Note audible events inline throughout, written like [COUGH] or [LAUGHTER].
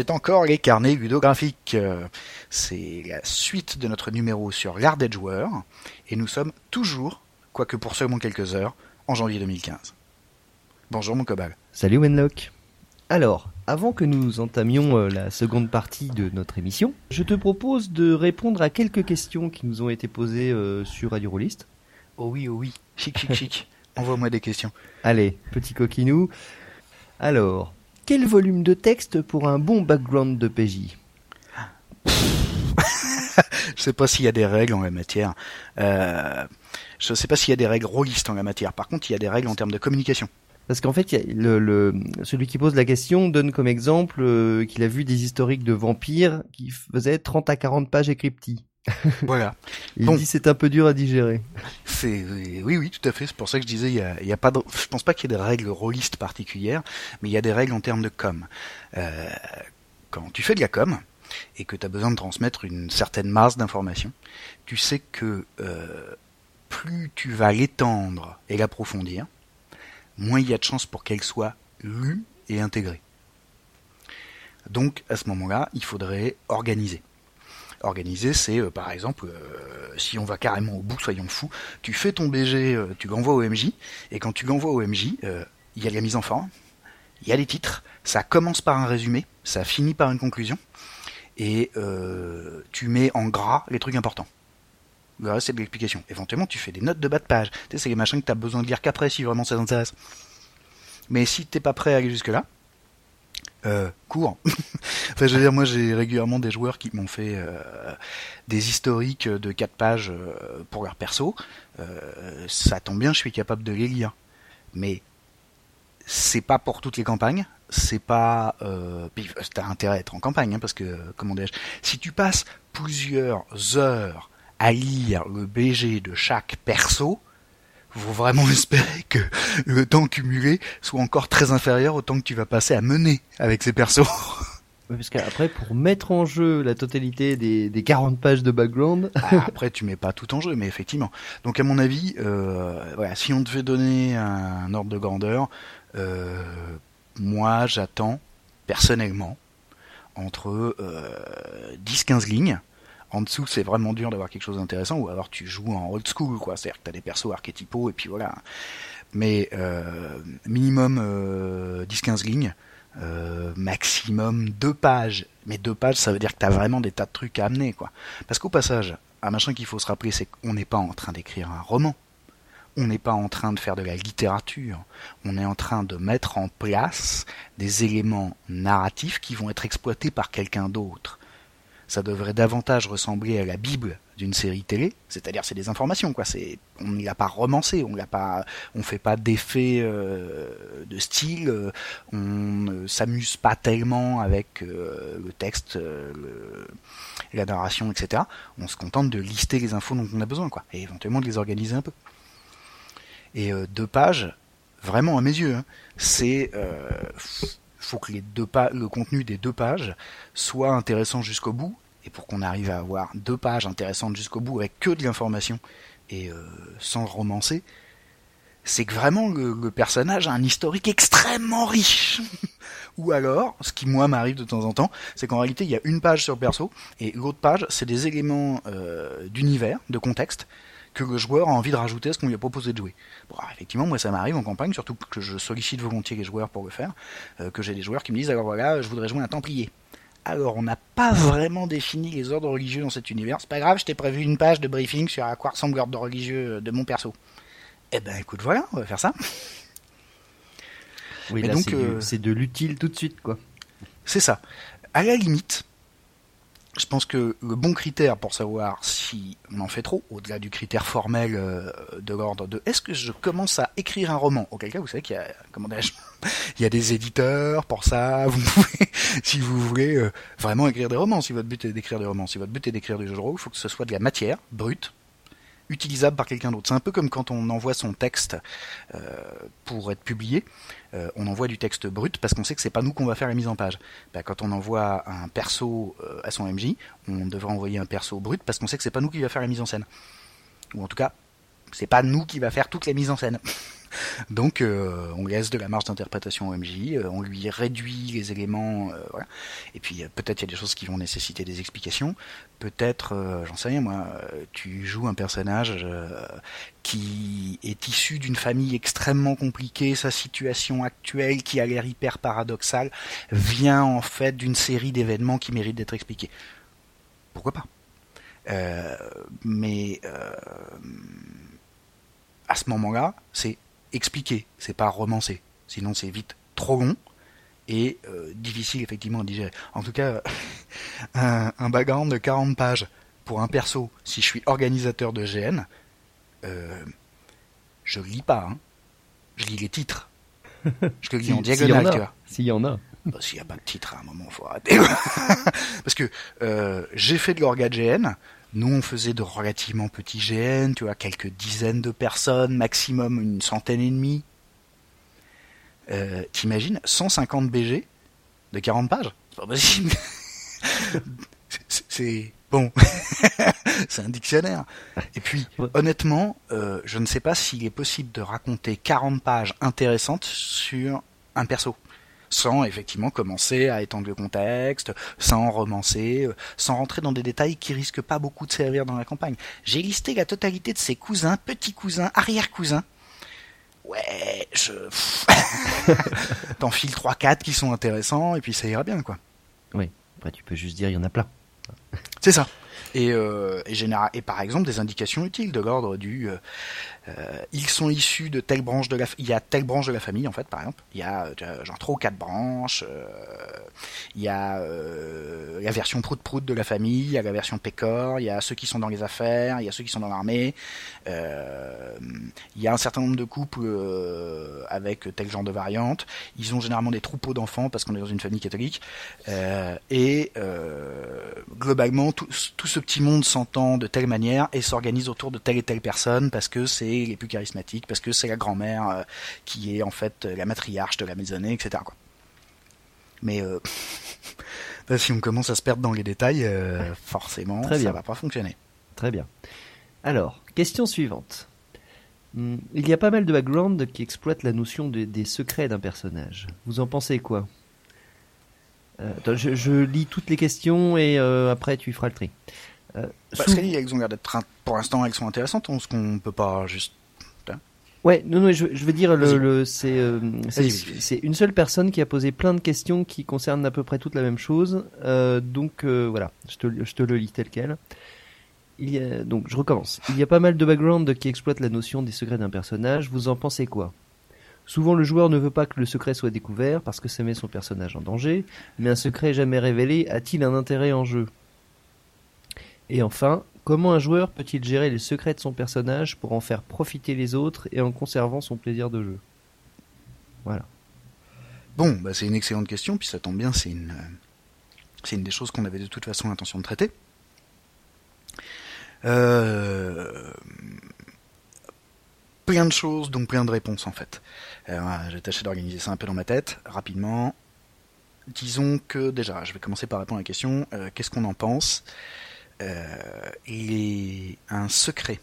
C'est encore les carnets ludographiques. C'est la suite de notre numéro sur l'art d'être joueur, et nous sommes toujours, quoique pour seulement quelques heures, en janvier 2015. Bonjour mon cobal. Salut Wenlock. Alors, avant que nous entamions euh, la seconde partie de notre émission, je te propose de répondre à quelques questions qui nous ont été posées euh, sur Radio Rollist. Oh oui, oh oui, chic, chic, chic. [LAUGHS] Envoie-moi des questions. Allez, petit coquinou. Alors, quel volume de texte pour un bon background de PJ [LAUGHS] Je sais pas s'il y a des règles en la matière. Euh, je sais pas s'il y a des règles rôlistes en la matière. Par contre, il y a des règles en termes de communication. Parce qu'en fait, le, le- celui qui pose la question donne comme exemple euh, qu'il a vu des historiques de vampires qui faisaient 30 à 40 pages écrypties. [LAUGHS] Voilà. Il Bon. dit c'est un peu dur à digérer. C'est oui, oui, tout à fait. C'est pour ça que je disais, il y a, il y a pas. De, je pense pas qu'il y ait des règles rôlistes particulières, mais il y a des règles en termes de com. Euh, quand tu fais de la com et que tu as besoin de transmettre une certaine masse d'informations, tu sais que euh, plus tu vas l'étendre et l'approfondir, moins il y a de chances pour qu'elle soit lue et intégrée. Donc à ce moment-là, il faudrait organiser. Organiser, c'est euh, par exemple, euh, si on va carrément au bout, soyons fous, tu fais ton BG, euh, tu l'envoies au MJ, et quand tu l'envoies au MJ, il y a la mise en forme, il y a les titres, ça commence par un résumé, ça finit par une conclusion, et tu mets en gras les trucs importants. Reste, c'est de l'explication. Éventuellement, tu fais des notes de bas de page. Tu sais, c'est les machins que tu as besoin de lire qu'après si vraiment ça t'intéresse. Mais si t'es pas prêt à aller jusque-là, euh, cours. [LAUGHS] enfin, je veux dire, moi, j'ai régulièrement des joueurs qui m'ont fait euh, des historiques de 4 pages euh, pour leur perso. Euh, ça tombe bien, je suis capable de les lire. Mais c'est pas pour toutes les campagnes. C'est pas. Puis, t'as intérêt à être en campagne, hein, parce que, comment dirais-je, si tu passes plusieurs heures à lire le BG de chaque perso, faut vraiment [LAUGHS] espérer que le temps cumulé soit encore très inférieur au temps que tu vas passer à mener avec ces persos. [LAUGHS] Ouais, Parce qu'après, pour mettre en jeu la totalité des, des 40 pages de background, Ah, [LAUGHS] Après, tu mets pas tout en jeu, mais effectivement. Donc, à mon avis, euh, voilà, si on devait donner un ordre de grandeur, euh, moi, j'attends personnellement entre euh, 10-15 lignes. En dessous, c'est vraiment dur d'avoir quelque chose d'intéressant, ou alors tu joues en old school, quoi. C'est-à-dire que t'as des persos archétypaux, et puis voilà. Mais euh, minimum euh, 10-15 lignes, euh, maximum 2 pages. Mais 2 pages, ça veut dire que t'as vraiment des tas de trucs à amener, quoi. Parce qu'au passage, un machin qu'il faut se rappeler, c'est qu'on n'est pas en train d'écrire un roman. On n'est pas en train de faire de la littérature. On est en train de mettre en place des éléments narratifs qui vont être exploités par quelqu'un d'autre. Ça devrait davantage ressembler à la Bible d'une série télé, c'est-à-dire c'est des informations quoi. On ne l'a pas romancé, on l'a pas, on fait pas d'effets euh, de style, euh, on ne s'amuse pas tellement avec euh, le texte, la narration, etc. On se contente de lister les infos dont on a besoin quoi, et éventuellement de les organiser un peu. Et deux pages, vraiment à mes yeux, hein, c'est f- faut que les deux le contenu des deux pages soit intéressant jusqu'au bout. Et pour qu'on arrive à avoir deux pages intéressantes jusqu'au bout avec que de l'information et euh, sans romancer, c'est que vraiment le, le personnage a un historique extrêmement riche. [LAUGHS] Ou alors, ce qui moi m'arrive de temps en temps, c'est qu'en réalité il y a une page sur le perso et l'autre page c'est des éléments euh, d'univers, de contexte que le joueur a envie de rajouter à ce qu'on lui a proposé de jouer. Bon, alors, effectivement, moi ça m'arrive en campagne, surtout que je sollicite volontiers les joueurs pour le faire, euh, que j'ai des joueurs qui me disent alors voilà, je voudrais jouer un Templier. Alors, on n'a pas vraiment défini les ordres religieux dans cet univers. C'est pas grave, je t'ai prévu une page de briefing sur à quoi ressemble l'ordre religieux de mon perso. Eh ben, écoute, voilà, on va faire ça. oui, Mais là, donc, c'est, euh, c'est de l'utile tout de suite, quoi. C'est ça. À la limite, je pense que le bon critère pour savoir si on en fait trop, au-delà du critère formel euh, de l'ordre de est-ce que je commence à écrire un roman? Auquel cas, vous savez qu'il y a, [LAUGHS] des éditeurs pour ça. Vous pouvez, [LAUGHS] si vous voulez euh, vraiment écrire des romans, si votre but est d'écrire des romans, si votre but est d'écrire du jeu de rôle, il faut que ce soit de la matière brute, utilisable par quelqu'un d'autre. C'est un peu comme quand on envoie son texte euh, pour être publié. Euh, on envoie du texte brut parce qu'on sait que c'est pas nous qu'on va faire la mise en page. Bah, quand on envoie un perso euh, à son MJ, on devrait envoyer un perso brut parce qu'on sait que c'est pas nous qui va faire la mise en scène. Ou en tout cas, c'est pas nous qui va faire toute la mise en scène. Donc euh, on laisse de la marge d'interprétation au MJ, euh, on lui réduit les éléments, euh, voilà. Et puis peut-être il y a des choses qui vont nécessiter des explications. Peut-être, j'en sais rien moi, tu joues un personnage qui est issu d'une famille extrêmement compliquée, sa situation actuelle qui a l'air hyper paradoxale vient en fait d'une série d'événements qui méritent d'être expliqués. Pourquoi pas? Mais à ce moment-là, c'est expliquer, c'est pas romancer. Sinon, c'est vite trop long et euh, difficile effectivement à digérer. En tout cas, [LAUGHS] un, un, background de 40 pages pour un perso, si je suis organisateur de GN, euh, je lis pas. Hein. Je lis les titres. [LAUGHS] Je le lis en diagonale, tu vois. S'il y en a. Bah, S'il n'y a pas de titre à un moment, faut arrêter. [LAUGHS] Parce que euh, j'ai fait de l'orga GN, nous, on faisait de relativement petits GN, tu vois, quelques dizaines de personnes, maximum une centaine et demie. Euh, T'imagines 150 BG de 40 pages? C'est pas possible. [LAUGHS] c'est bon, [LAUGHS] c'est un dictionnaire. Et puis, honnêtement, euh, je ne sais pas s'il est possible de raconter 40 pages intéressantes sur un perso sans effectivement commencer à étendre le contexte, sans romancer, euh, sans rentrer dans des détails qui risquent pas beaucoup de servir dans la campagne. J'ai listé la totalité de ses cousins, petits cousins, arrière-cousins. Ouais, je... [LAUGHS] T'enfiles 3-4 qui sont intéressants, et puis ça ira bien, quoi. Oui, après tu peux juste dire il y en a plein. C'est ça. Et, euh, et, et, par exemple des indications utiles de l'ordre du euh, ils sont issus de telle branche de la il y a telle branche de la famille en fait par exemple. Il y a genre trois ou quatre branches euh, il y a euh, la version prout prout de la famille il y a la version pécor il y a ceux qui sont dans les affaires il y a ceux qui sont dans l'armée. Il y a un certain nombre de couples avec tel genre de variante. Ils ont généralement des troupeaux d'enfants parce qu'on est dans une famille catholique. Et globalement tout ce petit monde s'entend de telle manière et s'organise autour de telle et telle personne parce que c'est les plus charismatiques, parce que c'est la grand-mère euh, qui est en fait la matriarche de la maisonnée, etc. Quoi. Mais euh, [LAUGHS] si on commence à se perdre dans les détails, euh, forcément, ça ça va pas fonctionner. Très bien. Alors, question suivante. Hmm, il y a pas mal de background qui exploitent la notion des secrets d'un personnage. Vous en pensez quoi? Je, lis toutes les questions et après tu feras le tri. Euh, Parce que elles ont l'air d'être, pour l'instant, elles sont intéressantes, ce qu'on peut pas juste. Hein ouais, non, non, je, veux dire, le, le euh, c'est une seule personne qui a posé plein de questions qui concernent à peu près toute la même chose. Euh, donc voilà, je te, je te le lis tel quel. Il y a, donc je recommence. Il y a pas mal de background qui exploitent la notion des secrets d'un personnage. Vous en pensez quoi? Souvent, le joueur ne veut pas que le secret soit découvert parce que ça met son personnage en danger. Mais un secret jamais révélé a-t-il un intérêt en jeu? Et enfin, comment un joueur peut-il gérer les secrets de son personnage pour en faire profiter les autres et en conservant son plaisir de jeu? Voilà. Bon, bah c'est une excellente question, puis ça tombe bien, c'est une, c'est une des choses qu'on avait de toute façon l'intention de traiter. Euh, plein de choses, donc plein de réponses en fait. Euh, j'ai tâché d'organiser ça un peu dans ma tête, rapidement. Disons que déjà, je vais commencer par répondre à la question, euh, qu'est-ce qu'on en pense? Euh, il est un secret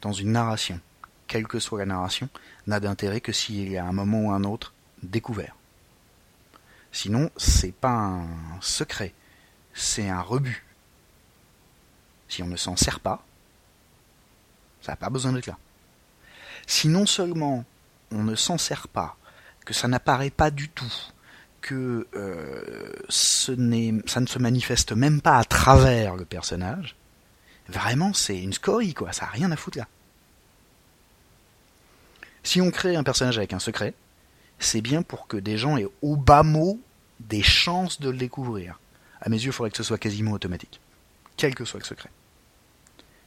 dans une narration, quelle que soit la narration, n'a d'intérêt que s'il est à un moment ou un autre découvert. Sinon, c'est pas un secret, c'est un rebut. Si on ne s'en sert pas, ça n'a pas besoin d'être là. Si non seulement on ne s'en sert pas, que ça n'apparaît pas du tout, que euh, ça ne se manifeste même pas à travers le personnage, vraiment c'est une scorie quoi, ça n'a rien à foutre là. Si on crée un personnage avec un secret, c'est bien pour que des gens aient au bas mot des chances de le découvrir. À mes yeux, il faudrait que ce soit quasiment automatique, quel que soit le secret.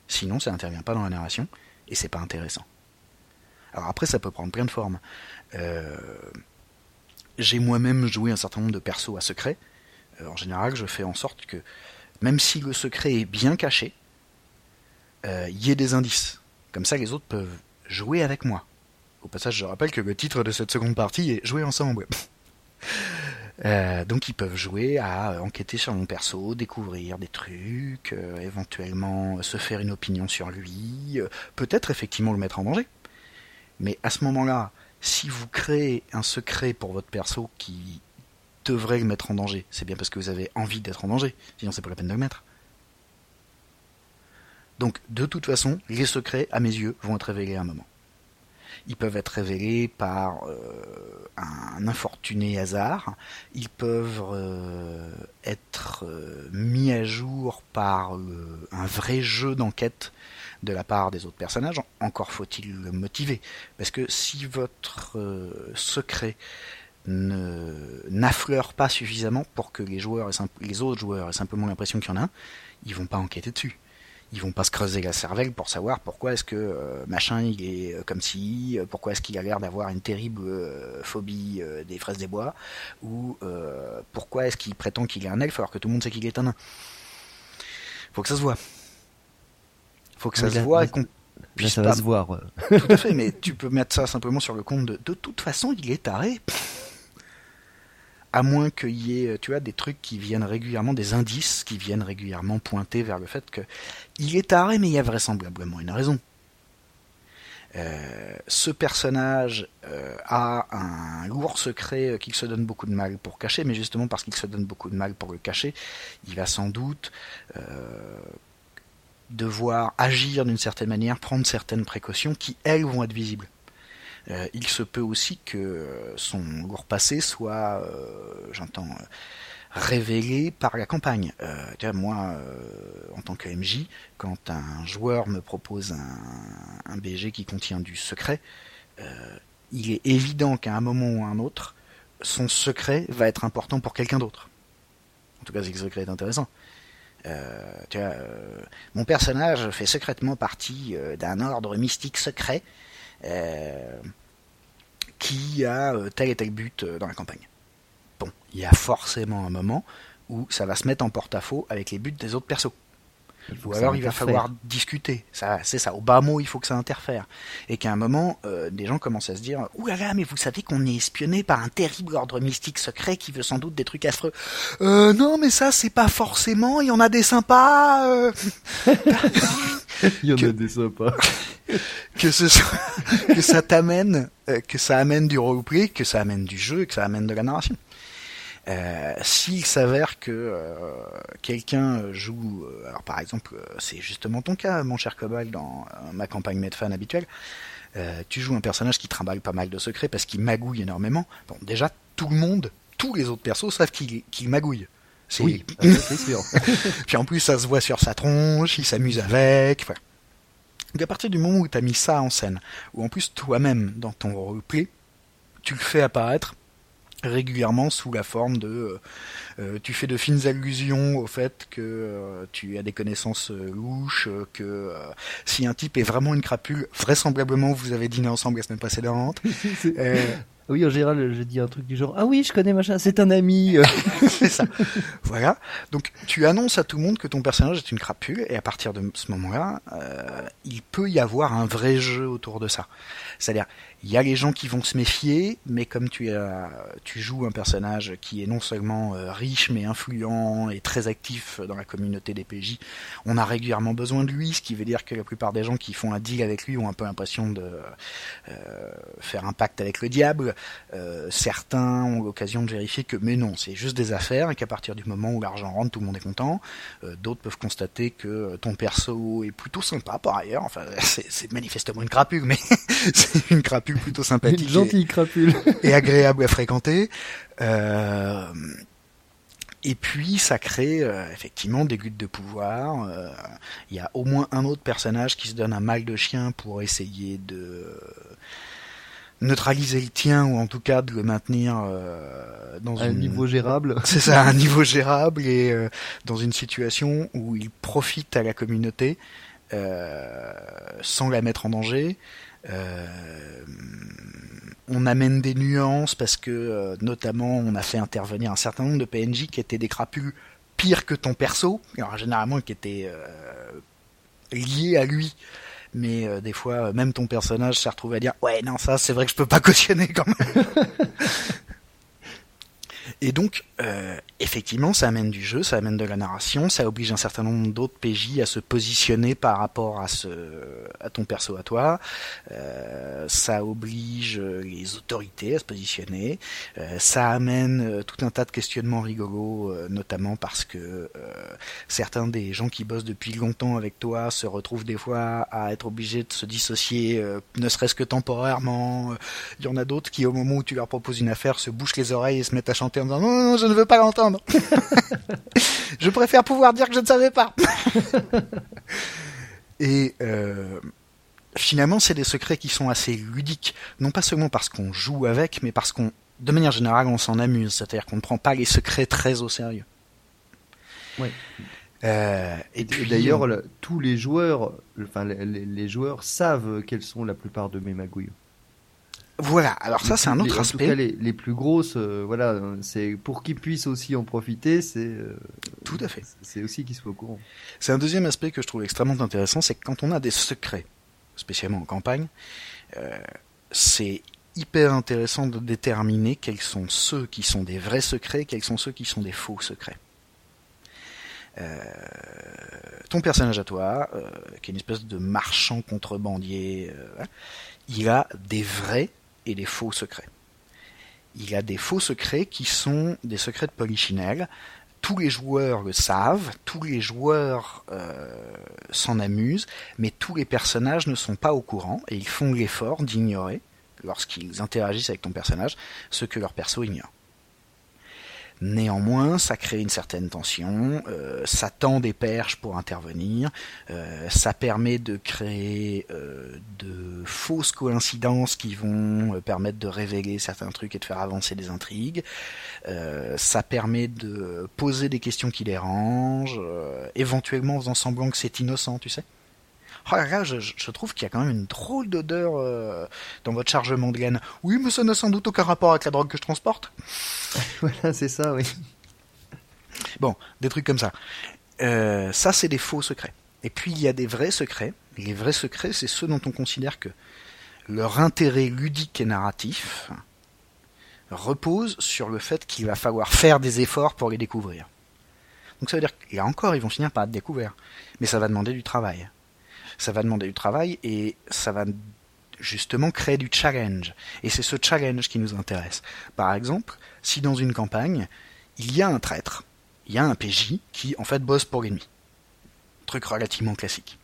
Sinon, ça n'intervient pas dans la narration et c'est pas intéressant. Alors après, ça peut prendre plein de formes. Euh, j'ai moi-même joué un certain nombre de persos à secret. Euh, en général, je fais en sorte que, même si le secret est bien caché, il euh, y ait des indices. Comme ça, les autres peuvent jouer avec moi. Au passage, je rappelle que le titre de cette seconde partie est Jouer ensemble. [LAUGHS] Euh, donc ils peuvent jouer à enquêter sur mon perso, découvrir des trucs, éventuellement se faire une opinion sur lui, peut-être effectivement le mettre en danger. Mais à ce moment-là, si vous créez un secret pour votre perso qui devrait le mettre en danger, c'est bien parce que vous avez envie d'être en danger, sinon c'est pas la peine de le mettre. Donc de toute façon, les secrets, à mes yeux, vont être révélés à un moment. Ils peuvent être révélés par euh, un infortuné hasard, ils peuvent euh, être euh, mis à jour par un vrai jeu d'enquête de la part des autres personnages, encore faut-il le motiver. Parce que si votre secret n'affleure pas suffisamment pour que les joueurs et les autres joueurs aient simplement l'impression qu'il y en a un, ils vont pas enquêter dessus ils vont pas se creuser la cervelle pour savoir pourquoi est-ce que euh, machin il est euh, comme si, euh, pourquoi est-ce qu'il a l'air d'avoir une terrible phobie des fraises des bois, ou pourquoi est-ce qu'il prétend qu'il est un elfe alors que tout le monde sait qu'il est un nain. Faut que ça se voit. Faut que ça se voit et qu'on puisse ça va se voir. Tout à fait, mais tu peux mettre ça simplement sur le compte de de toute façon il est taré à moins qu'il y ait, tu vois, des trucs qui viennent régulièrement, des indices qui viennent régulièrement pointer vers le fait que il est taré, mais il y a vraisemblablement une raison. Euh, ce personnage euh, a un lourd secret qu'il se donne beaucoup de mal pour cacher, mais justement parce qu'il se donne beaucoup de mal pour le cacher, il va sans doute euh, devoir agir d'une certaine manière, prendre certaines précautions qui, elles, vont être visibles. Euh, il se peut aussi que son lourd passé soit, euh, j'entends, révélé par la campagne. Euh, moi, en tant que MJ, quand un joueur me propose un, BG qui contient du secret, il est évident qu'à un moment ou à un autre, son secret va être important pour quelqu'un d'autre. En tout cas, si le secret est intéressant. Mon personnage fait secrètement partie d'un ordre mystique secret euh, qui a euh, tel et tel but euh, dans la campagne. Bon, il y a forcément un moment où ça va se mettre en porte-à-faux avec les buts des autres persos. Ou alors il va falloir discuter. Ça, c'est ça. Au bas mot, il faut que ça interfère. Et qu'à un moment, des gens commencent à se dire Ouh là là, mais vous savez qu'on est espionné par un terrible ordre mystique secret qui veut sans doute des trucs affreux. Euh, non, mais ça, c'est pas forcément. Il y en a des sympas. [LAUGHS] il y en a des sympas. [LAUGHS] que ce soit, que ça t'amène, euh, que ça amène du roleplay, que ça amène du jeu, que ça amène de la narration. Euh, S'il s'avère que euh, quelqu'un joue, euh, alors par exemple, c'est justement ton cas, mon cher Cobalt, dans ma campagne Medfan habituelle, tu joues un personnage qui trimballe pas mal de secrets parce qu'il magouille énormément. Bon, déjà, tout le monde, tous les autres persos savent qu'il magouille. Oui, [LAUGHS] c'est sûr. [LAUGHS] Puis en plus, ça se voit sur sa tronche, il s'amuse avec. Voilà. Donc à partir du moment où tu as mis ça en scène, ou en plus toi-même dans ton roleplay, tu le fais apparaître régulièrement sous la forme de euh, euh, tu fais de fines allusions au fait que euh, tu as des connaissances louches que si un type est vraiment une crapule vraisemblablement vous avez dîné ensemble la semaine précédente [LAUGHS] oui, en général, je dis un truc du genre Ah oui, je connais machin, c'est un ami. [LAUGHS] c'est ça. Voilà. Donc, tu annonces à tout le monde que ton personnage est une crapule, et à partir de ce moment-là, euh, il peut y avoir un vrai jeu autour de ça. C'est-à-dire, il y a les gens qui vont se méfier, mais comme tu, tu joues un personnage qui est non seulement euh, riche, mais influent et très actif dans la communauté des PJ, on a régulièrement besoin de lui, ce qui veut dire que la plupart des gens qui font un deal avec lui ont un peu l'impression de euh, faire un pacte avec le diable. Euh, certains ont l'occasion de vérifier que, mais non, c'est juste des affaires et qu'à partir du moment où l'argent rentre, tout le monde est content. D'autres peuvent constater que ton perso est plutôt sympa par ailleurs. Enfin, [LAUGHS] c'est manifestement une crapule, mais [LAUGHS] c'est une crapule plutôt sympathique. Une gentille crapule. et agréable à fréquenter. Euh, et puis ça crée euh, effectivement des luttes de pouvoir. Euh, il y a au moins un autre personnage qui se donne un mal de chien pour essayer de neutraliser le tien ou en tout cas de le maintenir dans un niveau gérable. [LAUGHS] C'est ça, un niveau gérable et dans une situation où il profite à la communauté sans la mettre en danger. Euh, on amène des nuances parce que euh, notamment on a fait intervenir un certain nombre de PNJ qui étaient des crapules pires que ton perso, alors généralement qui étaient euh, liés à lui. Mais des fois, même ton personnage s'est retrouvé à dire ouais non ça c'est vrai que je peux pas [LAUGHS] cautionner quand même. Et donc, euh, effectivement, ça amène du jeu, ça amène de la narration, ça oblige un certain nombre d'autres PJ à se positionner par rapport à ce, à ton perso à toi. Euh, ça oblige les autorités à se positionner. Euh, ça amène euh, tout un tas de questionnements rigolos, euh, notamment parce que euh, certains des gens qui bossent depuis longtemps avec toi se retrouvent des fois à être obligés de se dissocier, ne serait-ce que temporairement. Il y en a d'autres qui, au moment où tu leur proposes une affaire, se bouchent les oreilles et se mettent à chanter en disant non, non, je ne veux pas l'entendre. [LAUGHS] je préfère pouvoir dire que je ne savais pas. [LAUGHS] et euh, finalement, c'est des secrets qui sont assez ludiques, non pas seulement parce qu'on joue avec, mais parce qu'on, de manière générale, on s'en amuse. C'est-à-dire qu'on ne prend pas les secrets très au sérieux. Oui. Euh, et, d'ailleurs, on- tous les joueurs, enfin les, les- les joueurs savent quelles sont la plupart de mes magouilles. Voilà. Alors ça, c'est un Les- autre en tout aspect. cas, les, les plus grosses, euh, voilà, c'est pour qu'ils puissent aussi en profiter, c'est euh, Tout à fait. c'est aussi qu'ils soient au courant. C'est un deuxième aspect que je trouve extrêmement intéressant, c'est que quand on a des secrets, spécialement en campagne, euh, c'est hyper intéressant de déterminer quels sont ceux qui sont des vrais secrets, quels sont ceux qui sont des faux secrets. Euh, ton personnage à toi, euh, qui est une espèce de marchand contrebandier, euh, il a des vrais et des faux secrets. Il a des faux secrets qui sont des secrets de polichinelle, tous les joueurs le savent, tous les joueurs euh, s'en amusent, mais tous les personnages ne sont pas au courant et ils font l'effort d'ignorer, lorsqu'ils interagissent avec ton personnage, ce que leur perso ignore. Néanmoins, ça crée une certaine tension, euh, ça tend des perches pour intervenir, euh, ça permet de créer euh, de fausses coïncidences qui vont euh, permettre de révéler certains trucs et de faire avancer des intrigues. Ça permet de poser des questions qui dérangent, euh, éventuellement en faisant semblant que c'est innocent, tu sais. Oh là je trouve qu'il y a quand même une drôle d'odeur euh, dans votre chargement de laine. Oui, mais ça n'a sans doute aucun rapport avec la drogue que je transporte. [LAUGHS] voilà, c'est ça, oui. Bon, des trucs comme ça. Euh, ça, c'est des faux secrets. Et puis, il y a des vrais secrets. Les vrais secrets, c'est ceux dont on considère que leur intérêt ludique et narratif repose sur le fait qu'il va falloir faire des efforts pour les découvrir. Donc ça veut dire que là encore, ils vont finir par être découverts. Mais ça va demander du travail. Ça va demander du travail et ça va justement créer du challenge. Et c'est ce challenge qui nous intéresse. Par exemple, si dans une campagne, il y a un traître, il y a un PJ qui en fait bosse pour l'ennemi. Truc relativement classique.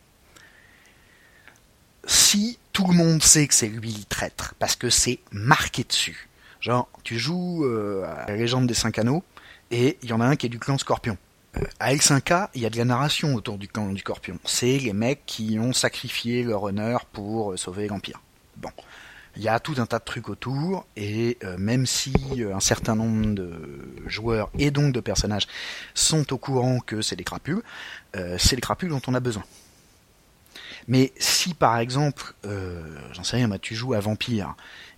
Si tout le monde sait que c'est lui le traître, parce que c'est marqué dessus, genre tu joues euh, à la légende des cinq anneaux, et il y en a un qui est du clan Scorpion. À L5K, il y a de la narration autour du clan du Scorpion. C'est les mecs qui ont sacrifié leur honneur pour euh, sauver l'Empire. Bon. Il y a tout un tas de trucs autour, et euh, même si euh, un certain nombre de joueurs et donc de personnages sont au courant que c'est des crapules, c'est les crapules dont on a besoin. Mais si par exemple, j'en sais rien, moi, tu joues à Vampire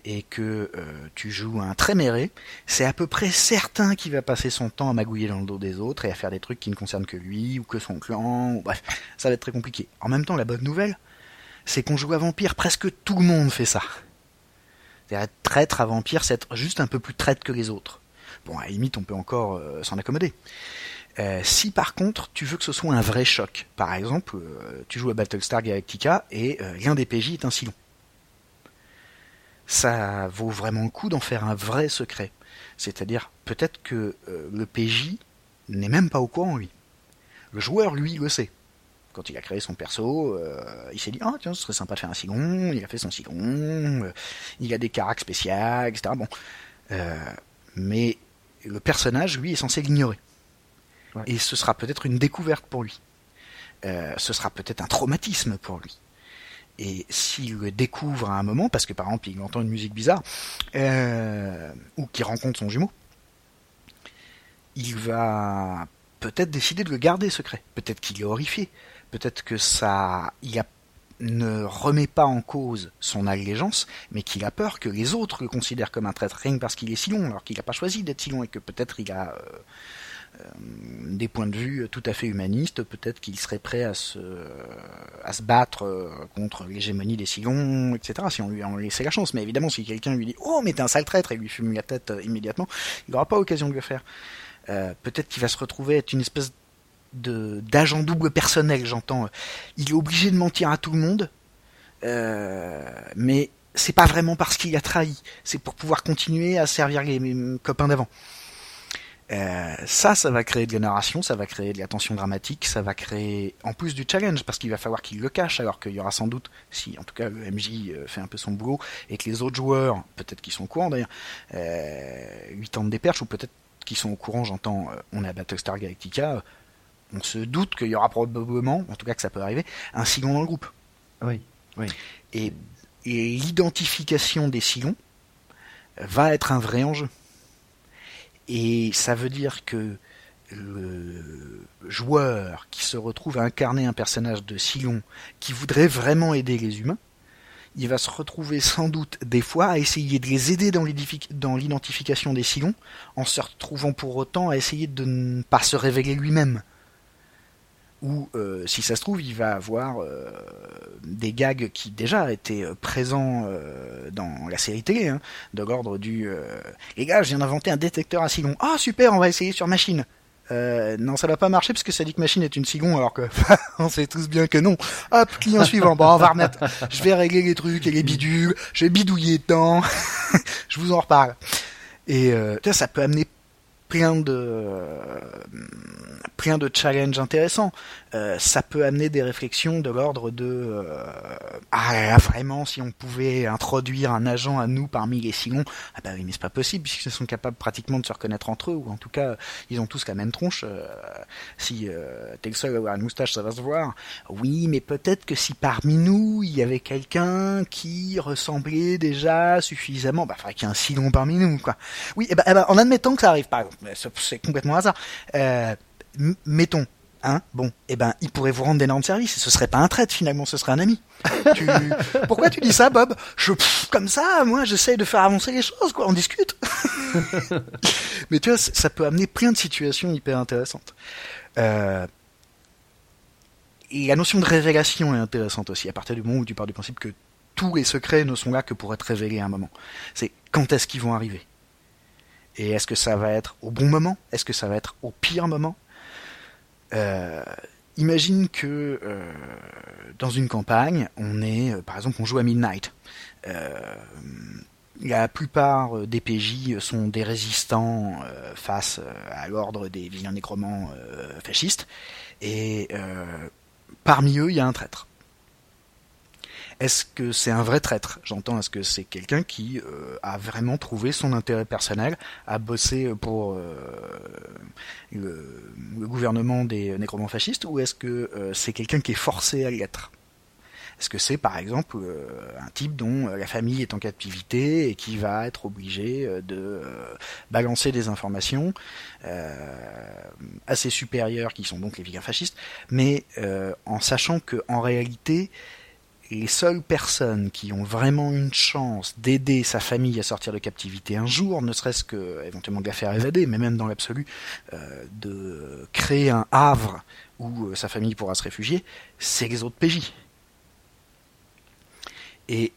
et que euh, tu joues un Tréméré, c'est à peu près certain qu'il va passer son temps à magouiller dans le dos des autres et à faire des trucs qui ne concernent que lui ou que son clan. Ou bref, ça va être très compliqué. En même temps, la bonne nouvelle, c'est qu'on joue à Vampire, presque tout le monde fait ça. C'est-à-dire être traître à Vampire, c'est être juste un peu plus traître que les autres. Bon, à la limite, on peut encore euh, s'en accommoder. Euh, si par contre tu veux que ce soit un vrai choc, par exemple, tu joues à Battlestar Galactica et l'un des PJ est un Cylon. Ça vaut vraiment le coup d'en faire un vrai secret. C'est-à-dire, peut-être que euh, le PJ n'est même pas au courant, lui. Le joueur, lui, le sait. Quand il a créé son perso, euh, il s'est dit Ah, tiens, ce serait sympa de faire un Cylon. Il a fait son Cylon. euh, il a des caracs spéciaux, etc. Bon. Euh, mais le personnage, lui, est censé l'ignorer. Ouais. Et ce sera peut-être une découverte pour lui. Euh, ce sera peut-être un traumatisme pour lui. Et s'il le découvre à un moment, parce que par exemple il entend une musique bizarre, euh, ou qu'il rencontre son jumeau, il va peut-être décider de le garder secret. Peut-être qu'il est horrifié. Peut-être que ça, il ne remet pas en cause son allégeance, mais qu'il a peur que les autres le considèrent comme un traître rien que parce qu'il est si long, alors qu'il n'a pas choisi d'être si long et que peut-être il a euh, des points de vue tout à fait humanistes, peut-être qu'il serait prêt à se, battre contre l'hégémonie des Silons, etc., si on lui en laissait la chance. Mais évidemment, si quelqu'un lui dit « Oh, mais t'es un sale traître !» et lui fume la tête immédiatement, il n'aura pas l'occasion de le faire. peut-être qu'il va se retrouver être une espèce de d'agent double personnel, j'entends. Il est obligé de mentir à tout le monde, mais c'est pas vraiment parce qu'il a trahi, c'est pour pouvoir continuer à servir les copains d'avant. Euh, ça, ça va créer de la narration, ça va créer de la tension dramatique, ça va créer en plus du challenge parce qu'il va falloir qu'il le cache alors qu'il y aura sans doute, si en tout cas le MJ euh, fait un peu son boulot et que les autres joueurs, peut-être qu'ils sont au courant d'ailleurs, euh, lui tentent des perches ou peut-être qu'ils sont au courant, j'entends, euh, on est à Battlestar Galactica, on se doute qu'il y aura probablement, en tout cas que ça peut arriver, un Silon dans le groupe. Oui, oui. Et et l'identification des sillons va être un vrai enjeu. Et ça veut dire que le joueur qui se retrouve à incarner un personnage de Sillon qui voudrait vraiment aider les humains, il va se retrouver sans doute des fois à essayer de les aider dans l'identification des Sillons, en se retrouvant pour autant à essayer de ne pas se révéler lui-même où, euh, si ça se trouve, il va avoir euh, des gags qui déjà étaient euh, présents dans la série télé, hein, de l'ordre du Les gars, je viens d'inventer un détecteur à Sigon. Ah super, on va essayer sur machine. non, ça va pas marcher parce que ça dit que machine est une Sigon alors que [LAUGHS] on sait tous bien que non. Hop, client [LAUGHS] suivant. Bon, on va remettre. Je vais régler les trucs et les bidules. Je vais bidouiller dedans. [LAUGHS] je vous en reparle. Et ça peut amener plein de plein de challenges intéressants. Euh, ça peut amener des réflexions de l'ordre de euh, ah vraiment si on pouvait introduire un agent à nous parmi les Silons ah bah oui mais c'est pas possible puisqu'ils sont capables pratiquement de se reconnaître entre eux ou en tout cas ils ont tous la même tronche euh, si t'es le seul à avoir une moustache ça va se voir oui mais peut-être que si parmi nous il y avait quelqu'un qui ressemblait déjà suffisamment bah faudrait qu'il y ait un Silon parmi nous quoi oui et bah, eh bah, en admettant que ça arrive pas c'est complètement hasard mettons, Hein bon, eh ben, il pourrait vous rendre d'énormes services. Ce serait pas un traître finalement, ce serait un ami. [LAUGHS] Pourquoi tu dis ça, Bob? Je, comme ça, moi, j'essaye de faire avancer les choses, quoi. On discute. [LAUGHS] Mais tu vois, ça peut amener plein de situations hyper intéressantes. Euh... Et la notion de révélation est intéressante aussi, à partir du moment où tu pars du principe que tous les secrets ne sont là que pour être révélés à un moment. C'est quand est-ce qu'ils vont arriver? Et est-ce que ça va être au bon moment? Est-ce que ça va être au pire moment? Euh, imagine que euh, dans une campagne, on est, euh, par exemple, on joue à Midnight. la plupart des PJ sont des résistants face à l'ordre des vilains nécromants fascistes, et parmi eux, il y a un traître. Est-ce que c'est un vrai traître? J'entends, est-ce que c'est quelqu'un qui euh, a vraiment trouvé son intérêt personnel, a bossé pour euh, le, gouvernement des nécromants fascistes, ou est-ce que euh, c'est quelqu'un qui est forcé à l'être? Est-ce que c'est par exemple un type dont la famille est en captivité et qui va être obligé de balancer des informations assez supérieures qui sont donc les vilains fascistes, mais en sachant que en réalité les seules personnes qui ont vraiment une chance d'aider sa famille à sortir de captivité un jour, ne serait-ce que éventuellement de la faire évader, mais même dans l'absolu, euh, de créer un havre où euh, sa famille pourra se réfugier, c'est les autres PJ. Et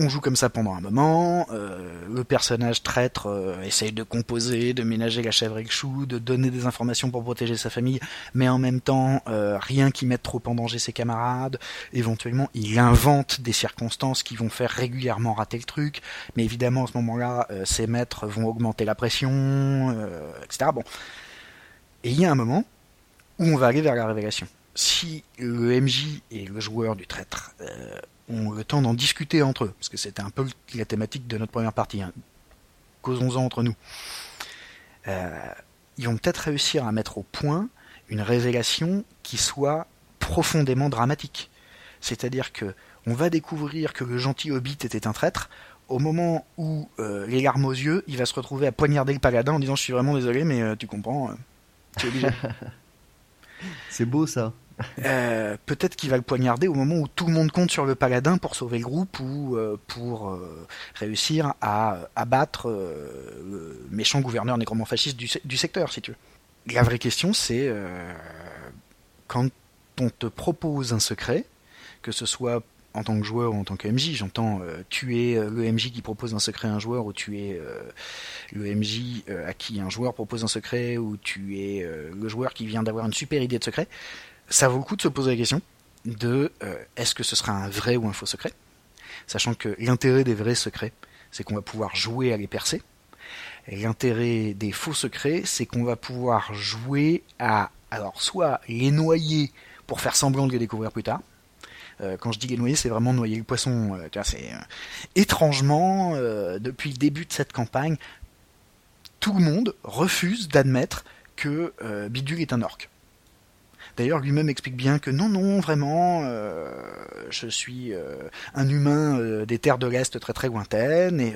on joue comme ça pendant un moment, euh, le personnage traître euh, essaye de composer, de ménager la chèvre et le chou, de donner des informations pour protéger sa famille, mais en même temps euh, rien qui mette trop en danger ses camarades, éventuellement il invente des circonstances qui vont faire régulièrement rater le truc, mais évidemment à ce moment-là ses maîtres vont augmenter la pression, etc. Bon. Et il y a un moment où on va aller vers la révélation. Si le MJ et le joueur du traître ont le temps d'en discuter entre eux, parce que c'était un peu la thématique de notre première partie. Hein. Causons-en entre nous. Euh, ils vont peut-être réussir à mettre au point une révélation qui soit profondément dramatique. C'est-à-dire que on va découvrir que le gentil hobbit était un traître. Au moment où euh, les larmes aux yeux, il va se retrouver à poignarder le paladin en disant je suis vraiment désolé, mais euh, tu comprends. [LAUGHS] C'est beau ça. Euh, peut-être qu'il va le poignarder au moment où tout le monde compte sur le paladin pour sauver le groupe ou euh, pour euh, réussir à abattre le méchant gouverneur nécromant fasciste du, secteur, si tu veux. la vraie question, c'est quand on te propose un secret, que ce soit en tant que joueur ou en tant que MJ, j'entends tuer le MJ qui propose un secret à un joueur ou tuer le MJ à qui un joueur propose un secret ou tuer le joueur qui vient d'avoir une super idée de secret, ça vaut le coup de se poser la question de est-ce que ce sera un vrai ou un faux secret, sachant que l'intérêt des vrais secrets, c'est qu'on va pouvoir jouer à les percer. L'intérêt des faux secrets, c'est qu'on va pouvoir jouer à, alors, soit les noyer pour faire semblant de les découvrir plus tard. Euh, quand je dis les noyer, c'est vraiment noyer le poisson. Euh, c'est euh, étrangement, depuis le début de cette campagne, tout le monde refuse d'admettre que Bidule est un orc. D'ailleurs, lui-même explique bien que non, non, vraiment, euh, je suis euh, un humain euh, des terres de l'Est très très lointaines, et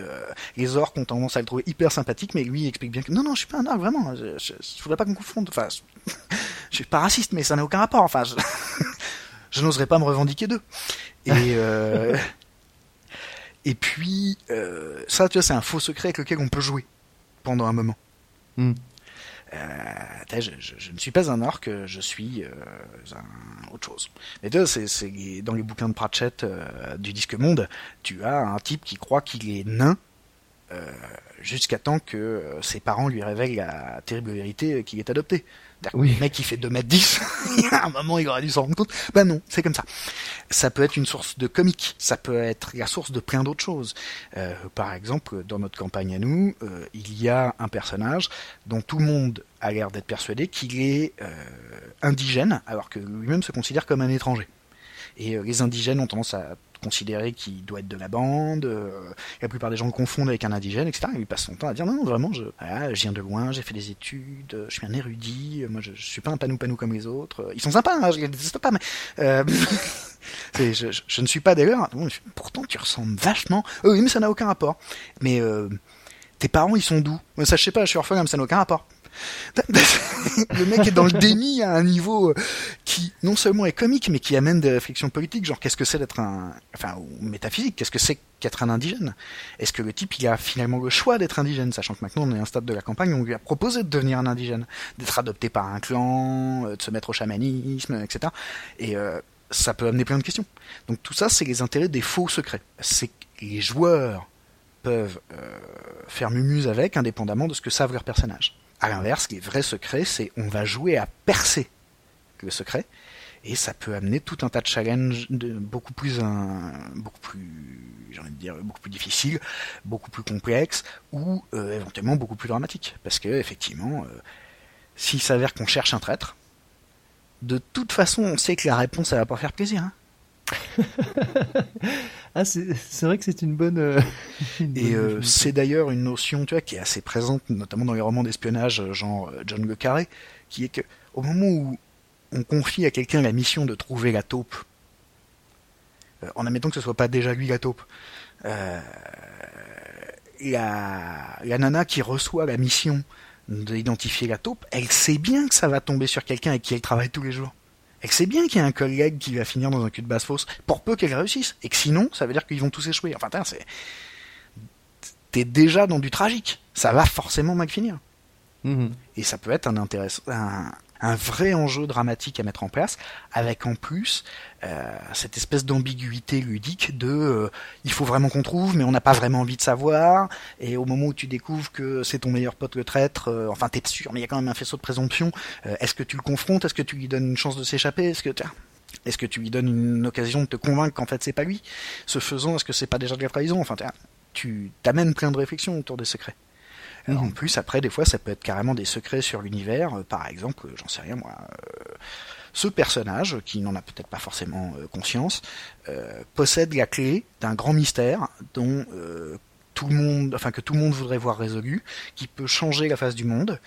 les orques ont tendance à le trouver hyper sympathique, mais lui explique bien que non, non, je suis pas un orc, vraiment, je, je, voudrais pas qu'on confonde, enfin, [LAUGHS] je, suis pas raciste, mais ça n'a aucun rapport, enfin, je, [LAUGHS] je n'oserais pas me revendiquer d'eux. Et... [LAUGHS] Et puis, ça, tu vois, c'est un faux secret avec lequel on peut jouer pendant un moment. Hmm. Euh, je, ne suis pas un orc, je suis euh, un, autre chose. Mais tu c'est dans les bouquins de Pratchett euh, du Disque Monde, tu as un type qui croit qu'il est nain jusqu'à temps que ses parents lui révèlent la terrible vérité qu'il est adopté. Oui. Le mec qui fait 2m10, il y a un moment il aurait dû s'en rendre compte. Ben non, c'est comme ça. Ça peut être une source de comique, ça peut être la source de plein d'autres choses. Euh, par exemple, dans notre campagne à nous, euh, il y a un personnage dont tout le monde a l'air d'être persuadé qu'il est euh, indigène, alors que lui-même se considère comme un étranger. Et les indigènes ont tendance à considérer qu'il doit être de la bande. Euh, la plupart des gens le confondent avec un indigène, etc. il passe son temps à dire non, non vraiment, je, viens de loin, j'ai fait des études, je suis un érudit, moi je, suis pas un panou-panou comme les autres. Ils sont sympas, hein, je les déteste pas, mais euh, [LAUGHS] je, ne suis pas des leurs. Pourtant, tu ressembles vachement. oui, mais ça n'a aucun rapport. Mais euh, tes parents, ils sont d'où Ça, je sais pas, je suis orphelin, mais ça n'a aucun rapport. [LAUGHS] le mec est dans le déni à un niveau euh, qui non seulement est comique, mais qui amène des réflexions politiques, genre qu'est-ce que c'est d'être un, enfin, ou métaphysique, qu'est-ce que c'est qu'être un indigène? Est-ce que le type il a finalement le choix d'être indigène, sachant que maintenant on est à un stade de la campagne où on lui a proposé de devenir un indigène, d'être adopté par un clan, euh, de se mettre au chamanisme, etc. Et euh, ça peut amener plein de questions. Donc tout ça, c'est les intérêts des faux secrets. C'est les joueurs peuvent faire mumuse avec, indépendamment de ce que savent leurs personnages. À l'inverse, les vrais secrets, c'est on va jouer à percer le secret, et ça peut amener tout un tas de challenges beaucoup plus difficiles, beaucoup plus complexes ou euh, éventuellement beaucoup plus dramatiques parce que effectivement euh, s'il s'avère qu'on cherche un traître, de toute façon, on sait que la réponse ça va pas faire plaisir. Hein. [LAUGHS] ah, c'est vrai que c'est une bonne. Euh, [LAUGHS] et euh, c'est d'ailleurs une notion, tu vois, qui est assez présente, notamment dans les romans d'espionnage, euh, genre John le Carré, qui est que au moment où on confie à quelqu'un la mission de trouver la taupe, en admettant que ce soit pas déjà lui la taupe, la, la nana qui reçoit la mission d'identifier la taupe, elle sait bien que ça va tomber sur quelqu'un avec qui elle travaille tous les jours et que c'est bien qu'il y ait un collègue qui va finir dans un cul de basse fosse, pour peu qu'elle réussisse, et que sinon, ça veut dire qu'ils vont tous échouer. Enfin, c'est... T'es déjà dans du tragique. Ça va forcément mal finir. Mm-hmm. Et ça peut être un, intéressant, un, vrai enjeu dramatique à mettre en place, avec en plus euh, cette espèce d'ambiguïté ludique de euh, il faut vraiment qu'on trouve, mais on n'a pas vraiment envie de savoir. Et au moment où tu découvres que c'est ton meilleur pote le traître, euh, enfin t'es sûr, mais il y a quand même un faisceau de présomption. est-ce que tu le confrontes? Est-ce que tu lui donnes une chance de s'échapper? Est-ce que est-ce que tu lui donnes une occasion de te convaincre qu'en fait c'est pas lui? Ce faisant, est-ce que c'est pas déjà de la trahison? Enfin, tu t'amènes plein de réflexions autour des secrets. En plus, après, des fois, ça peut être carrément des secrets sur l'univers. par exemple, j'en sais rien moi ce personnage, qui n'en a peut-être pas forcément euh, conscience, euh, possède la clé d'un grand mystère dont euh, tout le monde, enfin que tout le monde voudrait voir résolu, qui peut changer la face du monde.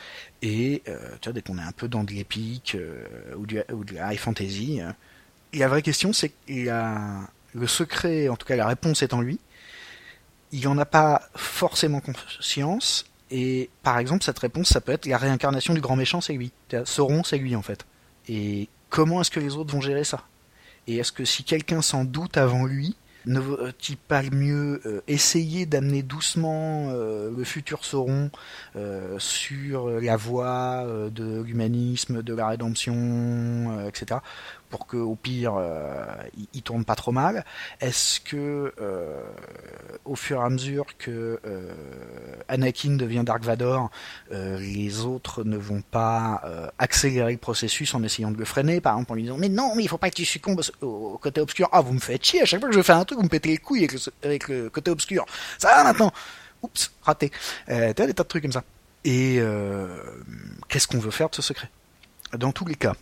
Et tu vois, dès qu'on est un peu dans de l'épique ou de la high fantasy, la vraie question c'est que le secret, en tout cas la réponse est en lui. Il n'en a pas forcément conscience. Et par exemple, cette réponse, ça peut être la réincarnation du grand méchant, c'est lui. Sauron, c'est lui en fait. Et comment est-ce que les autres vont gérer ça? Et est-ce que si quelqu'un s'en doute avant lui, Ne vaut-il pas mieux essayer d'amener doucement le futur Sauron sur la voie de l'humanisme, de la rédemption, etc pour que au pire euh, il, tourne pas trop mal Est-ce que euh, au fur et à mesure que euh, Anakin devient Dark Vador, les autres ne vont pas accélérer le processus en essayant de le freiner, par exemple en lui disant mais non mais il faut pas que tu succombes au, côté obscur. Ah vous me faites chier à chaque fois que je fais un truc vous me pétez les couilles avec le, côté obscur. Ça va maintenant? Oups raté. Euh, T'as des tas de trucs comme ça. Et qu'est-ce qu'on veut faire de ce secret? Dans tous les cas,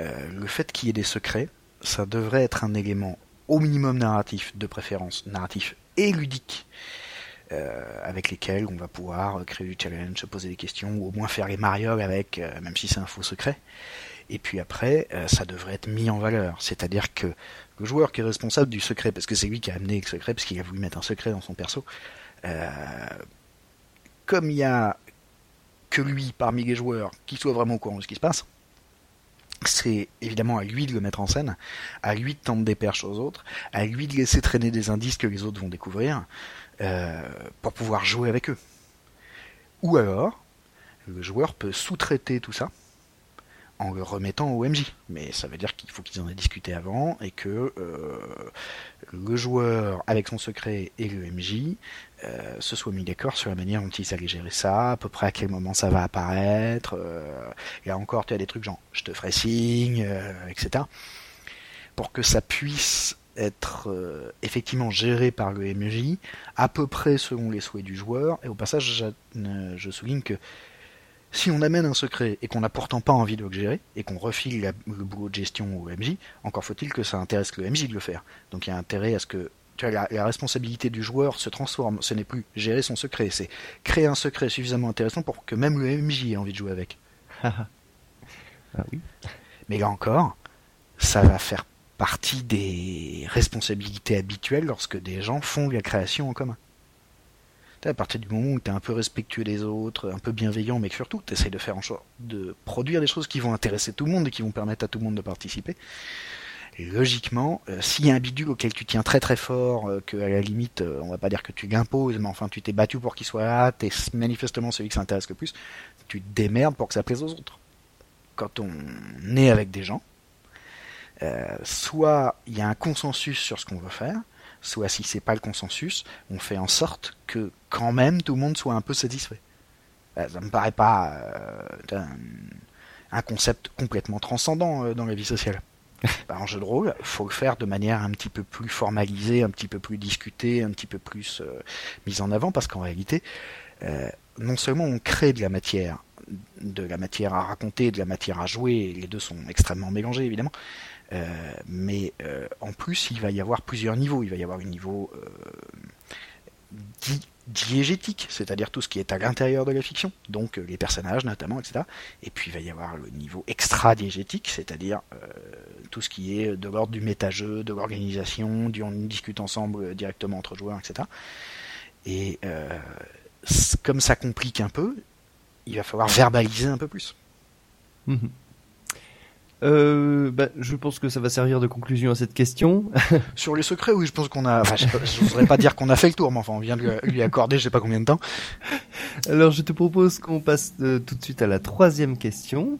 le fait qu'il y ait des secrets, ça devrait être un élément au minimum narratif, de préférence narratif et ludique, euh, avec lesquels on va pouvoir créer du challenge, se poser des questions, ou au moins faire les marioles avec, euh, même si c'est un faux secret. Et puis après, ça devrait être mis en valeur. C'est-à-dire que le joueur qui est responsable du secret, parce que c'est lui qui a amené le secret, parce qu'il a voulu mettre un secret dans son perso, comme il y a que lui parmi les joueurs qui soit vraiment au courant de ce qui se passe, c'est évidemment à lui de le mettre en scène, à lui de tendre des perches aux autres, à lui de laisser traîner des indices que les autres vont découvrir, euh, pour pouvoir jouer avec eux. Ou alors, le joueur peut sous-traiter tout ça en le remettant au MJ. Mais ça veut dire qu'il faut qu'ils en aient discuté avant et que euh, le joueur, avec son secret et le MJ, euh, se soit mis d'accord sur la manière dont ils allaient gérer ça, à peu près à quel moment ça va apparaître. Euh, et encore, tu as des trucs genre je te ferai signe, etc. Pour que ça puisse être effectivement géré par le MJ, à peu près selon les souhaits du joueur. Et au passage, je souligne que si on amène un secret et qu'on n'a pourtant pas envie de le gérer, et qu'on refile le boulot de gestion au MJ, encore faut-il que ça intéresse le MJ de le faire. Donc il y a intérêt à ce que tu vois, la, responsabilité du joueur se transforme. Ce n'est plus gérer son secret, c'est créer un secret suffisamment intéressant pour que même le MJ ait envie de jouer avec. [LAUGHS] ah oui. Mais là encore, ça va faire partie des responsabilités habituelles lorsque des gens font la création en commun à partir du moment où tu es un peu respectueux des autres, un peu bienveillant, mais que surtout tu essaies de faire en sorte de produire des choses qui vont intéresser tout le monde et qui vont permettre à tout le monde de participer. Logiquement, euh, s'il y a un bidule auquel tu tiens très très fort, euh, que à la limite, euh, on va pas dire que tu l'imposes, mais enfin tu t'es battu pour qu'il soit là, t'es manifestement celui qui s'intéresse le plus, tu te démerdes pour que ça plaise aux autres. Quand on est avec des gens, soit il y a un consensus sur ce qu'on veut faire, soit si c'est pas le consensus, on fait en sorte que quand même tout le monde soit un peu satisfait. Euh, ça me paraît pas euh, un, concept complètement transcendant euh, dans la vie sociale. Bah, en jeu de rôle, faut le faire de manière un petit peu plus formalisée, un petit peu plus discutée, un petit peu plus mise en avant, parce qu'en réalité, non seulement on crée de la matière, de la matière à raconter, de la matière à jouer, les deux sont extrêmement mélangés évidemment, euh, mais euh, en plus, il va y avoir plusieurs niveaux. Il va y avoir un niveau euh, diégétique, c'est-à-dire tout ce qui est à l'intérieur de la fiction, donc les personnages notamment, etc. Et puis il va y avoir le niveau extra-diégétique, c'est-à-dire tout ce qui est de l'ordre du méta-jeu, de l'organisation, du on discute ensemble directement entre joueurs, etc. Et comme ça complique un peu, il va falloir verbaliser un peu plus. Mmh euh, bah, je pense que ça va servir de conclusion à cette question. [LAUGHS] Sur les secrets, oui, je pense qu'on a. Enfin, je voudrais pas dire qu'on a fait le tour, mais enfin, on vient de lui accorder, je sais pas combien de temps. Alors, je te propose qu'on passe euh, tout de suite à la troisième question.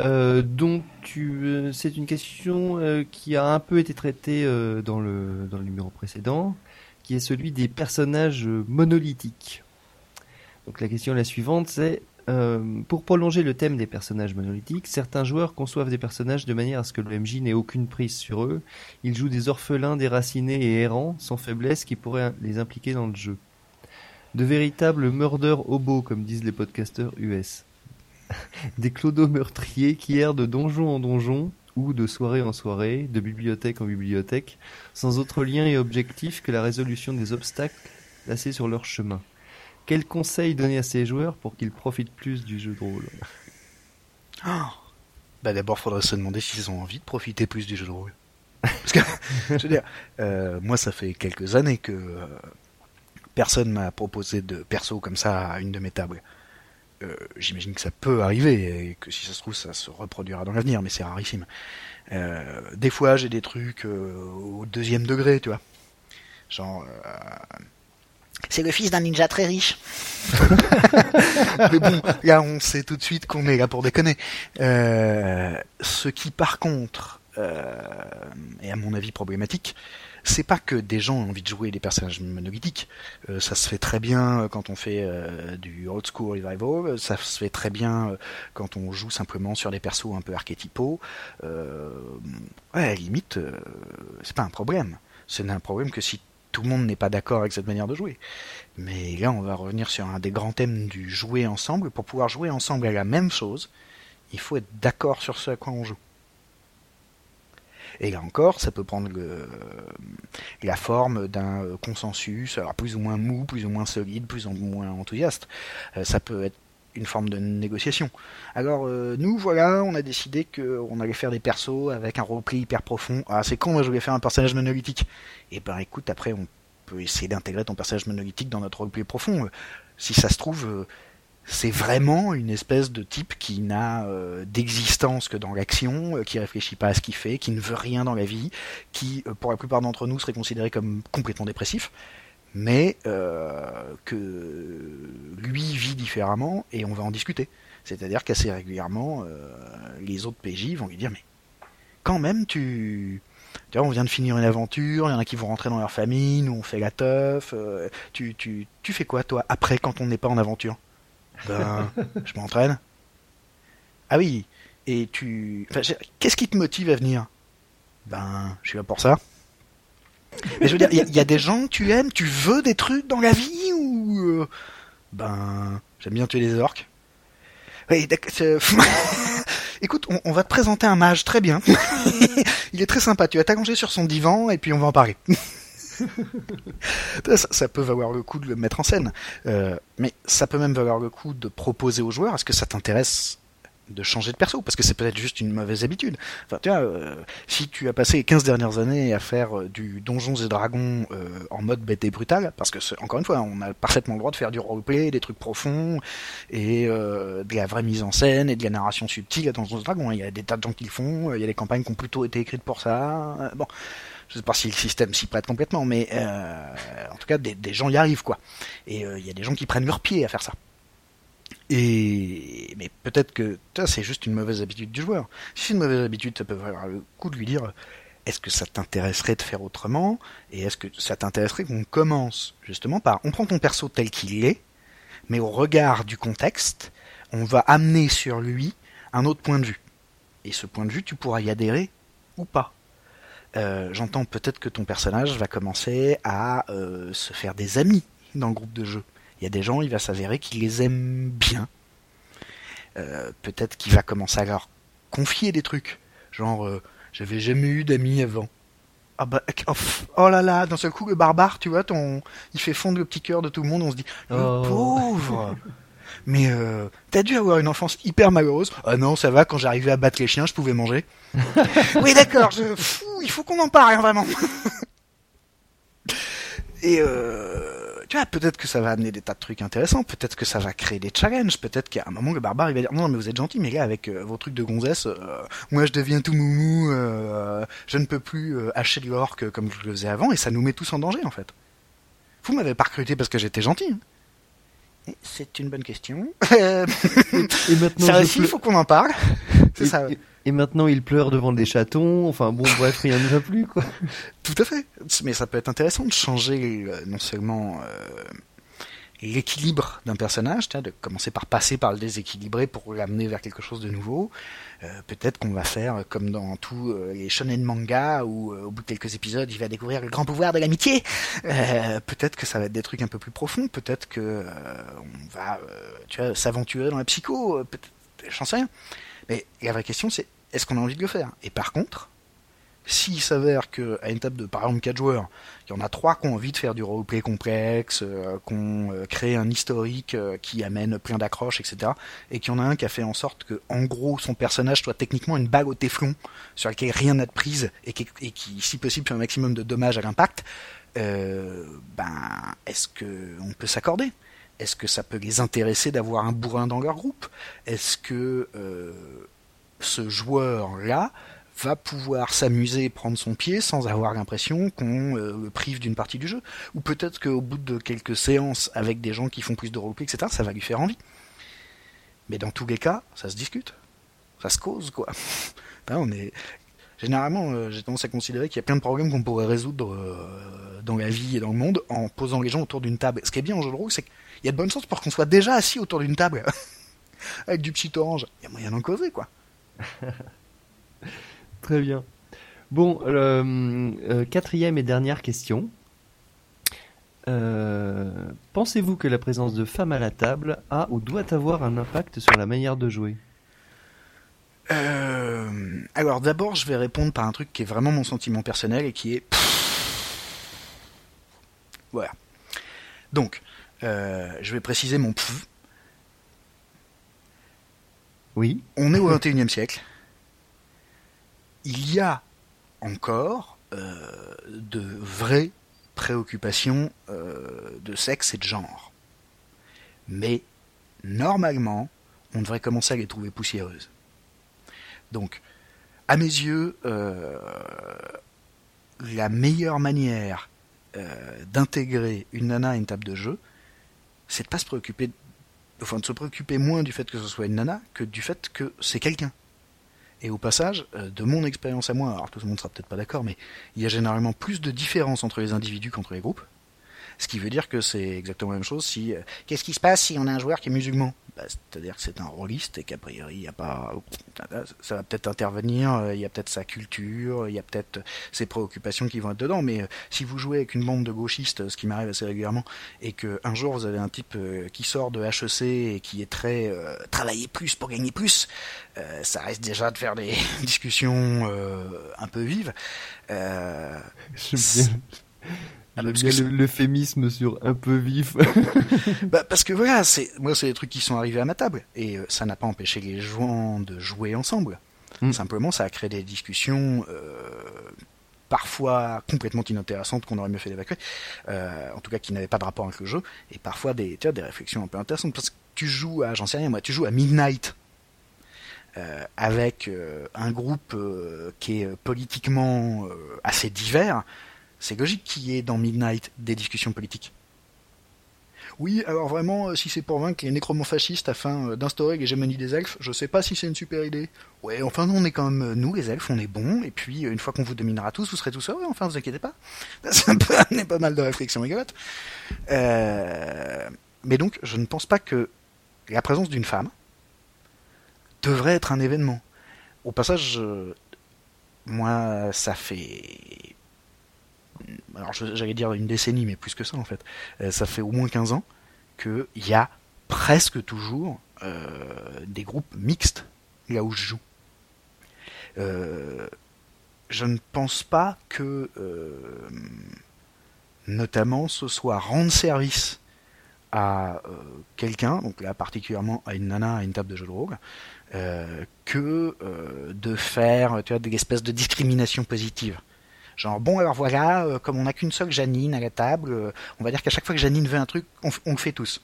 Euh, donc, euh, c'est une question euh, qui a un peu été traitée dans le dans le numéro précédent, qui est celui des personnages monolithiques. Donc, la question est la suivante, c'est euh, pour prolonger le thème des personnages monolithiques, certains joueurs conçoivent des personnages de manière à ce que le MJ n'ait aucune prise sur eux. Ils jouent des orphelins déracinés et errants, sans faiblesse, qui pourraient les impliquer dans le jeu. De véritables murders hobos, comme disent les podcasteurs US. [LAUGHS] des clodos meurtriers qui errent de donjon en donjon, ou de soirée en soirée, de bibliothèque en bibliothèque, sans autre lien et objectif que la résolution des obstacles placés sur leur chemin. Quel conseil donner à ces joueurs pour qu'ils profitent plus du jeu de rôle? Oh. bah D'abord, faudrait se demander s'ils ont envie de profiter plus du jeu de rôle. Parce que, [LAUGHS] je veux dire, euh, moi, ça fait quelques années que euh, personne m'a proposé de perso comme ça à une de mes tables. Euh, j'imagine que ça peut arriver et que si ça se trouve, ça se reproduira dans l'avenir, mais c'est rarissime. des fois, j'ai des trucs au deuxième degré, tu vois Genre, c'est le fils d'un ninja très riche. [LAUGHS] Mais bon, là, on sait tout de suite qu'on est là pour déconner. Euh, ce qui, par contre, euh, est à mon avis problématique, c'est pas que des gens ont envie de jouer des personnages monolithiques. Euh, ça se fait très bien quand on fait euh, du old school revival. Ça se fait très bien euh, quand on joue simplement sur des persos un peu archétypaux. Euh, ouais, à la limite, c'est pas un problème. Ce n'est un problème que si tout le monde n'est pas d'accord avec cette manière de jouer. Mais là, on va revenir sur un des grands thèmes du jouer ensemble. Pour pouvoir jouer ensemble à la même chose, il faut être d'accord sur ce à quoi on joue. Et là encore, ça peut prendre la forme d'un consensus, alors plus ou moins mou, plus ou moins solide, plus ou moins enthousiaste. Euh, ça peut être une forme de négociation. Alors euh, nous voilà, on a décidé qu'on allait faire des persos avec un roleplay hyper profond. Ah c'est con, moi je voulais faire un personnage monolithique. Et ben écoute, après on peut essayer d'intégrer ton personnage monolithique dans notre roleplay profond. Si ça se trouve, euh, c'est vraiment une espèce de type qui n'a euh, d'existence que dans l'action, qui réfléchit pas à ce qu'il fait, qui ne veut rien dans la vie, qui pour la plupart d'entre nous serait considéré comme complètement dépressif mais euh, que lui vit différemment et on va en discuter. C'est-à-dire qu'assez régulièrement, euh, les autres PJ vont lui dire mais quand même tu tu vois, on vient de finir une aventure, il y en a qui vont rentrer dans leur famille, nous on fait la teuf. Euh, tu, tu, tu fais quoi toi après quand on n'est pas en aventure? Ben, [LAUGHS] je m'entraîne. Ah oui, et tu. Enfin, Qu'est-ce qui te motive à venir? Ben, je suis là pour ça. Mais je veux dire, il y, a des gens que tu aimes, tu veux des trucs dans la vie ou euh, ben j'aime bien tuer les orques. Oui, [LAUGHS] Écoute, on, va te présenter un mage très bien. [LAUGHS] il est très sympa. Tu vas t'allonger sur son divan et puis on va en parler. [LAUGHS] ça, ça, peut valoir le coup de le mettre en scène, euh, mais ça peut même valoir le coup de proposer aux joueurs est-ce que ça t'intéresse de changer de perso, parce que c'est peut-être juste une mauvaise habitude. Enfin, tu vois, euh, si tu as passé les 15 dernières années à faire euh, du Donjons et Dragons euh, en mode bête et brutal, parce que, encore une fois, on a parfaitement le droit de faire du roleplay, des trucs profonds, et de la vraie mise en scène, et de la narration subtile à Donjons et Dragons. Il y a des tas de gens qui le font, il y a des campagnes qui ont plutôt été écrites pour ça. bon, je sais pas si le système s'y prête complètement, mais en tout cas, des, des, gens y arrivent, quoi. Et il y a des gens qui prennent leur pied à faire ça. Et mais peut-être que ça c'est juste une mauvaise habitude du joueur. Si c'est une mauvaise habitude, ça peut avoir le coup de lui dire est-ce que ça t'intéresserait de faire autrement? Et est-ce que ça t'intéresserait qu'on commence justement par on prend ton perso tel qu'il est, mais au regard du contexte, on va amener sur lui un autre point de vue. Et ce point de vue, tu pourras y adhérer ou pas. Euh, J'entends peut-être que ton personnage va commencer à euh, se faire des amis dans le groupe de jeu. Il y a des gens, il va s'avérer qu'ils les aiment bien. Euh, peut-être qu'il va commencer à leur confier des trucs. Genre, euh, j'avais jamais eu d'amis avant. Ah bah, oh, oh, là là, d'un seul coup, le barbare, tu vois, ton, il fait fondre le petit cœur de tout le monde, on se dit, le oh. pauvre Mais euh, t'as dû avoir une enfance hyper malheureuse. Ah non, ça va, quand j'arrivais à battre les chiens, je pouvais manger. [LAUGHS] oui, d'accord, je... il faut qu'on en parle, hein, vraiment. Et euh, tu vois, peut-être que ça va amener des tas de trucs intéressants, peut-être que ça va créer des challenges, peut-être qu'à un moment le barbare il va dire non mais vous êtes gentil mais là avec euh, vos trucs de gonzesse, euh, moi je deviens tout moumou, euh, je ne peux plus hacher de l'orque comme je le faisais avant et ça nous met tous en danger en fait. Vous m'avez pas recruté parce que j'étais gentil. Hein. C'est une bonne question. [LAUGHS] et, maintenant, ça aussi, il faut qu'on en parle. [LAUGHS] C'est ça et maintenant il pleure devant des chatons. Enfin bon, bref, rien ne va plus quoi. Tout à fait. Mais ça peut être intéressant de changer euh, non seulement euh, l'équilibre d'un personnage, de commencer par passer par le déséquilibré pour l'amener vers quelque chose de nouveau. Euh, peut-être qu'on va faire comme dans tous les shonen manga où au bout de quelques épisodes il va découvrir le grand pouvoir de l'amitié. peut-être que ça va être des trucs un peu plus profonds. Peut-être que on va, tu s'aventurer dans la psycho. J'en sais rien. Mais la vraie question, c'est est-ce qu'on a envie de le faire? Et par contre, s'il s'avère qu'à une table de par exemple 4 joueurs, il y en a 3 qui ont envie de faire du roleplay complexe, euh, qui euh, un historique euh, qui amène plein d'accroches, etc., et qu'il y en a un qui a fait en sorte que, en gros, son personnage soit techniquement une bague au téflon sur laquelle rien n'a de prise et qui, si possible, fait un maximum de dommages à l'impact, ben, est-ce qu'on peut s'accorder? Est-ce que ça peut les intéresser d'avoir un bourrin dans leur groupe? Est-ce que euh, ce joueur-là va pouvoir s'amuser et prendre son pied sans avoir l'impression qu'on le prive d'une partie du jeu. Ou peut-être qu'au bout de quelques séances avec des gens qui font plus de roleplay, etc., ça va lui faire envie. Mais dans tous les cas, ça se discute. Ça se cause, quoi. [LAUGHS] on est... Généralement, j'ai tendance à considérer qu'il y a plein de problèmes qu'on pourrait résoudre dans la vie et dans le monde en posant les gens autour d'une table. Ce qui est bien en jeu de rôle, c'est qu'il y a de bonnes chances pour qu'on soit déjà assis autour d'une table [LAUGHS] avec du petit orange. Il y a moyen d'en causer, quoi. [LAUGHS] Très bien. Bon, euh, euh, quatrième et dernière question. Euh, pensez-vous que la présence de femmes à la table a ou doit avoir un impact sur la manière de jouer? Alors d'abord, je vais répondre par un truc qui est vraiment mon sentiment personnel et qui est... Voilà. Donc, je vais préciser mon Oui. On est au XXIe siècle il y a encore euh, de vraies préoccupations euh, de sexe et de genre. Mais normalement, on devrait commencer à les trouver poussiéreuses. Donc, à mes yeux, euh, la meilleure manière d'intégrer une nana à une table de jeu, c'est de pas se préoccuper, enfin de se préoccuper moins du fait que ce soit une nana que du fait que c'est quelqu'un. Et au passage, euh, de mon expérience à moi, alors tout le monde sera peut-être pas d'accord, mais il y a généralement plus de différences entre les individus qu'entre les groupes. Ce qui veut dire que c'est exactement la même chose si. Euh, qu'est-ce qui se passe si on a un joueur qui est musulman? Bah, C'est-à-dire que c'est un rôliste et qu'a priori, il y a pas. Ça va peut-être intervenir, euh, il y a peut-être sa culture, il y a peut-être ses préoccupations qui vont être dedans, mais si vous jouez avec une bande de gauchistes, ce qui m'arrive assez régulièrement, et que un jour vous avez un type qui sort de HEC et qui est très. travailler plus pour gagner plus, ça risque déjà de faire des [LAUGHS] discussions un peu vives. Euh, ah, bien l'euphémisme sur un peu vif. [LAUGHS] [LAUGHS] bah, parce que voilà, c'est moi c'est des trucs qui sont arrivés à ma table et euh, ça n'a pas empêché les joueurs de jouer ensemble. Hmm. Simplement, ça a créé des discussions euh, parfois complètement inintéressantes qu'on aurait mieux fait d'évacuer, euh, en tout cas qui n'avaient pas de rapport avec le jeu, et parfois des, tu vois, des réflexions un peu intéressantes parce que tu joues à, j'en sais rien moi, tu joues à Midnight. avec un groupe qui est politiquement assez divers, c'est logique qu'il y ait dans Midnight des discussions politiques. Oui, alors vraiment, euh, si c'est pour vaincre les nécromorphes-fascistes afin euh, d'instaurer l'hégémonie des elfes, je sais pas si c'est une super idée. Ouais, enfin, on est quand même, euh, nous, les elfes, on est bons, et puis, une fois qu'on vous dominera tous, vous serez tous heureux, enfin, vous inquiétez pas. [LAUGHS] Ça peut amener pas mal de réflexions rigolotes. Mais donc, je ne pense pas que la présence d'une femme devrait être un événement. Au passage, moi, ça fait alors j'allais dire une décennie, mais plus que ça en fait, euh, ça fait au moins 15 ans qu'il y a presque toujours euh, des groupes mixtes là où je joue. Euh, je ne pense pas que, notamment, ce soit rendre service à quelqu'un, donc là particulièrement à une nana à une table de jeu de rôle, que de faire tu vois, des espèces de discrimination positive. Genre, bon, alors voilà, euh, comme on n'a qu'une seule Janine à la table, euh, on va dire qu'à chaque fois que Janine veut un truc, on, le fait tous.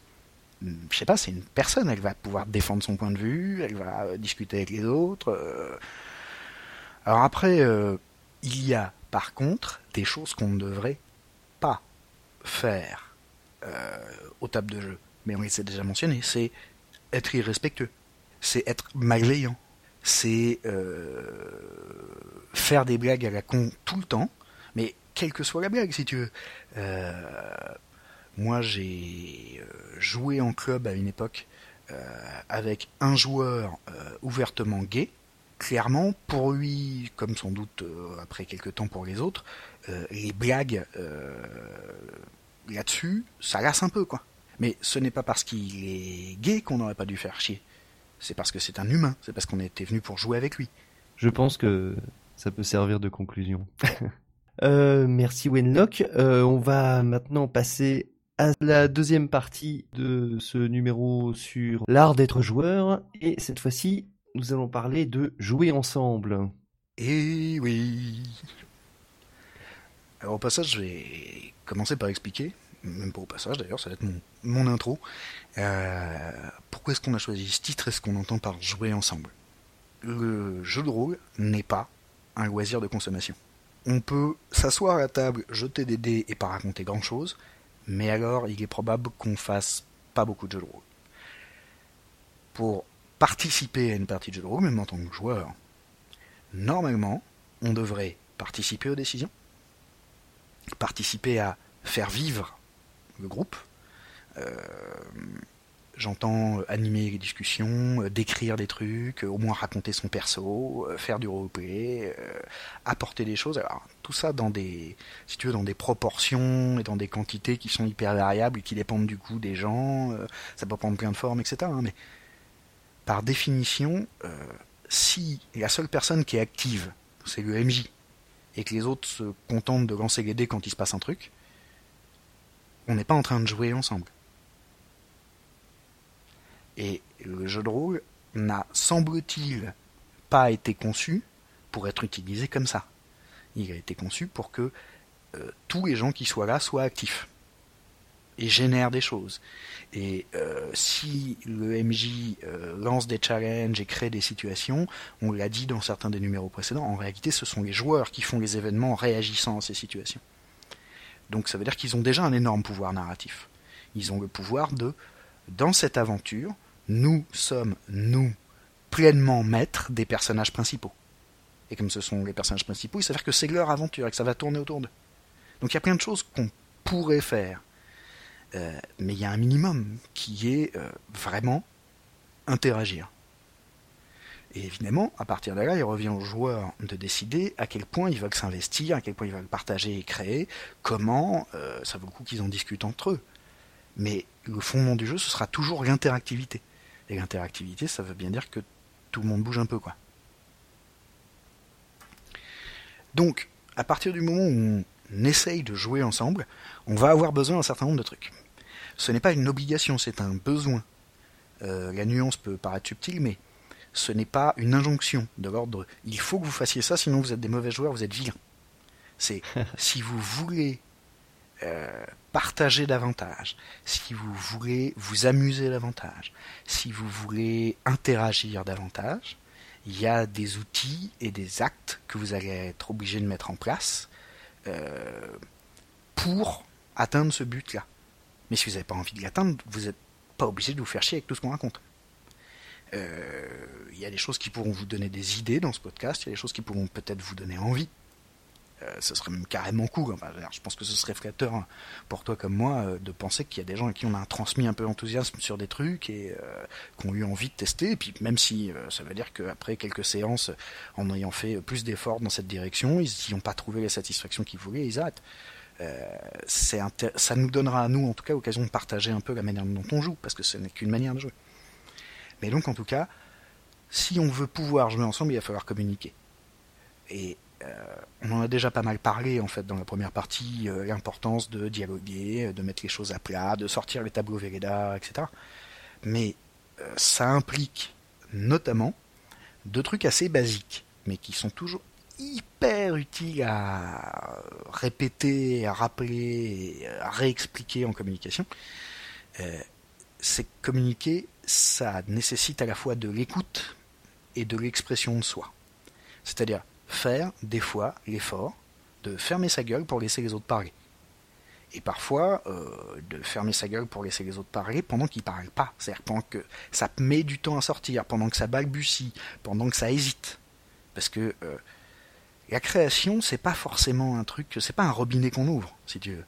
Hmm, je sais pas, c'est une personne, elle va pouvoir défendre son point de vue, elle va euh, discuter avec les autres. Alors après, il y a par contre des choses qu'on ne devrait pas faire aux tables de jeu. Mais on les a déjà mentionné, c'est être irrespectueux, c'est être malveillant, c'est faire des blagues à la con tout le temps, mais quelle que soit la blague, si tu veux. Euh, moi, j'ai euh, joué en club à une époque euh, avec un joueur ouvertement gay. Clairement, pour lui, comme sans doute après quelques temps pour les autres, les blagues là-dessus, ça lasse un peu, quoi. Mais ce n'est pas parce qu'il est gay qu'on n'aurait pas dû faire chier. C'est parce que c'est un humain, c'est parce qu'on était venu pour jouer avec lui. Je pense que ça peut servir de conclusion. [LAUGHS] euh, merci Wenlock. Euh, on va maintenant passer à la deuxième partie de ce numéro sur l'art d'être joueur. Et cette fois-ci, nous allons parler de jouer ensemble. Eh oui. Alors au passage, je vais commencer par expliquer, même pas au passage d'ailleurs, ça va être mon, mon intro, euh, pourquoi est-ce qu'on a choisi ce titre et ce qu'on entend par jouer ensemble? Le jeu de rôle n'est pas un loisir de consommation. On peut s'asseoir à la table, jeter des dés et pas raconter grand chose, mais alors il est probable qu'on fasse pas beaucoup de jeux de rôle. Pour participer à une partie de jeu de rôle, même en tant que joueur, normalement, on devrait participer aux décisions, participer à faire vivre le groupe. Euh, j'entends animer les discussions, euh, décrire des trucs, au moins raconter son perso, euh, faire du roleplay, apporter des choses. Alors tout ça dans des, si tu veux, dans des proportions et dans des quantités qui sont hyper variables et qui dépendent du goût des gens. ça peut prendre plein de formes, etc. Hein, mais par définition, si la seule personne qui est active, c'est le MJ, et que les autres se contentent de lancer les dés quand il se passe un truc, on n'est pas en train de jouer ensemble. Et le jeu de rôle n'a, semble-t-il, pas été conçu pour être utilisé comme ça. Il a été conçu pour que euh, tous les gens qui soient là soient actifs et génèrent des choses. Et euh, si le MJ euh, lance des challenges et crée des situations, on l'a dit dans certains des numéros précédents, en réalité ce sont les joueurs qui font les événements en réagissant à ces situations. Donc ça veut dire qu'ils ont déjà un énorme pouvoir narratif. Ils ont le pouvoir de, dans cette aventure, nous sommes, nous, pleinement maîtres des personnages principaux. Et comme ce sont les personnages principaux, il s'avère que c'est leur aventure et que ça va tourner autour d'eux. Donc il y a plein de choses qu'on pourrait faire. Euh, mais il y a un minimum qui est euh, vraiment interagir. Et évidemment, à partir de là, il revient aux joueurs de décider à quel point ils veulent s'investir, à quel point ils veulent partager et créer, comment, euh, ça vaut le coup qu'ils en discutent entre eux. Mais le fondement du jeu, ce sera toujours l'interactivité. Et l'interactivité, ça veut bien dire que tout le monde bouge un peu, quoi. Donc, à partir du moment où on essaye de jouer ensemble, on va avoir besoin d'un certain nombre de trucs. Ce n'est pas une obligation, c'est un besoin. Euh, la nuance peut paraître subtile, mais ce n'est pas une injonction de l'ordre il faut que vous fassiez ça, sinon vous êtes des mauvais joueurs, vous êtes vilains. C'est [LAUGHS] si vous voulez euh, partager davantage, si vous voulez vous amuser davantage, si vous voulez interagir davantage, il y a des outils et des actes que vous allez être obligé de mettre en place euh, pour atteindre ce but-là. Mais si vous n'avez pas envie de l'atteindre, vous n'êtes pas obligé de vous faire chier avec tout ce qu'on raconte. Euh, il y a des choses qui pourront vous donner des idées dans ce podcast, il y a des choses qui pourront peut-être vous donner envie. Euh, ce serait même carrément cool. Je pense que ce serait flatteur pour toi comme moi euh, de penser qu'il y a des gens à qui on a transmis un peu d'enthousiasme sur des trucs et qui ont eu envie de tester. Et puis même si ça veut dire qu'après quelques séances, en ayant fait plus d'efforts dans cette direction, ils n'ont pas trouvé la satisfaction qu'ils voulaient, ils arrêtent. ça nous donnera à nous en tout cas l'occasion de partager un peu la manière dont on joue, parce que ce n'est qu'une manière de jouer. Mais donc, en tout cas, si on veut pouvoir jouer ensemble, il va falloir communiquer. Et euh, on en a déjà pas mal parlé en fait dans la première partie, euh, l'importance de dialoguer, de mettre les choses à plat, de sortir les tableaux Véleda, etc. Mais euh, ça implique notamment deux trucs assez basiques, mais qui sont toujours hyper utiles à répéter, à rappeler, à réexpliquer en communication. c'est communiquer ça nécessite à la fois de l'écoute et de l'expression de soi. C'est-à-dire faire des fois l'effort de fermer sa gueule pour laisser les autres parler. Et parfois, euh, de fermer sa gueule pour laisser les autres parler pendant qu'ils parlent pas. C'est-à-dire pendant que ça met du temps à sortir, pendant que ça balbutie, pendant que ça hésite. Parce que euh, la création, c'est pas forcément un truc, c'est pas un robinet qu'on ouvre, si tu veux.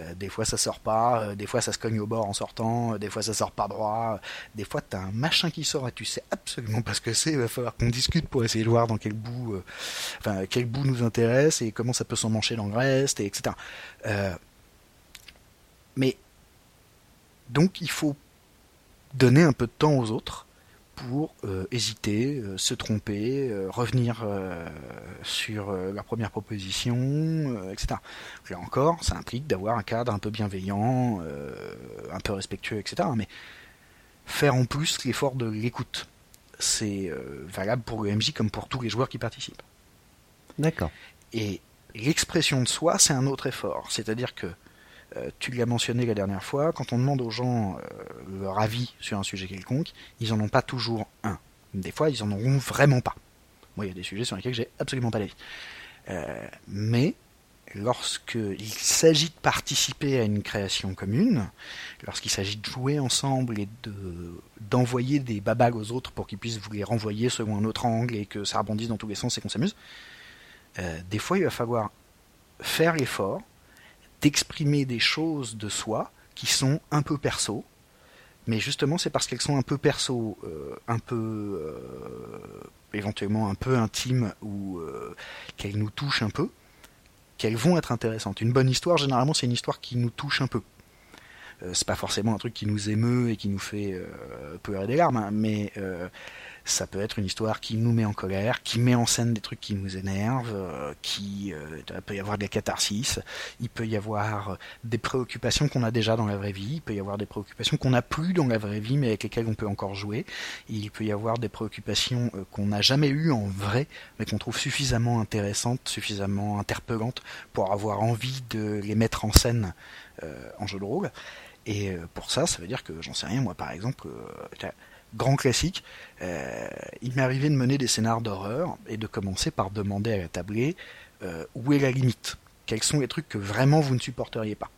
Euh, des fois ça sort pas, euh, des fois ça se cogne au bord en sortant, euh, des fois ça sort pas droit, des fois t'as un machin qui sort et tu sais absolument pas ce que c'est, il va falloir qu'on discute pour essayer de voir dans quel bout, enfin quel bout nous intéresse et comment ça peut s'emmancher dans le reste, et etc. mais donc il faut donner un peu de temps aux autres pour euh, hésiter, euh, se tromper, euh, revenir sur la première proposition, etc. Là encore, ça implique d'avoir un cadre un peu bienveillant, un peu respectueux, etc. Mais faire en plus l'effort de l'écoute, c'est valable pour le MJ comme pour tous les joueurs qui participent. D'accord. Et l'expression de soi, c'est un autre effort. C'est-à-dire que euh, tu l'as mentionné la dernière fois, quand on demande aux gens leur avis sur un sujet quelconque, ils n'en ont pas toujours un. Des fois, ils en auront vraiment pas. Moi, il y a des sujets sur lesquels j'ai absolument pas d'avis. Euh, mais lorsqu'il s'agit de participer à une création commune, lorsqu'il s'agit de jouer ensemble et de d'envoyer des babags aux autres pour qu'ils puissent vous les renvoyer selon un autre angle et que ça rebondisse dans tous les sens et qu'on s'amuse, euh, des fois il va falloir faire l'effort d'exprimer des choses de soi qui sont un peu perso, mais justement c'est parce qu'elles sont un peu perso, euh, un peu euh, éventuellement un peu intimes ou qu'elles nous touchent un peu, qu'elles vont être intéressantes. Une bonne histoire, généralement, c'est une histoire qui nous touche un peu. Euh, c'est pas forcément un truc qui nous émeut et qui nous fait euh, pleurer des larmes, hein, mais euh, ça peut être une histoire qui nous met en colère, qui met en scène des trucs qui nous énervent, euh, qui euh, peut y avoir de la catharsis, il peut y avoir des préoccupations qu'on a déjà dans la vraie vie, il peut y avoir des préoccupations qu'on n'a plus dans la vraie vie mais avec lesquelles on peut encore jouer, il peut y avoir des préoccupations qu'on n'a jamais eues en vrai mais qu'on trouve suffisamment intéressantes, suffisamment interpellantes pour avoir envie de les mettre en scène en jeu de rôle. Et pour ça, ça veut dire que j'en sais rien, moi par exemple, grand classique, euh, il m'est arrivé de mener des scénars d'horreur et de commencer par demander à la tablée euh, où est la limite? Quels sont les trucs que vraiment vous ne supporteriez pas?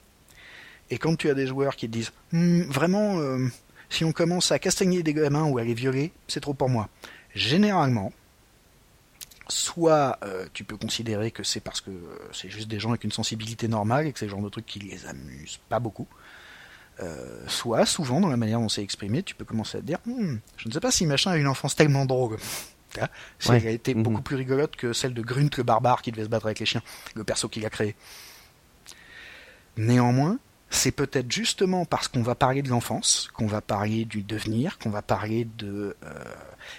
Et quand tu as des joueurs qui te disent hm, vraiment, euh, si on commence à castagner des gamins ou à les violer, c'est trop pour moi. Généralement, soit tu peux considérer que c'est parce que c'est juste des gens avec une sensibilité normale et que c'est le genre de truc qui les amuse pas beaucoup, euh, soit souvent dans la manière dont c'est exprimé, tu peux commencer à te dire, hmm, je ne sais pas si machin a une enfance tellement drôle. Elle a été mhm. beaucoup plus rigolote que celle de Grunt le barbare qui devait se battre avec les chiens, le perso qu'il a créé. Néanmoins, c'est peut-être justement parce qu'on va parler de l'enfance, qu'on va parler du devenir, qu'on va parler de euh,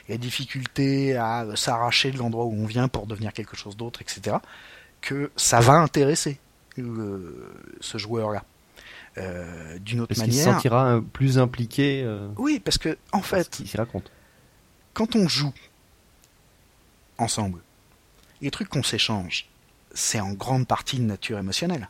la difficulté à s'arracher de l'endroit où on vient pour devenir quelque chose d'autre, etc., que ça va intéresser ce joueur-là. Euh, d'une autre manière. Il se sentira plus impliqué. Euh, oui, parce que en fait, il raconte. Quand on joue ensemble, les trucs qu'on s'échange, c'est en grande partie de nature émotionnelle.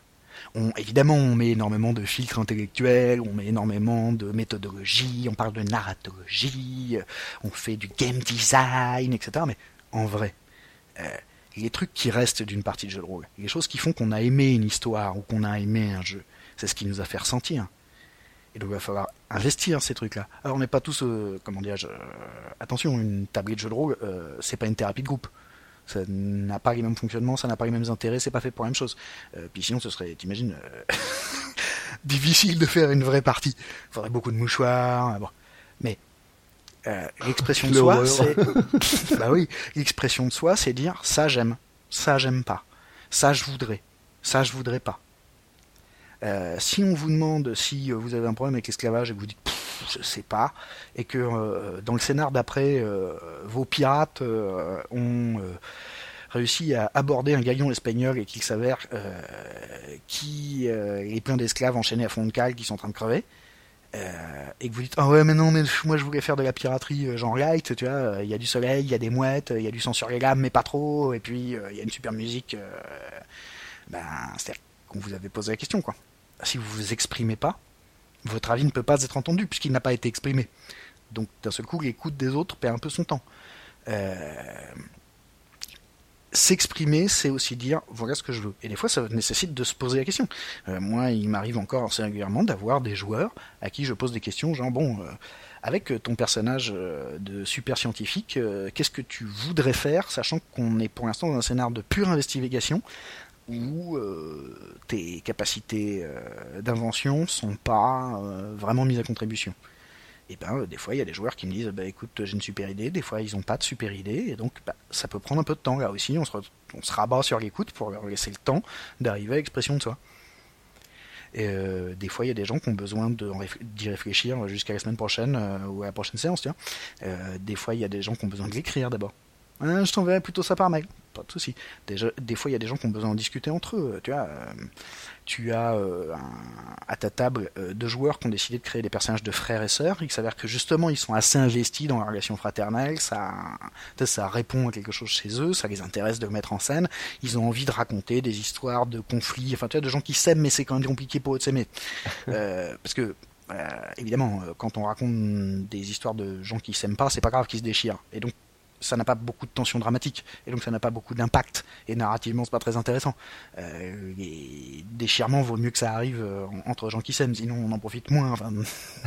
On, évidemment, on met énormément de filtres intellectuels, on met énormément de méthodologie, on parle de narratologie, on fait du game design, etc. Mais en vrai, euh, les trucs qui restent d'une partie de jeu de rôle, les choses qui font qu'on a aimé une histoire ou qu'on a aimé un jeu, c'est ce qui nous a fait ressentir. Et donc il va falloir investir ces trucs-là. Alors on n'est pas tous, euh, comment dire, euh, attention, une tablette de jeu de rôle, euh, c'est pas une thérapie de groupe. Ça n'a pas les mêmes fonctionnements, ça n'a pas les mêmes intérêts, c'est pas fait pour la même chose. puis sinon, ce serait, t'imagines, [LAUGHS] difficile de faire une vraie partie. Il faudrait beaucoup de mouchoirs. Bon. Mais l'expression de soi, c'est, [LAUGHS] bah oui, l'expression de soi, c'est dire ça j'aime, ça j'aime pas, ça je voudrais, ça je voudrais pas. Euh, si on vous demande si euh, vous avez un problème avec l'esclavage et que vous dites je sais pas, et que euh, dans le scénar d'après, vos pirates ont réussi à aborder un galion espagnol et qu'il s'avère qui est plein d'esclaves enchaînés à fond de cale qui sont en train de crever, et que vous dites ah ouais mais non mais moi je voulais faire de la piraterie genre light tu vois il y a du soleil il y a des mouettes il y a du sang sur les lames mais pas trop et puis il y a une super musique ben c'est qu'on vous avait posé la question, quoi. Si vous vous exprimez pas, votre avis ne peut pas être entendu puisqu'il n'a pas été exprimé. Donc d'un seul coup, l'écoute des autres perd un peu son temps. Euh, s'exprimer, c'est aussi dire voilà ce que je veux. Et des fois, ça nécessite de se poser la question. Euh, moi, il m'arrive encore assez régulièrement d'avoir des joueurs à qui je pose des questions, genre bon, euh, avec ton personnage de super scientifique, qu'est-ce que tu voudrais faire, sachant qu'on est pour l'instant dans un scénario de pure investigation, où euh, tes capacités euh, d'invention sont pas euh, vraiment mises à contribution. Et ben des fois il y a des joueurs qui me disent bah écoute j'ai une super idée, des fois ils n'ont pas de super idée et donc bah, ça peut prendre un peu de temps là aussi on se, rabat sur l'écoute pour leur laisser le temps d'arriver à l'expression de soi. Et des fois, il y a des gens qui ont besoin d'y réfléchir jusqu'à la semaine prochaine ou à la prochaine séance. Des fois, il y a des gens qui ont besoin de l'écrire d'abord. Hein, je t'enverrai plutôt ça par mail pas de souci. des fois, il y a des gens qui ont besoin de discuter entre eux. Tu vois, euh, tu as euh, à ta table euh, deux joueurs qui ont décidé de créer des personnages de frères et sœurs. Il s'avère que justement, ils sont assez investis dans la relation fraternelle. Ça, ça répond à quelque chose chez eux. Ça les intéresse de le mettre en scène. Ils ont envie de raconter des histoires de conflits. Enfin, tu vois, de gens qui s'aiment, mais c'est quand même compliqué pour eux de s'aimer. [LAUGHS] parce que évidemment, quand on raconte des histoires de gens qui s'aiment pas, c'est pas grave qu'ils se déchirent. Et donc, ça n'a pas beaucoup de tension dramatique, et donc ça n'a pas beaucoup d'impact, et narrativement c'est pas très intéressant. Euh, les déchirements vaut mieux que ça arrive euh, entre gens qui s'aiment, sinon on en profite moins, enfin,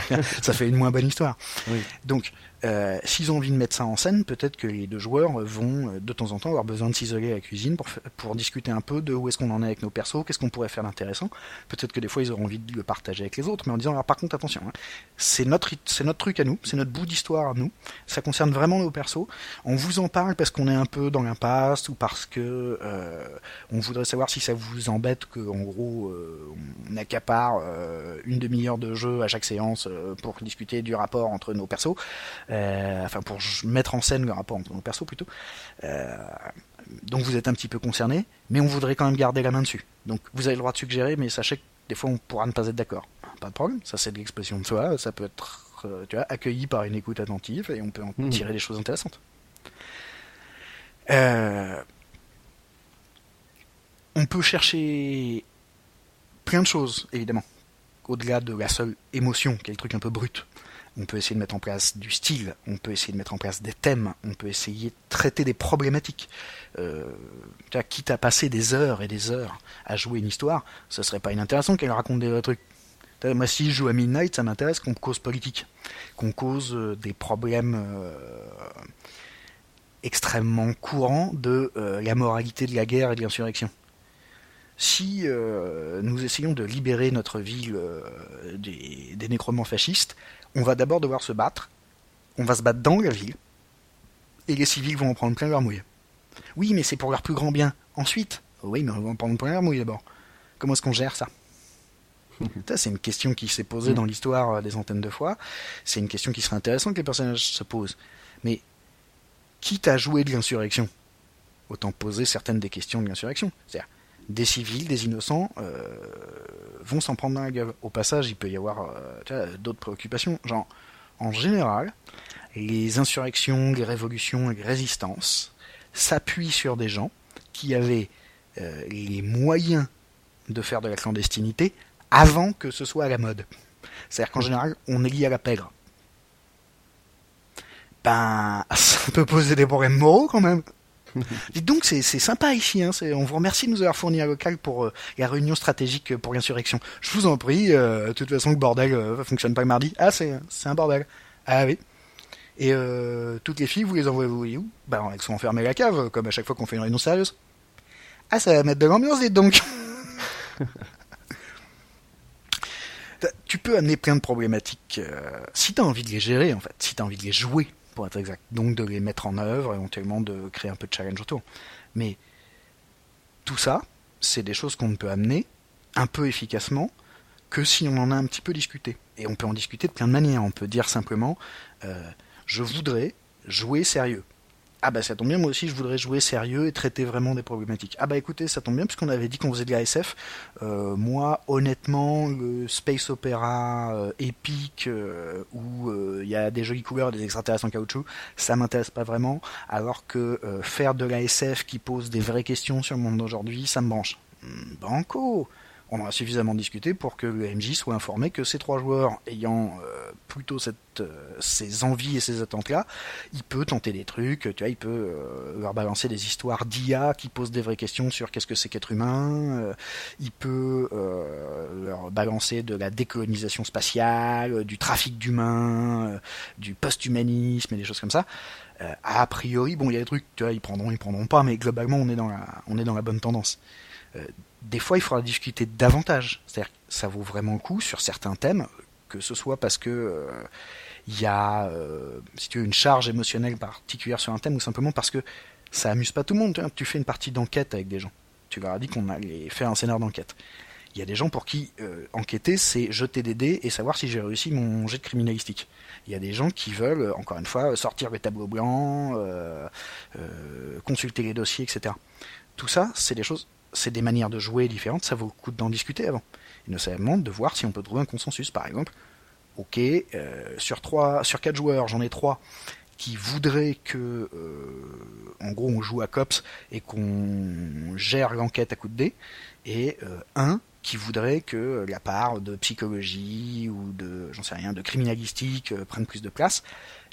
[LAUGHS] ça fait une moins bonne histoire. Oui. Donc euh, s'ils ont envie de mettre ça en scène, peut-être que les deux joueurs vont euh, de temps en temps avoir besoin de s'isoler à la cuisine pour, pour discuter un peu de où est-ce qu'on en est avec nos persos, qu'est-ce qu'on pourrait faire d'intéressant. Peut-être que des fois ils auront envie de le partager avec les autres, mais en disant alors par contre attention, hein, c'est notre c'est notre truc à nous, c'est notre bout d'histoire à nous, ça concerne vraiment nos persos. On vous en parle parce qu'on est un peu dans l'impasse ou parce que euh, on voudrait savoir si ça vous embête que en gros euh, on accapare euh, une demi-heure de jeu à chaque séance pour discuter du rapport entre nos persos. Euh, enfin pour mettre en scène le rapport entre nos persos plutôt. Euh, donc vous êtes un petit peu concerné, mais on voudrait quand même garder la main dessus. Donc vous avez le droit de suggérer, mais sachez que des fois on pourra ne pas être d'accord. Pas de problème, ça c'est de l'expression de soi, ça peut être tu vois, accueilli par une écoute attentive et on peut en mmh. tirer des choses intéressantes. Euh, on peut chercher plein de choses, évidemment, au-delà de la seule émotion, qui est le truc un peu brut on peut essayer de mettre en place du style, on peut essayer de mettre en place des thèmes, on peut essayer de traiter des problématiques. Euh, quitte à passer des heures et des heures à jouer une histoire, ce serait pas inintéressant qu'elle raconte des trucs. Moi, si je joue à Midnight, ça m'intéresse qu'on cause politique, qu'on cause euh, des problèmes euh, extrêmement courants de la moralité de la guerre et de l'insurrection. Si nous essayons de libérer notre ville des, des fascistes, on va d'abord devoir se battre, on va se battre dans la ville, et les civils vont en prendre plein leur mouille. Oui, mais c'est pour leur plus grand bien. Ensuite, oui, mais on va en prendre plein leur mouille d'abord. Comment est-ce qu'on gère ça? [LAUGHS] C'est une question qui s'est posée dans l'histoire euh, des antennes de fois. C'est une question qui serait intéressante que les personnages se posent. Mais quitte à jouer de l'insurrection, autant poser certaines des questions de l'insurrection. C'est-à-dire, des civils, des innocents euh, vont s'en prendre dans la gueule. Au passage, il peut y avoir euh, d'autres préoccupations. Genre, en général, les insurrections, les révolutions, les résistances s'appuient sur des gens qui avaient euh, les moyens de faire de la clandestinité avant que ce soit à la mode. C'est-à-dire qu'en général, on est lié à la pègre. Ben, [LAUGHS] ça peut poser des problèmes moraux quand même. [LAUGHS] Dites donc, c'est sympa ici. Hein, on vous remercie de nous avoir fourni un local pour euh, la réunion stratégique pour l'insurrection. Je vous en prie. Euh, de toute façon, le bordel euh, fonctionne pas le mardi. Ah, c'est un bordel. Ah oui. Et toutes les filles, vous les envoyez où? Ben, elles sont enfermées à la cave, comme à chaque fois qu'on fait une réunion sérieuse. Ah, ça va mettre de l'ambiance, dites donc. [LAUGHS] tu peux amener plein de problématiques si tu as envie de les gérer, en fait, si tu as envie de les jouer pour être exact. Donc de les mettre en œuvre, éventuellement de créer un peu de challenge autour. Mais tout ça, c'est des choses qu'on ne peut amener un peu efficacement que si on en a un petit peu discuté. Et on peut en discuter de plein de manières. On peut dire simplement, euh, je voudrais jouer sérieux. Ah bah ça tombe bien, moi aussi je voudrais jouer sérieux et traiter vraiment des problématiques. Ah bah écoutez, ça tombe bien puisqu'on avait dit qu'on faisait de la SF. Euh, moi, honnêtement, le space opéra euh, épique euh, où il y a des jolies couleurs des extraterrestres en caoutchouc, ça m'intéresse pas vraiment. Alors que faire de la SF qui pose des vraies questions sur le monde d'aujourd'hui, ça me branche. Hmm, banco on aura suffisamment discuté pour que le MJ soit informé que ces trois joueurs ayant euh, plutôt cette, euh, ces envies et ces attentes-là, il peut tenter des trucs, tu vois, il peut euh, leur balancer des histoires d'IA qui posent des vraies questions sur qu'est-ce que c'est qu'être humain, il peut leur balancer de la décolonisation spatiale, du trafic d'humains, du post-humanisme et des choses comme ça. a priori, bon, il y a des trucs, tu vois, ils prendront, ils prendront pas, mais globalement, on est dans la, on est dans la bonne tendance des fois, il faudra discuter davantage. C'est-à-dire que ça vaut vraiment le coup sur certains thèmes, que ce soit parce que il euh, y a, euh, si tu veux, une charge émotionnelle particulière sur un thème, ou simplement parce que ça amuse pas tout le monde. Tu fais une partie d'enquête avec des gens. Tu leur as dit qu'on allait faire un scénario d'enquête. Il y a des gens pour qui euh, enquêter, c'est jeter des dés et savoir si j'ai réussi mon jet de criminalistique. Il y a des gens qui veulent, encore une fois, sortir les tableaux blancs, consulter les dossiers, etc. Tout ça, c'est des choses c'est des manières de jouer différentes, ça vaut le coup d'en discuter avant. Et nécessairement de voir si on peut trouver un consensus. Par exemple, ok, euh, sur trois, sur quatre joueurs, j'en ai trois qui voudraient que, euh, en gros, on joue à cops et qu'on gère l'enquête à coup de dés, et euh, un qui voudrait que la part de psychologie ou de, j'en sais rien, de criminalistique prenne plus de place.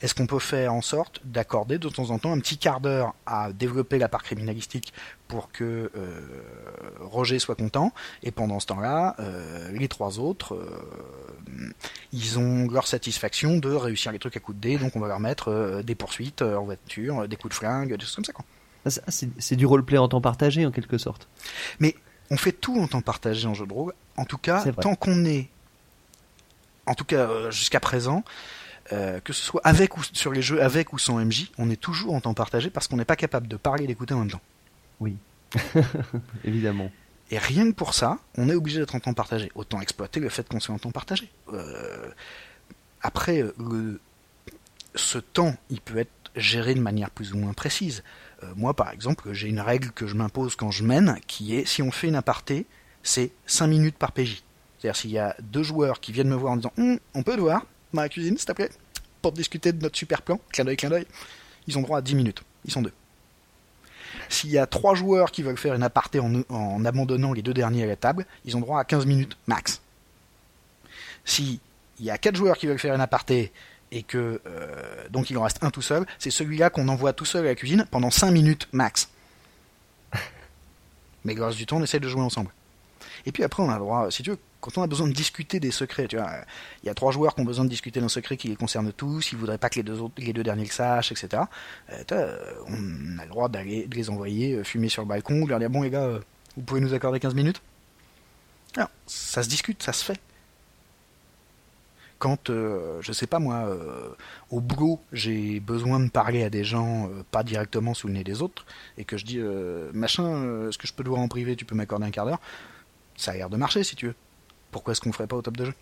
Est-ce qu'on peut faire en sorte d'accorder de temps en temps un petit quart d'heure à développer la part criminalistique pour que euh, Roger soit content et pendant ce temps-là, euh, les trois autres, euh, ils ont leur satisfaction de réussir les trucs à coups de dés, donc on va leur mettre des poursuites en voiture, des coups de flingue, des choses comme ça. Quoi. Ah, c'est du roleplay en temps partagé en quelque sorte. Mais on fait tout en temps partagé en jeu de rôle. En tout cas, tant qu'on est, en tout cas jusqu'à présent, euh, que ce soit avec ou sur les jeux avec ou sans MJ, on est toujours en temps partagé parce qu'on n'est pas capable de parler et d'écouter en même temps. Oui, [LAUGHS] évidemment. Et rien que pour ça, on est obligé d'être en temps partagé. Autant exploiter le fait qu'on soit en temps partagé. Euh, après, le... ce temps, il peut être géré de manière plus ou moins précise. Euh, moi, par exemple, j'ai une règle que je m'impose quand je mène, qui est si on fait une aparté, c'est 5 minutes par PJ. C'est-à-dire s'il y a deux joueurs qui viennent me voir en disant hum, on peut te voir, dans la cuisine, s'il te plaît, pour discuter de notre super plan. Clin d'œil, clin d'œil. Ils ont droit à 10 minutes. Ils sont deux. S'il y a trois joueurs qui veulent faire une aparté en, abandonnant les deux derniers à la table, ils ont droit à 15 minutes max. S'il y a quatre joueurs qui veulent faire une aparté et que euh, donc il en reste un tout seul, c'est celui-là qu'on envoie tout seul à la cuisine pendant 5 minutes max. [LAUGHS] Mais reste du temps, on essaie de jouer ensemble. Et puis après, on a le droit, si tu veux, quand on a besoin de discuter des secrets, tu vois, il y a trois joueurs qui ont besoin de discuter d'un secret qui les concerne tous, ils voudraient pas que les deux, autres, les deux derniers le sachent, etc. Euh, on a le droit d'aller de les envoyer euh, fumer sur le balcon, ou leur dire bon les gars, euh, vous pouvez nous accorder 15 minutes? Alors, ça se discute, ça se fait. Quand, je sais pas moi, au boulot, j'ai besoin de parler à des gens pas directement sous le nez des autres, et que je dis machin, est-ce que je peux te voir en privé, tu peux m'accorder un quart d'heure? Ça a l'air de marcher si tu veux. Pourquoi est-ce qu'on ferait pas au top de jeu?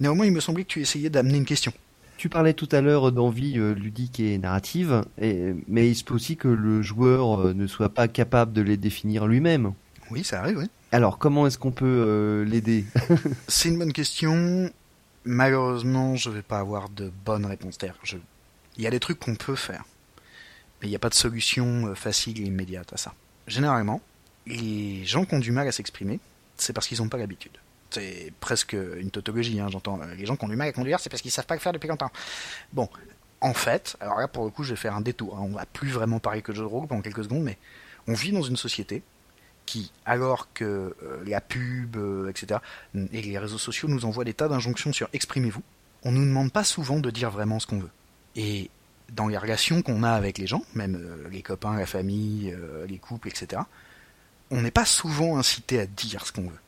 Néanmoins, il me semblait que tu essayais d'amener une question. Tu parlais tout à l'heure d'envie euh, ludique et narrative, mais il se peut aussi que le joueur euh, ne soit pas capable de les définir lui-même. Oui, ça arrive, oui. Alors, comment est-ce qu'on peut euh, l'aider? [LAUGHS] C'est une bonne question. Malheureusement, je ne vais pas avoir de bonne réponse derrière. Il y a des trucs qu'on peut faire, mais il n'y a pas de solution facile et immédiate à ça. Généralement, les gens qui ont du mal à s'exprimer, c'est parce qu'ils n'ont pas l'habitude. C'est presque une tautologie, hein, j'entends. Les gens qui ont du mal à conduire, c'est parce qu'ils savent pas faire depuis longtemps. Bon, en fait, alors là pour le coup, je vais faire un détour. Hein. On va plus vraiment parler que de jeu de rôle pendant quelques secondes, mais on vit dans une société qui, alors que euh, la pub, euh, etc., et les réseaux sociaux nous envoient des tas d'injonctions sur exprimez-vous, on nous demande pas souvent de dire vraiment ce qu'on veut. Et dans les relations qu'on a avec les gens, même euh, les copains, la famille, les couples, etc., on n'est pas souvent incité à dire ce qu'on veut.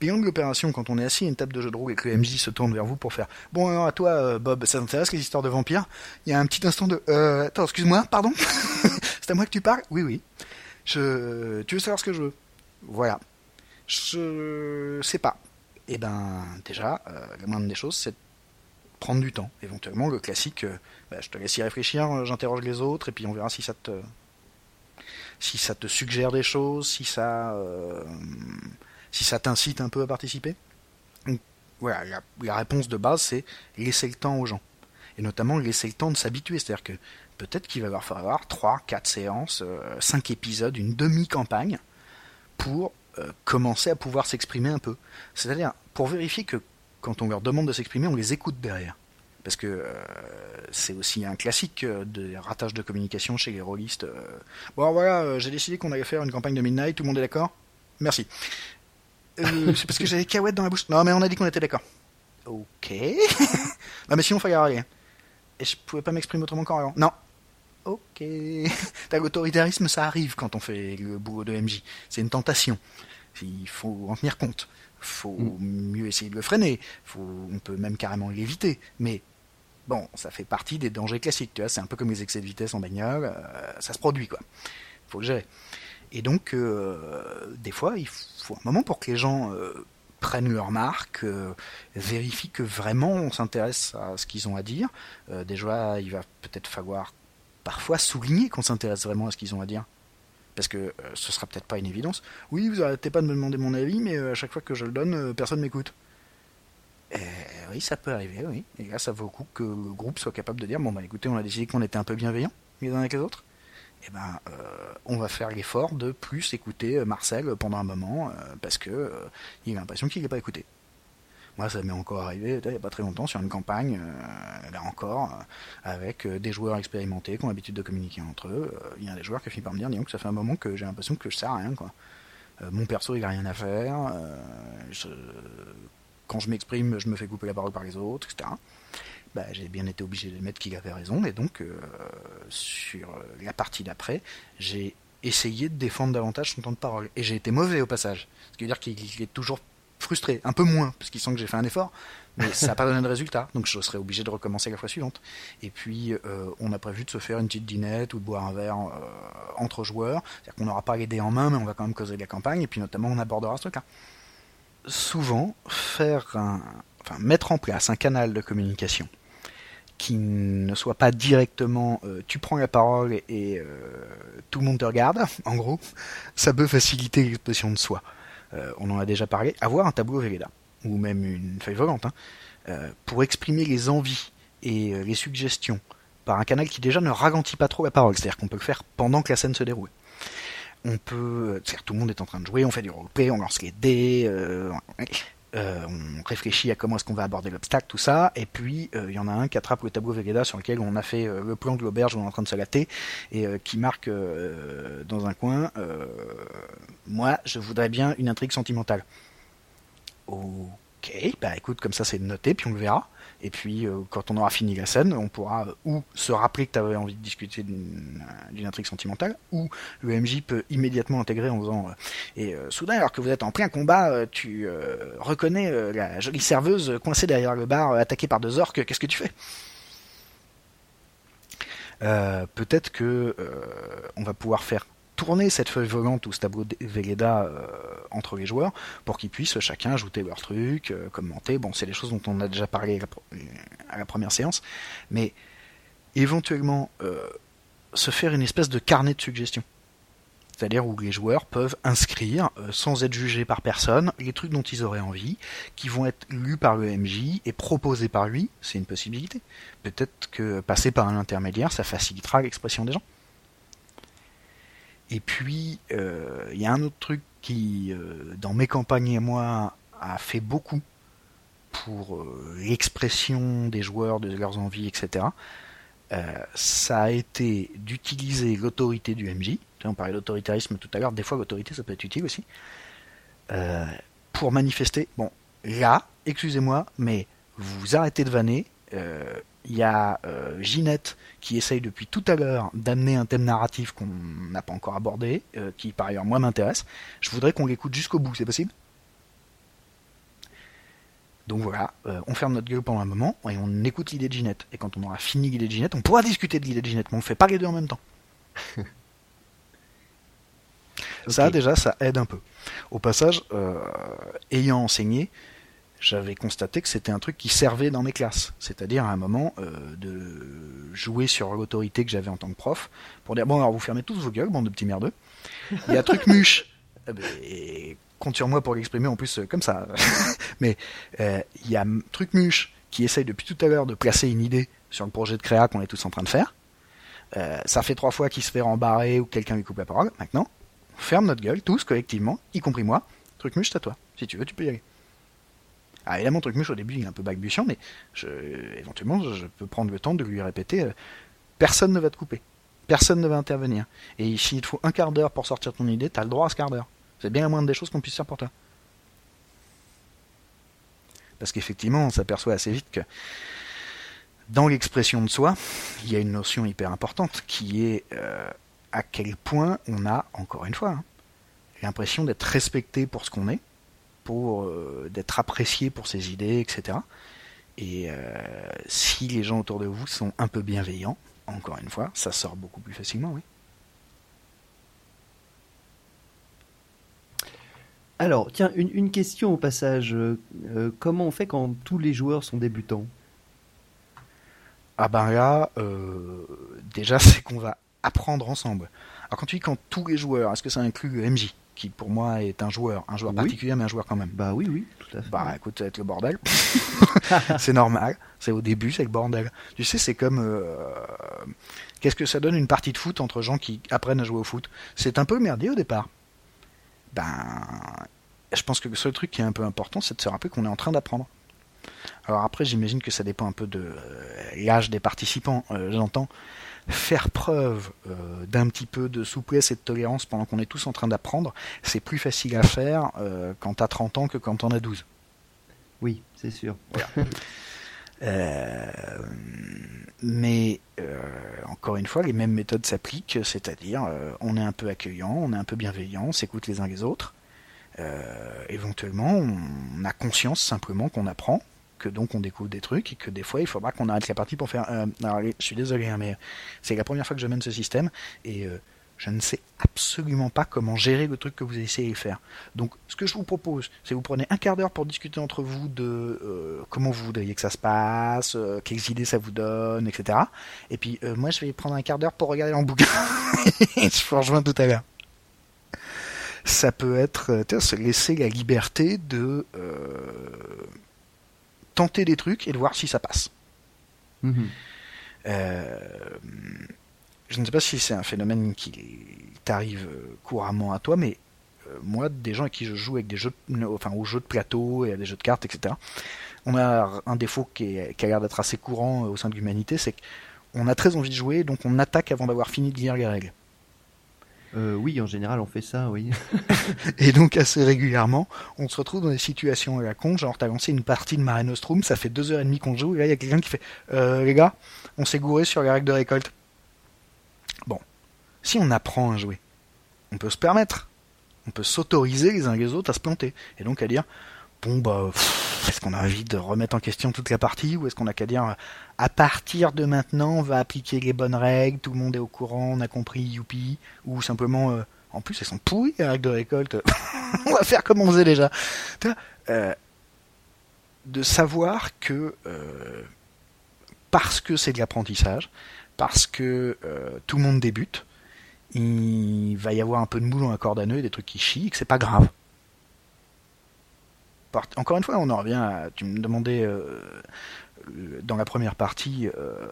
De l'opération, quand on est assis à une table de jeu de rôle et que le MJ se tourne vers vous pour faire Bon, alors à toi, euh, Bob, ça t'intéresse les histoires de vampires? Il y a un petit instant de euh, Attends, excuse-moi, pardon? [LAUGHS] C'est à moi que tu parles? Oui, oui. Tu veux savoir ce que je veux? Voilà. Je sais pas. Eh ben, déjà, euh, la moindre des choses, c'est de prendre du temps. Éventuellement, le classique, euh, bah, je te laisse y réfléchir, j'interroge les autres, et puis on verra si ça te si ça te suggère des choses, si ça, euh, si ça t'incite un peu à participer. voilà, la, réponse de base, c'est laisser le temps aux gens. Et notamment laisser le temps de s'habituer. C'est-à-dire que peut-être qu'il va leur falloir 3, 4 séances, 5 euh, épisodes, une demi-campagne pour euh, commencer à pouvoir s'exprimer un peu. C'est-à-dire pour vérifier que quand on leur demande de s'exprimer, on les écoute derrière parce que euh, c'est aussi un classique euh, de ratage de communication chez les rôlistes. Euh. Bon voilà, j'ai décidé qu'on allait faire une campagne de Midnight, tout le monde est d'accord? Merci. [LAUGHS] c'est parce que j'avais Kawet dans la bouche. Non mais on a dit qu'on était d'accord. Ok. [LAUGHS] non mais sinon faut y aller. Et je pouvais pas m'exprimer autrement qu'en Non. Ok. [LAUGHS] T'as l'autoritarisme, ça arrive quand on fait le boulot de MJ. C'est une tentation. Il faut en tenir compte faut mm. mieux essayer de le freiner, faut, on peut même carrément l'éviter, mais bon, ça fait partie des dangers classiques, tu vois, c'est un peu comme les excès de vitesse en bagnole, euh, ça se produit, quoi. Faut le gérer. Et donc, euh, des fois, il faut un moment pour que les gens euh, prennent leur marque, vérifient que vraiment on s'intéresse à ce qu'ils ont à dire. déjà, il va peut-être falloir parfois souligner qu'on s'intéresse vraiment à ce qu'ils ont à dire. Parce que ce sera peut-être pas une évidence. Oui, vous arrêtez pas de me demander mon avis, mais à chaque fois que je le donne, personne m'écoute. Euh, oui, ça peut arriver, oui. Et là, ça vaut le coup que le groupe soit capable de dire bon, bah écoutez, on a décidé qu'on était un peu bienveillant les uns avec les autres. Eh ben, euh, on va faire l'effort de plus écouter euh, Marcel pendant un moment parce que il a l'impression qu'il n'est pas écouté. Moi, ça m'est encore arrivé il n'y a pas très longtemps sur une campagne, là encore, avec des joueurs expérimentés qui ont l'habitude de communiquer entre eux. Il y a des joueurs qui finissent par me dire, disons que ça fait un moment que j'ai l'impression que je sers à rien, quoi. mon perso, il a rien à faire. Quand je m'exprime, je me fais couper la parole par les autres, etc. Bah, j'ai bien été obligé de mettre qu'il avait raison, et donc sur la partie d'après, j'ai essayé de défendre davantage son temps de parole. Et j'ai été mauvais au passage. Ce qui veut dire qu'il est toujours frustré, un peu moins, parce qu'il sent que j'ai fait un effort, mais ça n'a pas donné de résultat, donc je serais obligé de recommencer la fois suivante. Et puis, euh, on a prévu de se faire une petite dînette ou de boire un verre euh, entre joueurs, c'est-à-dire qu'on n'aura pas les dés en main, mais on va quand même causer de la campagne, et puis notamment on abordera ce truc-là. Souvent, faire un, enfin, mettre en place un canal de communication qui ne soit pas directement euh, tu prends la parole et euh, tout le monde te regarde, [LAUGHS] en gros, ça peut faciliter l'expression de soi. Euh, on en a déjà parlé, avoir un tableau Véleda, ou même une feuille volante, hein, pour exprimer les envies et les suggestions par un canal qui déjà ne ralentit pas trop la parole, c'est-à-dire qu'on peut le faire pendant que la scène se déroule. On peut, c'est-à-dire tout le monde est en train de jouer, on fait du roleplay, on lance les dés, euh, on réfléchit à comment est-ce qu'on va aborder l'obstacle, tout ça, et puis il euh, y en a un qui attrape le tableau Vegeta sur lequel on a fait euh, le plan de l'auberge où on est en train de se gâter, et qui marque dans un coin Moi, je voudrais bien une intrigue sentimentale. Ok, bah écoute, comme ça c'est noté, puis on le verra. Et puis, euh, quand on aura fini la scène, on pourra euh, ou se rappeler que tu avais envie de discuter d'une intrigue sentimentale, ou le MJ peut immédiatement intégrer en faisant. Euh, et soudain, alors que vous êtes en plein combat, tu reconnais la jolie serveuse coincée derrière le bar, attaquée par deux orques. Qu'est-ce que tu fais? Peut-être que on va pouvoir faire tourner cette feuille volante ou ce tableau de Vegeta euh, entre les joueurs pour qu'ils puissent chacun ajouter leur truc, euh, commenter. Bon, c'est des choses dont on a déjà parlé à la première séance, mais éventuellement euh, se faire une espèce de carnet de suggestions. C'est-à-dire où les joueurs peuvent inscrire, sans être jugés par personne, les trucs dont ils auraient envie, qui vont être lus par le MJ et proposés par lui, c'est une possibilité. Peut-être que passer par un intermédiaire, ça facilitera l'expression des gens. Et puis, euh, il y a un autre truc qui, euh, dans mes campagnes et moi, a fait beaucoup pour euh, l'expression des joueurs, de leurs envies, etc. ça a été d'utiliser l'autorité du MJ. On parlait d'autoritarisme tout à l'heure. Des fois, l'autorité, ça peut être utile aussi. pour manifester, bon, là, excusez-moi, mais vous arrêtez de vanner. Il y a euh, Ginette qui essaye depuis tout à l'heure d'amener un thème narratif qu'on n'a pas encore abordé, euh, qui par ailleurs moi m'intéresse. Je voudrais qu'on l'écoute jusqu'au bout, c'est possible? Donc voilà, euh, on ferme notre gueule pendant un moment et on écoute l'idée de Ginette. Et quand on aura fini l'idée de Ginette, on pourra discuter de l'idée de Ginette, mais on ne fait pas les deux en même temps. [LAUGHS] Ça déjà, ça aide un peu. Au passage, ayant enseigné, j'avais constaté que c'était un truc qui servait dans mes classes. C'est-à-dire à un moment euh, de jouer sur l'autorité que j'avais en tant que prof pour dire bon alors vous fermez tous vos gueules, bande de petits merdeux. Il y a truc muche. Eh ben, et compte sur moi pour l'exprimer en plus euh, comme ça. [LAUGHS] Mais euh, il y a truc muche qui essaye depuis tout à l'heure de placer une idée sur le projet de créa qu'on est tous en train de faire. ça fait trois fois qu'il se fait rembarrer ou quelqu'un lui coupe la parole. Maintenant, on ferme notre gueule, tous collectivement, y compris moi. Truc muche, à toi. Si tu veux, tu peux y aller. Ah, évidemment, Trucmuche au début il est un peu balbutiant, mais éventuellement je peux prendre le temps de lui répéter euh, personne ne va te couper, personne ne va intervenir. Et s'il te faut un quart d'heure pour sortir ton idée, tu as le droit à ce quart d'heure. C'est bien la moindre des choses qu'on puisse faire pour toi. Parce qu'effectivement, on s'aperçoit assez vite que dans l'expression de soi, il y a une notion hyper importante qui est euh, à quel point on a, encore une fois, hein, l'impression d'être respecté pour ce qu'on est, pour euh, d'être apprécié pour ses idées, etc. Et euh, si les gens autour de vous sont un peu bienveillants, encore une fois, ça sort beaucoup plus facilement, oui. Alors, tiens, une, question au passage. Euh, comment on fait quand tous les joueurs sont débutants? Ah ben là, déjà, [LAUGHS] c'est qu'on va apprendre ensemble. Alors quand tu dis quand tous les joueurs, est-ce que ça inclut le MJ qui pour moi est un joueur, un joueur particulier, mais un joueur quand même. Bah oui, oui, tout à fait. Bah écoute, ça va être le bordel. [LAUGHS] [LAUGHS] c'est normal. C'est au début, c'est le bordel. Tu sais, c'est comme euh, qu'est-ce que ça donne une partie de foot entre gens qui apprennent à jouer au foot? C'est un peu merdier au départ. Ben, je pense que le seul truc qui est un peu important, c'est de se rappeler qu'on est en train d'apprendre. Alors après, j'imagine que ça dépend un peu de l'âge des participants, j'entends. Faire preuve d'un petit peu de souplesse et de tolérance pendant qu'on est tous en train d'apprendre, c'est plus facile à faire quand t'as 30 ans que quand t'en as 12. Oui, c'est sûr. [LAUGHS] Euh, mais euh, encore une fois, les mêmes méthodes s'appliquent, c'est-à-dire euh, on est un peu accueillant, on est un peu bienveillant, on s'écoute les uns les autres. éventuellement, on a conscience simplement qu'on apprend, que donc on découvre des trucs et que des fois il faudra qu'on arrête la partie pour faire. alors, je suis désolé, hein, mais c'est la première fois que je mène ce système et je ne sais absolument pas comment gérer le truc que vous essayez de faire. Donc, ce que je vous propose, c'est que vous prenez un quart d'heure pour discuter entre vous de euh, comment vous voudriez que ça se passe, euh, quelles idées ça vous donne, etc. Et puis, euh, moi, je vais prendre un quart d'heure pour regarder en bouquin. [LAUGHS] je vous rejoins tout à l'heure. Ça peut être se laisser la liberté de tenter des trucs et de voir si ça passe. Mm-hmm. Euh, je ne sais pas si c'est un phénomène qui t'arrive couramment à toi, mais euh, moi, des gens avec qui je joue avec des jeux, enfin, aux jeux de plateau et à des jeux de cartes, etc., on a un défaut qui, a l'air d'être assez courant euh, au sein de l'humanité, c'est qu'on a très envie de jouer, donc on attaque avant d'avoir fini de lire les règles. Oui, en général, on fait ça, oui. [LAUGHS] et donc, assez régulièrement, on se retrouve dans des situations à la con, genre, t'as lancé une partie de Mare Nostrum, ça fait deux heures et demie qu'on joue, et là, il y a quelqu'un qui fait Les gars, on s'est gouré sur les règles de récolte. Bon, si on apprend à jouer, on peut se permettre, on peut s'autoriser les uns les autres à se planter, et donc à dire, bon bah, est-ce qu'on a envie de remettre en question toute la partie, ou est-ce qu'on a qu'à dire, à partir de maintenant, on va appliquer les bonnes règles, tout le monde est au courant, on a compris, youpi, ou simplement, euh, en plus elles sont pourries les règles de récolte, [LAUGHS] on va faire comme on faisait déjà. Euh, de savoir que euh, parce que c'est de l'apprentissage, parce que tout le monde débute, il va y avoir un peu de moule en corde à nœud, des trucs qui chient, et que c'est pas grave. Encore une fois, on en revient à. Tu me demandais euh, dans la première partie euh,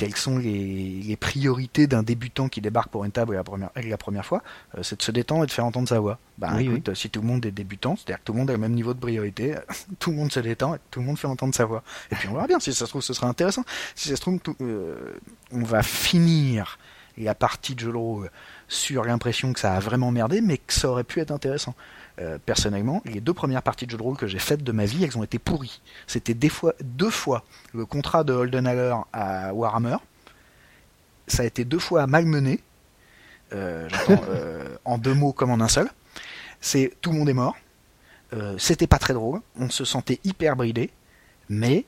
quelles sont les, priorités d'un débutant qui débarque pour une table la première, la première fois, euh, c'est de se détendre et de faire entendre sa voix. Bah, écoute, si tout le monde est débutant, c'est-à-dire que tout le monde a le même niveau de priorité, [LAUGHS] tout le monde se détend et tout le monde fait entendre sa voix. Et puis on verra bien, si ça se trouve, ce sera intéressant. Si ça se trouve, euh, on va finir la partie de jeu de rôle sur l'impression que ça a vraiment merdé, mais que ça aurait pu être intéressant. Euh, personnellement, les deux premières parties de jeu de rôle que j'ai faites de ma vie, elles ont été pourries. C'était fois, deux fois le contrat de Holdenhaler à Warhammer. Ça a été deux fois malmené. Euh, [LAUGHS] euh, en deux mots comme en un seul. C'est tout le monde est mort. C'était pas très drôle. On se sentait hyper bridé. Mais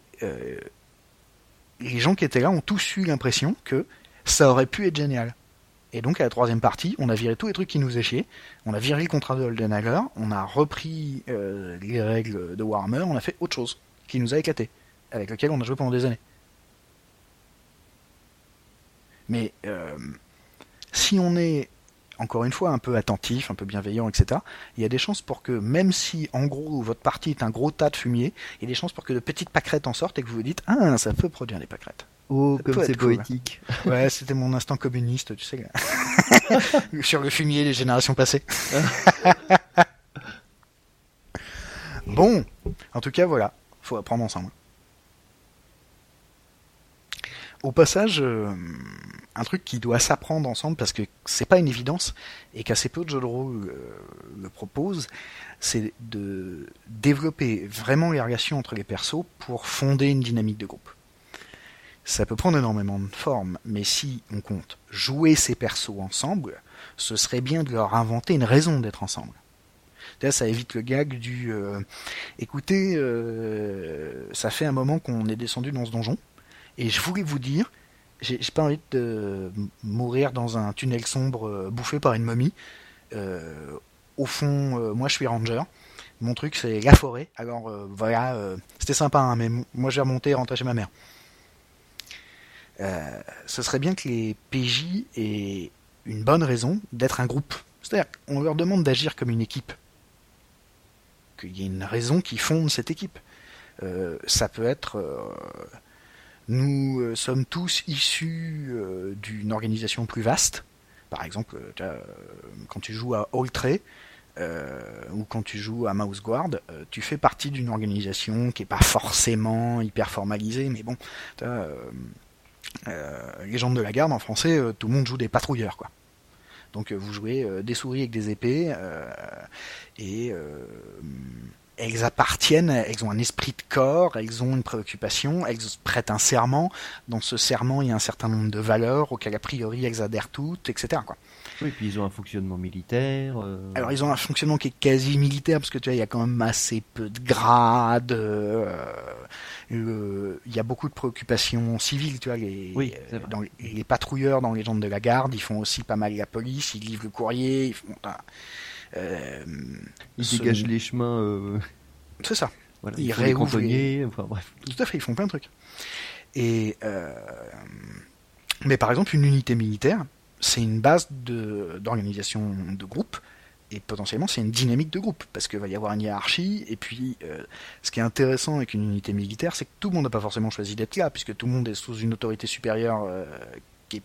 les gens qui étaient là ont tous eu l'impression que ça aurait pu être génial. Et donc à la troisième partie, on a viré tous les trucs qui nous échaient, on a viré le contrat de Holdenhager, on a repris euh, les règles de Warhammer, on a fait autre chose qui nous a éclaté, avec lequel on a joué pendant des années. Mais euh, si on est encore une fois un peu attentif, un peu bienveillant, etc., il y a des chances pour que, même si en gros votre partie est un gros tas de fumier, il y a des chances pour que de petites pâquerettes en sortent et que vous vous dites Ah, ça peut produire des pâquerettes. Oh, comme c'est poétique. Ouais, c'était mon instant communiste, tu sais. [LAUGHS] Sur le fumier des générations passées. [LAUGHS] bon, en tout cas, voilà. Faut apprendre ensemble. Au passage, euh, un truc qui doit s'apprendre ensemble parce que c'est pas une évidence et qu'assez peu de jeux de rôle euh, le proposent, c'est de développer vraiment les relations entre les persos pour fonder une dynamique de groupe. Ça peut prendre énormément de formes, mais si on compte jouer ces persos ensemble, ce serait bien de leur inventer une raison d'être ensemble. Ça évite le gag du euh, écoutez, euh, ça fait un moment qu'on est descendu dans ce donjon, et je voulais vous dire, j'ai pas envie de mourir dans un tunnel sombre euh, bouffé par une momie. au fond, moi je suis ranger. Mon truc c'est la forêt. Alors voilà, c'était sympa, hein, mais moi je vais remonter et rentrer chez ma mère. Euh, ce serait bien que les PJ aient une bonne raison d'être un groupe. C'est-à-dire qu'on leur demande d'agir comme une équipe. Qu'il y ait une raison qui fonde cette équipe. Euh, ça peut être euh, nous sommes tous issus d'une organisation plus vaste. Par exemple, quand tu joues à All ou quand tu joues à Mouse Guard, tu fais partie d'une organisation qui est pas forcément hyper formalisée, mais bon, gens de la garde en français, tout le monde joue des patrouilleurs, quoi. Donc vous jouez des souris avec des épées et elles appartiennent, elles ont un esprit de corps, elles ont une préoccupation, elles prêtent un serment. Dans ce serment, il y a un certain nombre de valeurs auxquelles a priori elles adhèrent toutes, etc. Oui, puis ils ont un fonctionnement militaire. Euh. Alors ils ont un fonctionnement qui est quasi militaire parce que tu vois, il y a quand même assez peu de grades. Euh, il y a beaucoup de préoccupations civiles, tu vois. Les, oui, dans les, patrouilleurs dans les gens de la garde, ils font aussi pas mal la police, ils livrent le courrier, ils font. Euh, ils dégagent les chemins. Euh, c'est ça. ils, ils réouvrent. Enfin, bref. Tout à fait, ils font plein de trucs. Et euh, mais par exemple, une unité militaire, c'est une base d'organisation de, groupe et potentiellement c'est une dynamique de groupe parce qu'il va y avoir une hiérarchie et puis ce qui est intéressant avec une unité militaire c'est que tout le monde n'a pas forcément choisi d'être là puisque tout le monde est sous une autorité supérieure qui est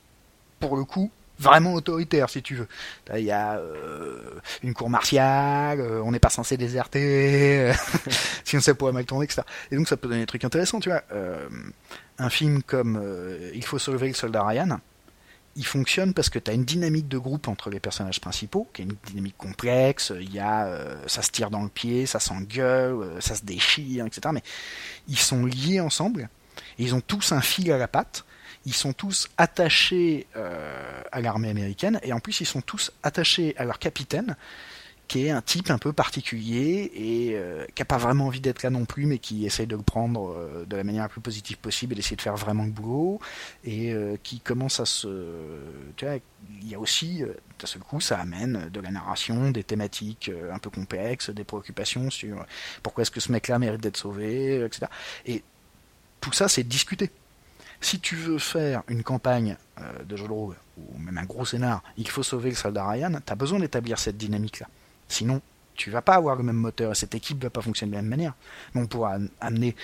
pour le coup vraiment autoritaire, si tu veux. Il y a euh, une cour martiale, euh, on n'est pas censé déserter, [LAUGHS] si on sait pas mal tourner, etc. Et donc ça peut donner des trucs intéressants, tu vois. Euh, un film comme Il faut sauver le soldat Ryan, il fonctionne parce que tu as une dynamique de groupe entre les personnages principaux, qui est une dynamique complexe, il y a, ça se tire dans le pied, ça s'engueule, ça se déchire, etc. Mais ils sont liés ensemble, ils ont tous un fil à la patte, ils sont tous attachés euh, à l'armée américaine et en plus ils sont tous attachés à leur capitaine qui est un type un peu particulier et euh, qui n'a pas vraiment envie d'être là non plus, mais qui essaye de le prendre euh, de la manière la plus positive possible et d'essayer de faire vraiment le boulot, et qui commence à se... Tu vois, il y a aussi, d'un seul coup, ça amène de la narration, des thématiques un peu complexes, des préoccupations sur pourquoi est-ce que ce mec-là mérite d'être sauvé, etc. Et tout ça, c'est discuté. Si tu veux faire une campagne euh, de jeu de rôle, ou même un gros scénar, il faut sauver le soldat Ryan, tu as besoin d'établir cette dynamique-là. Sinon, tu vas pas avoir le même moteur et cette équipe va pas fonctionner de la même manière. Mais on pourra amener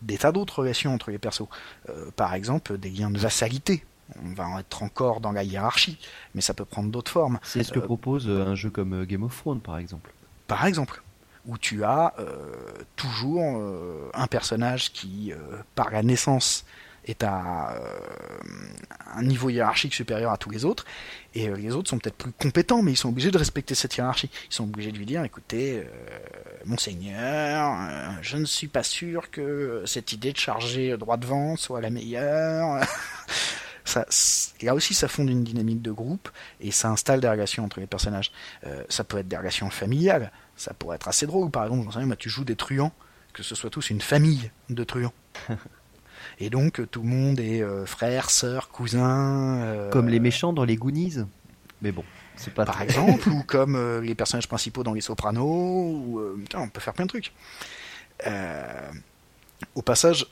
des tas d'autres relations entre les persos. Euh, par exemple, des liens de vassalité. On va en être encore dans la hiérarchie, mais ça peut prendre d'autres formes. C'est ce que euh, propose un jeu comme Game of Thrones, par exemple. Par exemple où tu as toujours un personnage qui, par la naissance, est à euh, un niveau hiérarchique supérieur à tous les autres, et euh, les autres sont peut-être plus compétents, mais ils sont obligés de respecter cette hiérarchie. Ils sont obligés de lui dire, écoutez, euh, monseigneur, je ne suis pas sûr que cette idée de charger droit devant soit la meilleure. [LAUGHS] là aussi, ça fonde une dynamique de groupe et ça installe des relations entre les personnages. ça peut être des relations familiales, ça pourrait être assez drôle. Par exemple, tu joues des truands, que ce soit tous une famille de truands. [LAUGHS] Et donc tout le monde est euh, frère, sœur, cousin. Euh, comme les méchants dans les Goonies. Mais bon, c'est pas. Par exemple, [LAUGHS] ou comme euh, les personnages principaux dans Les Sopranos. Ou, on peut faire plein de trucs. au passage,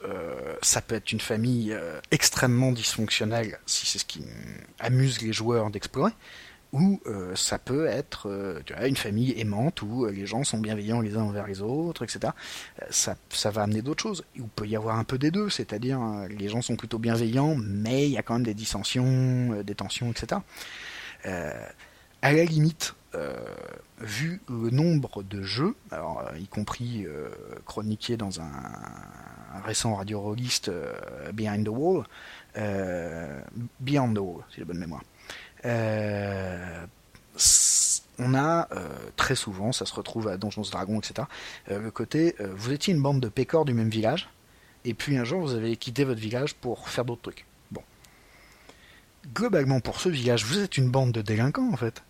ça peut être une famille extrêmement dysfonctionnelle si c'est ce qui amuse les joueurs d'explorer ou euh, ça peut être euh, tu vois, une famille aimante où euh, les gens sont bienveillants les uns envers les autres, etc. Ça, ça va amener d'autres choses. Il peut y avoir un peu des deux, c'est-à-dire les gens sont plutôt bienveillants, mais il y a quand même des dissensions, des tensions, etc. à la limite, vu le nombre de jeux, alors, y compris chroniqués dans un, un récent radio rolliste Behind the Wall, Beyond the Wall, si j'ai bonne mémoire. Euh, on a euh, très souvent, ça se retrouve à Donjons Dragons, etc., euh, le côté, vous étiez une bande de pécores du même village, et puis un jour vous avez quitté votre village pour faire d'autres trucs. Bon. Globalement, pour ce village, vous êtes une bande de délinquants, en fait.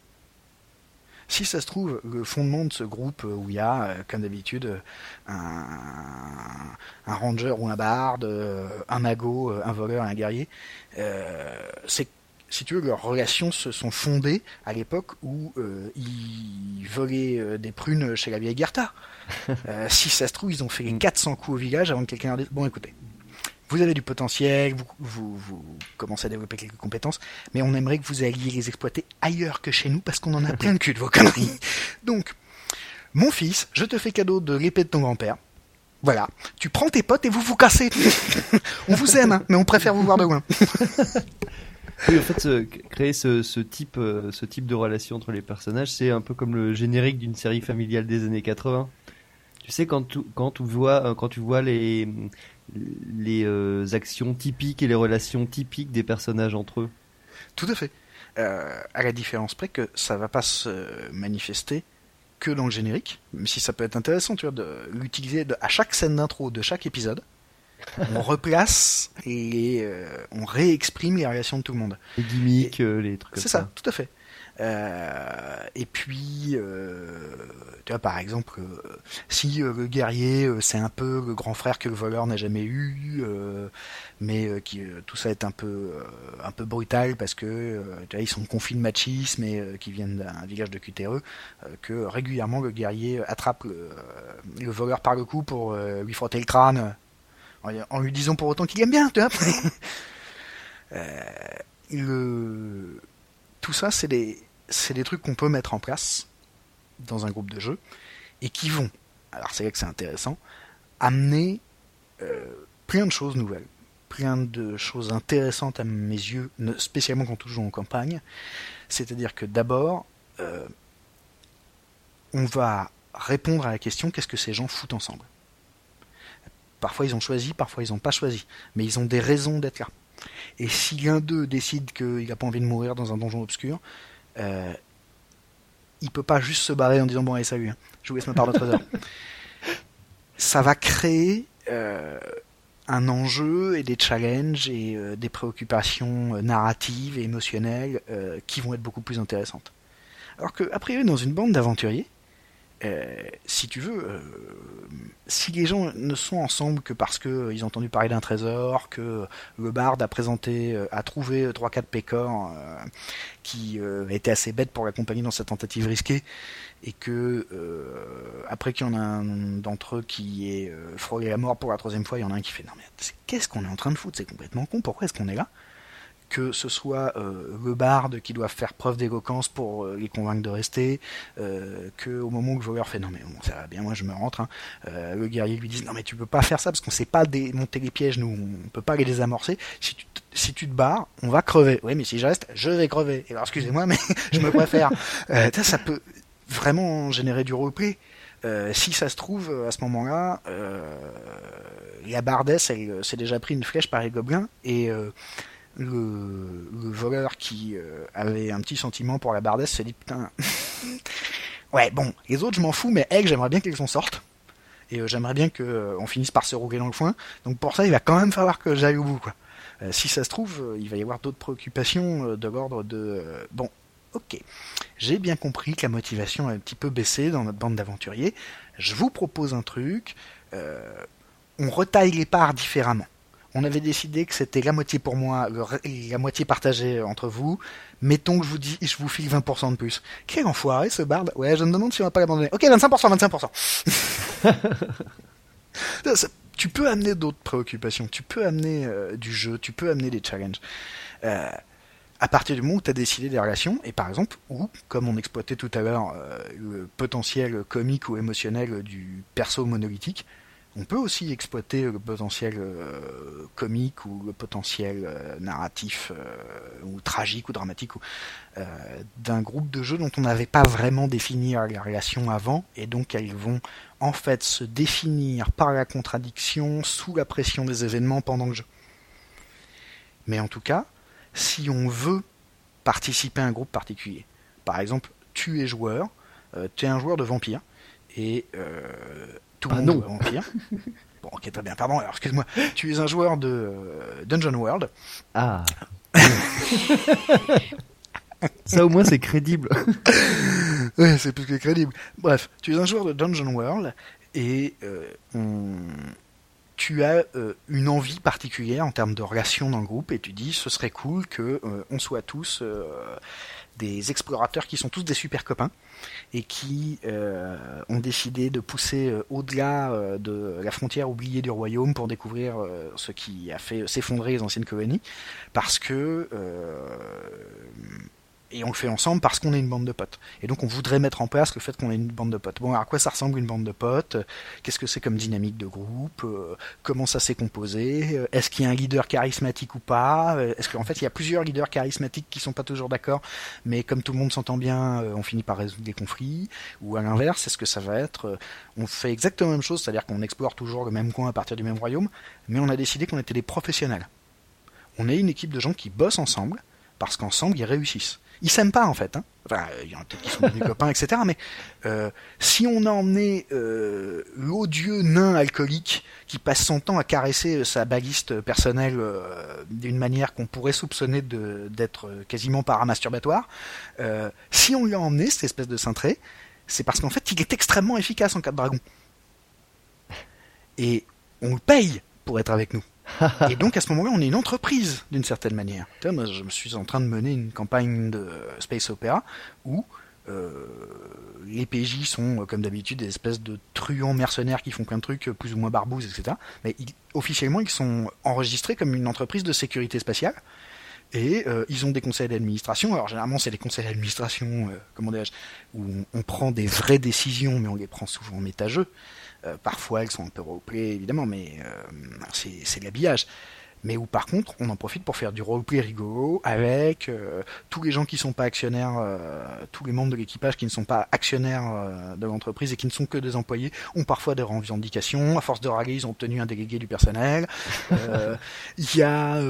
Si ça se trouve, le fondement de ce groupe où il y a, comme d'habitude, un, un, ranger ou un barde, un magot, un voleur un guerrier, c'est si tu veux, leurs relations se sont fondées à l'époque où euh, ils volaient euh, des prunes chez la vieille Gerta. [LAUGHS] Euh, si ça se trouve, ils ont fait les 400 coups au village avant que quelqu'un leur dise Bon, écoutez, vous avez du potentiel, vous, vous, commencez à développer quelques compétences, mais on aimerait que vous alliez les exploiter ailleurs que chez nous parce qu'on en a plein de cul de vos conneries. Donc, mon fils, je te fais cadeau de l'épée de ton grand-père. Voilà, tu prends tes potes et vous vous cassez. [LAUGHS] on vous aime, hein, mais on préfère vous voir de loin. [LAUGHS] Oui, en fait, créer ce, type, ce type de relation entre les personnages, c'est un peu comme le générique d'une série familiale des années 80. Tu sais, quand tu, vois, quand tu vois les, les actions typiques et les relations typiques des personnages entre eux. Tout à fait. Euh, à la différence près que ça va pas se manifester que dans le générique, même si ça peut être intéressant, tu vois, de l'utiliser à chaque scène d'intro de chaque épisode. [LAUGHS] on replace et euh, on réexprime les réactions de tout le monde. Les gimmicks, euh, les trucs. C'est ça. tout à fait. Euh, et puis, euh, tu vois, par exemple, euh, si le guerrier c'est un peu le grand frère que le voleur n'a jamais eu, mais qui tout ça est un peu un peu brutal parce que tu vois, ils sont confis de machisme et qui viennent d'un village de cutéreux, que régulièrement le guerrier attrape le, voleur par le cou pour lui frotter le crâne en, lui disant pour autant qu'il aime bien, tu vois. [LAUGHS] le... Tout ça, c'est des c'est des trucs qu'on peut mettre en place dans un groupe de jeu et qui vont, alors c'est là que c'est intéressant, amener euh, plein de choses nouvelles, plein de choses intéressantes à mes yeux, spécialement quand on joue en campagne. C'est-à-dire que d'abord, euh, on va répondre à la question qu'est-ce que ces gens foutent ensemble? Parfois ils ont choisi, parfois ils n'ont pas choisi, mais ils ont des raisons d'être là. Et si l'un d'eux décide qu'il n'a pas envie de mourir dans un donjon obscur, euh, il peut pas juste se barrer en disant bon allez salut, hein, je vous laisse ma part de trésor. [LAUGHS] Ça va créer euh, un enjeu et des challenges et euh, des préoccupations euh, narratives et émotionnelles qui vont être beaucoup plus intéressantes. Alors que, a priori, dans une bande d'aventuriers, euh, si tu veux, euh, si les gens ne sont ensemble que parce qu'ils euh, ont entendu parler d'un trésor, que le barde a présenté, a trouvé trois quatre pécores qui étaient assez bêtes pour l'accompagner dans sa tentative risquée, et que après qu'il y en a un d'entre eux qui est frôlé à mort pour la troisième fois, il y en a un qui fait non mais qu'est-ce qu'on est en train de foutre, c'est complètement con, pourquoi est-ce qu'on est là? Que ce soit euh, le barde qui doit faire preuve d'éloquence pour euh, les convaincre de rester, euh, que au moment où le voleur fait non mais bon ça va bien moi je me rentre, hein, euh, le guerrier lui dit non mais tu peux pas faire ça parce qu'on sait pas démonter les pièges nous on peut pas les désamorcer. Si tu si tu te barres, on va crever. Oui mais si je reste, je vais crever. Et alors excusez-moi mais [LAUGHS] je me préfère. ça, peut vraiment générer du roleplay. Euh, si ça se trouve, à ce moment-là, la bardesse, elle s'est déjà pris une flèche par les gobelins, et le, voleur qui euh, avait un petit sentiment pour la bardesse s'est dit putain. [LAUGHS] Ouais bon les autres je m'en fous mais elle j'aimerais bien qu'elles s'en sortent et euh, j'aimerais bien qu'on euh, finisse par se rouler dans le foin donc pour ça il va quand même falloir que j'aille au bout quoi. Si ça se trouve il va y avoir d'autres préoccupations de l'ordre de bon ok. J'ai bien compris que la motivation a un petit peu baissé dans notre bande d'aventuriers. Je vous propose un truc on retaille les parts différemment on avait décidé que c'était la moitié pour moi, la moitié partagée entre vous. Mettons que je vous dis, je vous file 20% de plus. Quel enfoiré ce barde Ouais, je me demande si on va pas l'abandonner. Ok, 25%, 25%. [LAUGHS] tu peux amener d'autres préoccupations, tu peux amener euh, du jeu, tu peux amener des challenges. Euh, à partir du moment où tu as décidé des relations, et par exemple, ou, comme on exploitait tout à l'heure, euh, le potentiel comique ou émotionnel du perso monolithique, on peut aussi exploiter le potentiel euh, comique ou le potentiel euh, narratif euh, ou tragique ou dramatique d'un groupe de jeux dont on n'avait pas vraiment défini la relation avant et donc elles vont en fait se définir par la contradiction sous la pression des événements pendant le jeu. Mais en tout cas, si on veut participer à un groupe particulier, par exemple tu es joueur, tu es un joueur de vampire et tout le ah, monde vampire. [LAUGHS] Bon, ok, très bien. Pardon, alors excuse-moi. Tu es un joueur de euh, Dungeon World. Ah. [LAUGHS] Ça au moins c'est crédible. [LAUGHS] ouais, c'est plus que crédible. Bref, tu es un joueur de Dungeon World et euh, tu as euh, une envie particulière en termes de relation dans le groupe et tu dis ce serait cool que on soit tous des explorateurs qui sont tous des super copains et qui euh, ont décidé de pousser euh, au-delà euh, de la frontière oubliée du royaume pour découvrir ce qui a fait s'effondrer les anciennes colonies, parce que et on le fait ensemble parce qu'on est une bande de potes. Et donc on voudrait mettre en place le fait qu'on est une bande de potes. Bon, à quoi ça ressemble une bande de potes? Qu'est-ce que c'est comme dynamique de groupe? Euh, Comment ça s'est composé? Euh, Est-ce qu'il y a un leader charismatique ou pas? Euh, Est-ce qu'en fait il y a plusieurs leaders charismatiques qui sont pas toujours d'accord, mais comme tout le monde s'entend bien, on finit par résoudre des conflits. Ou à l'inverse, est-ce que ça va être On fait exactement la même chose, c'est-à-dire qu'on explore toujours le même coin à partir du même royaume, mais on a décidé qu'on était des professionnels. On est une équipe de gens qui bossent ensemble parce qu'ensemble ils réussissent ils s'aiment pas en fait. Hein. Enfin, il y en a peut-être qui sont des [LAUGHS] copains, etc. Mais euh, si on a emmené euh, l'odieux nain alcoolique qui passe son temps à caresser sa baguiste personnelle euh, d'une manière qu'on pourrait soupçonner d'être quasiment paramasturbatoire, euh, si on lui a emmené cette espèce de cintré, c'est parce qu'en fait il est extrêmement efficace en cas de dragon. Et on le paye pour être avec nous et donc à ce moment-là, on est une entreprise d'une certaine manière. je me suis en train de mener une campagne de space opera où euh, les PJ sont, comme d'habitude, des espèces de truands mercenaires qui font plein de trucs plus ou moins barbouzes, etc. Mais officiellement, ils sont enregistrés comme une entreprise de sécurité spatiale. Et euh, ils ont des conseils d'administration. Alors généralement, c'est des conseils d'administration, euh, comment dirais-je, où on, prend des vraies décisions, mais on les prend souvent en méta-jeu. Euh, parfois, elles sont un peu roleplay, évidemment, mais euh, c'est l'habillage mais où par contre on en profite pour faire du roleplay rigolo avec euh, tous les gens qui sont pas actionnaires, euh, tous les membres de l'équipage qui ne sont pas actionnaires euh, de l'entreprise et qui ne sont que des employés ont parfois des revendications. À force de râler, ils ont obtenu un délégué du personnel. [LAUGHS] Il y a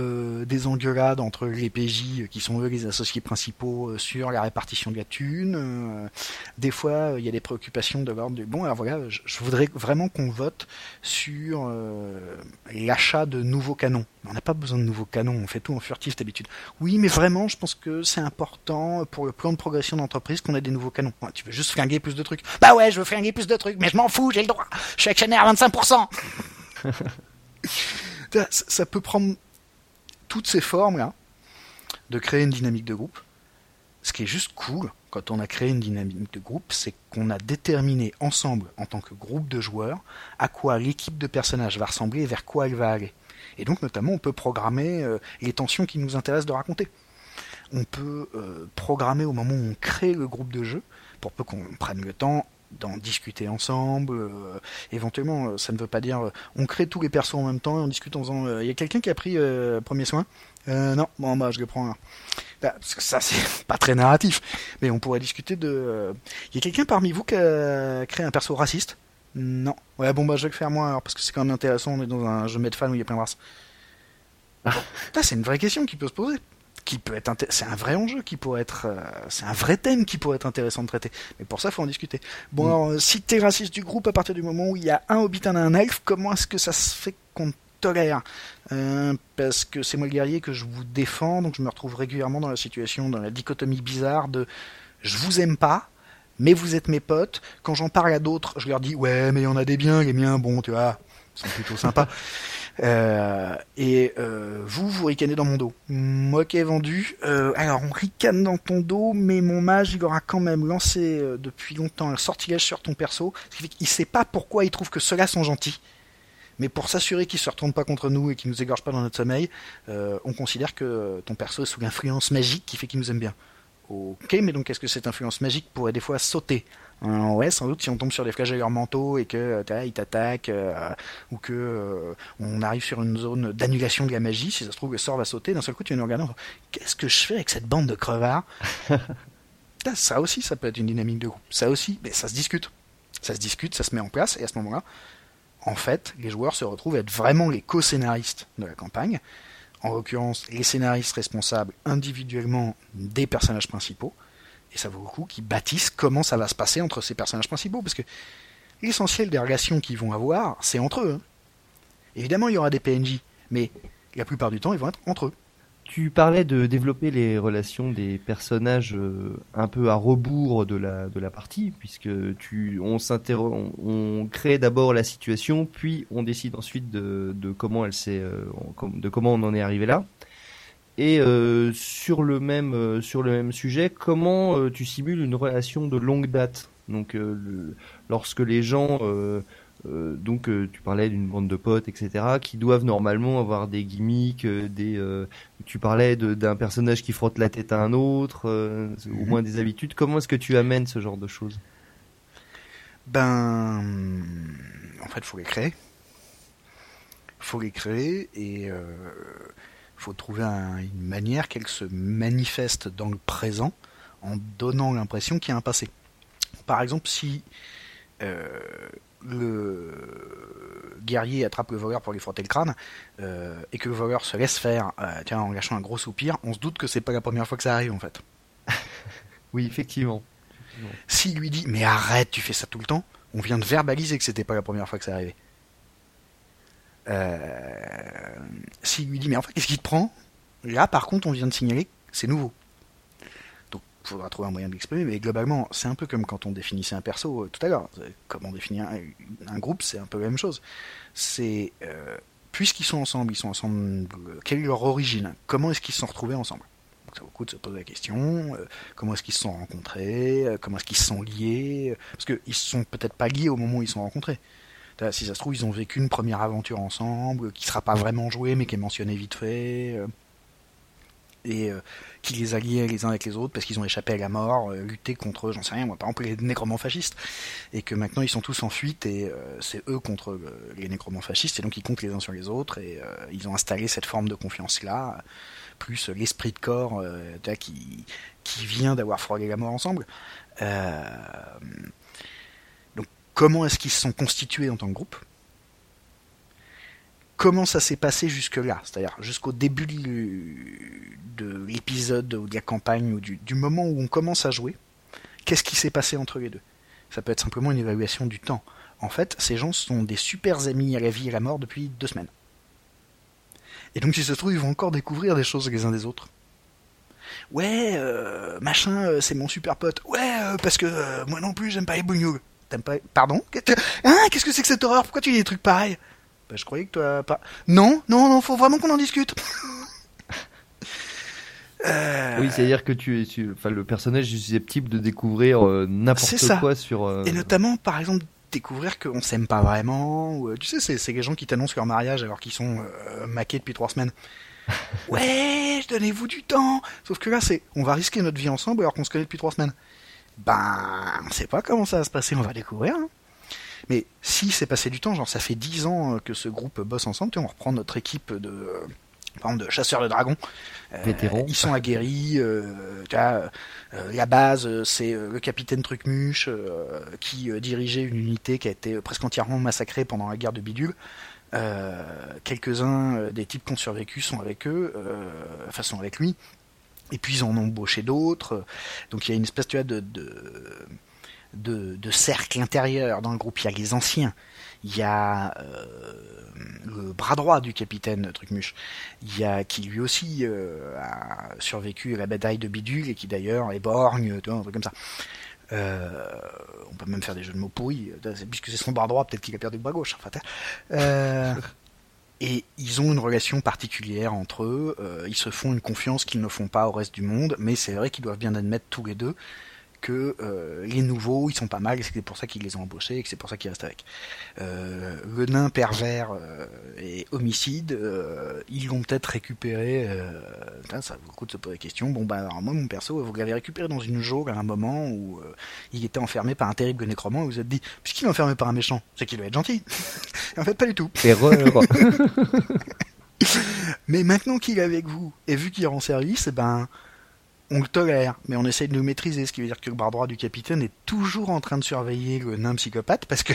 des engueulades entre les PJ qui sont eux les associés principaux sur la répartition de la thune. des fois, il y a des préoccupations de l'ordre du bon. Alors voilà, je, je voudrais vraiment qu'on vote sur l'achat de nouveaux canons. On n'a pas besoin de nouveaux canons, on fait tout en furtif d'habitude. Oui, mais vraiment, je pense que c'est important pour le plan de progression d'entreprise qu'on ait des nouveaux canons. tu veux juste flinguer plus de trucs. Bah ouais, je veux flinguer plus de trucs, mais je m'en fous, j'ai le droit. Je suis actionnaire à 25%. [LAUGHS] ça, ça peut prendre toutes ces formes-là, de créer une dynamique de groupe. Ce qui est juste cool quand on a créé une dynamique de groupe, c'est qu'on a déterminé ensemble, en tant que groupe de joueurs, à quoi l'équipe de personnages va ressembler et vers quoi elle va aller. Et donc notamment on peut programmer euh, les tensions qui nous intéressent de raconter. On peut euh, programmer au moment où on crée le groupe de jeu, pour peu qu'on prenne le temps d'en discuter ensemble. Euh, éventuellement, ça ne veut pas dire on crée tous les persos en même temps et on discute en. Il y a quelqu'un qui a pris premier soin? Non, bon bah je le prends. Bah, parce que ça [LAUGHS] c'est pas très narratif, mais on pourrait discuter de. Il y a quelqu'un parmi vous qui a créé un perso raciste? Non. Ouais, bon, bah, je vais le faire moi, alors, parce que c'est quand même intéressant. On est dans un jeu de fan où il y a plein de races. Ah. c'est une vraie question qui peut se poser. Qui peut être c'est un vrai enjeu qui pourrait être euh, c'est un vrai thème qui pourrait être intéressant de traiter mais pour ça faut en discuter bon mm. alors euh, si t'es raciste du groupe à partir du moment où il y a un hobbit et un elfe comment est-ce que ça se fait qu'on tolère? Euh, parce que c'est moi le guerrier que je vous défends donc je me retrouve régulièrement dans la situation dans la dichotomie bizarre de je vous aime pas mais vous êtes mes potes. Quand j'en parle à d'autres, je leur dis ouais, mais il y en a des biens, les miens, bon, tu vois, sont plutôt sympas. [LAUGHS] Euh, et euh, vous, vous ricanez dans mon dos. Moi qui ai vendu, euh, alors on ricane dans ton dos, mais mon mage, il aura quand même lancé depuis longtemps un sortilège sur ton perso. Ce qui fait qu'il sait pas pourquoi il trouve que ceux-là sont gentils. Mais pour s'assurer qu'ils se retournent pas contre nous et qu'ils nous égorgent pas dans notre sommeil, on considère que ton perso est sous l'influence magique qui fait qu'il nous aime bien. Ok, mais donc est-ce que cette influence magique pourrait des fois sauter? Euh, Ouais, sans doute si on tombe sur des flagelleurs mentaux et que euh, ils t'attaquent euh, ou que on arrive sur une zone d'annulation de la magie, si ça se trouve le sort va sauter, d'un seul coup tu nous regarder, qu'est-ce que je fais avec cette bande de crevards? [LAUGHS] Ça aussi, ça peut être une dynamique de groupe. Ça aussi, mais ça se discute. Ça se discute, ça se met en place, et à ce moment-là, en fait, les joueurs se retrouvent à être vraiment les co-scénaristes de la campagne, en l'occurrence les scénaristes responsables individuellement des personnages principaux, et ça vaut le coup qu'ils bâtissent comment ça va se passer entre ces personnages principaux, parce que l'essentiel des relations qu'ils vont avoir, c'est entre eux. Hein. Évidemment, il y aura des PNJ, mais la plupart du temps, ils vont être entre eux. Tu parlais de développer les relations des personnages euh, un peu à rebours de la, de la partie, puisque tu, on, on, on crée d'abord la situation, puis on décide ensuite de, de comment elle euh, de comment on en est arrivé là. Et euh, sur le même sur le même sujet, comment tu simules une relation de longue date? Donc, lorsque les gens euh, donc euh, tu parlais d'une bande de potes, etc., qui doivent normalement avoir des gimmicks, euh, des. tu parlais d'un personnage qui frotte la tête à un autre, au mhm. moins des habitudes. Comment est-ce que tu amènes ce genre de choses? Ben, en fait, faut les créer. Faut les créer et il faut trouver une manière qu'elles se manifestent dans le présent en donnant l'impression qu'il y a un passé. Par exemple, si le guerrier attrape le voleur pour lui frotter le crâne euh, et que le voleur se laisse faire euh, tiens, en lâchant un gros soupir, on se doute que c'est pas la première fois que ça arrive en fait. [LAUGHS] oui, effectivement. S'il lui dit mais arrête, tu fais ça tout le temps, on vient de verbaliser que c'était pas la première fois que ça arrivait. Euh, S'il lui dit mais en fait qu'est-ce qui te prend? Là par contre on vient de signaler c'est nouveau faudra trouver un moyen de l'exprimer, mais globalement, c'est un peu comme quand on définissait un perso euh, tout à l'heure. Comme on définit un, groupe, c'est un peu la même chose. C'est euh, puisqu'ils sont ensemble, ils sont ensemble. Euh, quelle est leur origine? Comment est-ce qu'ils se sont retrouvés ensemble? Donc, Ça vaut le coup de se poser la question. comment est-ce qu'ils se sont rencontrés Comment est-ce qu'ils se sont liés Parce qu'ils ne sont peut-être pas liés au moment où ils se sont rencontrés. Si ça se trouve, ils ont vécu une première aventure ensemble, qui sera pas vraiment jouée, mais qui est mentionnée vite fait et euh, qui les alliait les uns avec les autres parce qu'ils ont échappé à la mort, euh, lutté contre, j'en sais rien, moi, par exemple les nécromans fascistes, et que maintenant ils sont tous en fuite et euh, c'est eux contre les nécromans fascistes et donc ils comptent les uns sur les autres et ils ont installé cette forme de confiance là, plus l'esprit de corps qui qui vient d'avoir frôlé la mort ensemble. donc comment est-ce qu'ils se sont constitués en tant que groupe? Comment ça s'est passé jusque-là, c'est-à-dire jusqu'au début de l'épisode ou de la campagne ou du, moment où on commence à jouer, qu'est-ce qui s'est passé entre les deux? Ça peut être simplement une évaluation du temps. En fait, ces gens sont des super amis à la vie et à la mort depuis deux semaines. Et donc, si ça se trouve, ils vont encore découvrir des choses les uns des autres. Ouais, euh, machin, euh, c'est mon super pote. Ouais, euh, parce que moi non plus, j'aime pas les bougnoules. T'aimes pas Pardon? Hein? Qu'est-ce que c'est que cette horreur? Pourquoi tu dis des trucs pareils? Bah, je croyais que toi pas. Non, non, non, faut vraiment qu'on en discute. Euh, [LAUGHS] oui, c'est-à-dire que tu enfin, le personnage est susceptible de découvrir euh, n'importe quoi sur. Euh, Et notamment, par exemple, découvrir qu'on s'aime pas vraiment. Ou, tu sais, c'est les gens qui t'annoncent leur mariage alors qu'ils sont maqués depuis trois semaines. [LAUGHS] ouais, donnez-vous du temps. Sauf que là, c'est, on va risquer notre vie ensemble alors qu'on se connaît depuis trois semaines. Ben, on sait pas comment ça va se passer, on va découvrir. Hein. Mais si c'est passé du temps, genre ça fait 10 ans euh, que ce groupe bosse ensemble, on reprend notre équipe de euh, par exemple de chasseurs de dragons. Euh, ils sont aguerris. la base, c'est le capitaine Trucmuche qui dirigeait une unité qui a été presque entièrement massacrée pendant la guerre de Bidule. Quelques-uns des types qui ont survécu sont avec eux, enfin sont avec lui. Et puis ils en ont embauché d'autres. Donc il y a une espèce de, de de, cercle intérieur dans le groupe. Il y a les anciens, il y a euh, le bras droit du capitaine Trucmuche, il y a qui lui aussi euh, a survécu à la bataille de Bidule et qui d'ailleurs est borgne, tu vois, un truc comme ça. Euh, on peut même faire des jeux de mots pourris, puisque c'est son bras droit, peut-être qu'il a perdu le bras gauche. En fait. Hein. et ils ont une relation particulière entre eux. ils se font une confiance qu'ils ne font pas au reste du monde, mais c'est vrai qu'ils doivent bien admettre tous les deux que euh, les nouveaux, ils sont pas mal, et c'est pour ça qu'ils les ont embauchés, et que c'est pour ça qu'ils restent avec. Euh, le nain pervers euh, et homicide, ils l'ont peut-être récupéré, ça vaut le coup de se poser la question, bon bah alors moi mon perso, vous l'avez récupéré dans une jaune à un moment où il était enfermé par un terrible nécromant, et vous vous êtes dit, puisqu'il est enfermé par un méchant, c'est qu'il doit être gentil. [LAUGHS] en fait pas du tout. [LAUGHS] Mais maintenant qu'il est avec vous, et vu qu'il rend service, eh ben on le tolère, mais on essaye de nous maîtriser, ce qui veut dire que le bras droit du capitaine est toujours en train de surveiller le nain psychopathe, parce que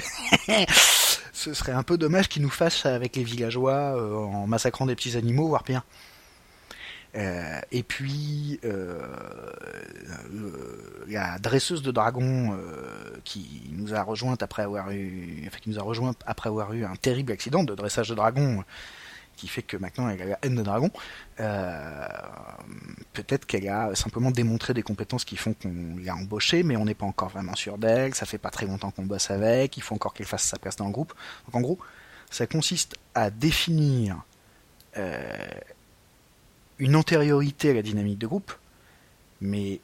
[LAUGHS] ce serait un peu dommage qu'il nous fasse avec les villageois euh, en massacrant des petits animaux, voire pire. Euh, et puis euh, la dresseuse de dragons qui nous a rejoint après avoir eu, enfin, qui nous a rejoint après avoir eu un terrible accident de dressage de dragons qui fait que maintenant elle a la haine de dragon. Euh, peut-être qu'elle a simplement démontré des compétences qui font qu'on l'a embauchée, mais on n'est pas encore vraiment sûr d'elle. Ça fait pas très longtemps qu'on bosse avec. Il faut encore qu'elle fasse sa place dans le groupe. Donc en gros, ça consiste à définir euh, une antériorité à la dynamique de groupe, mais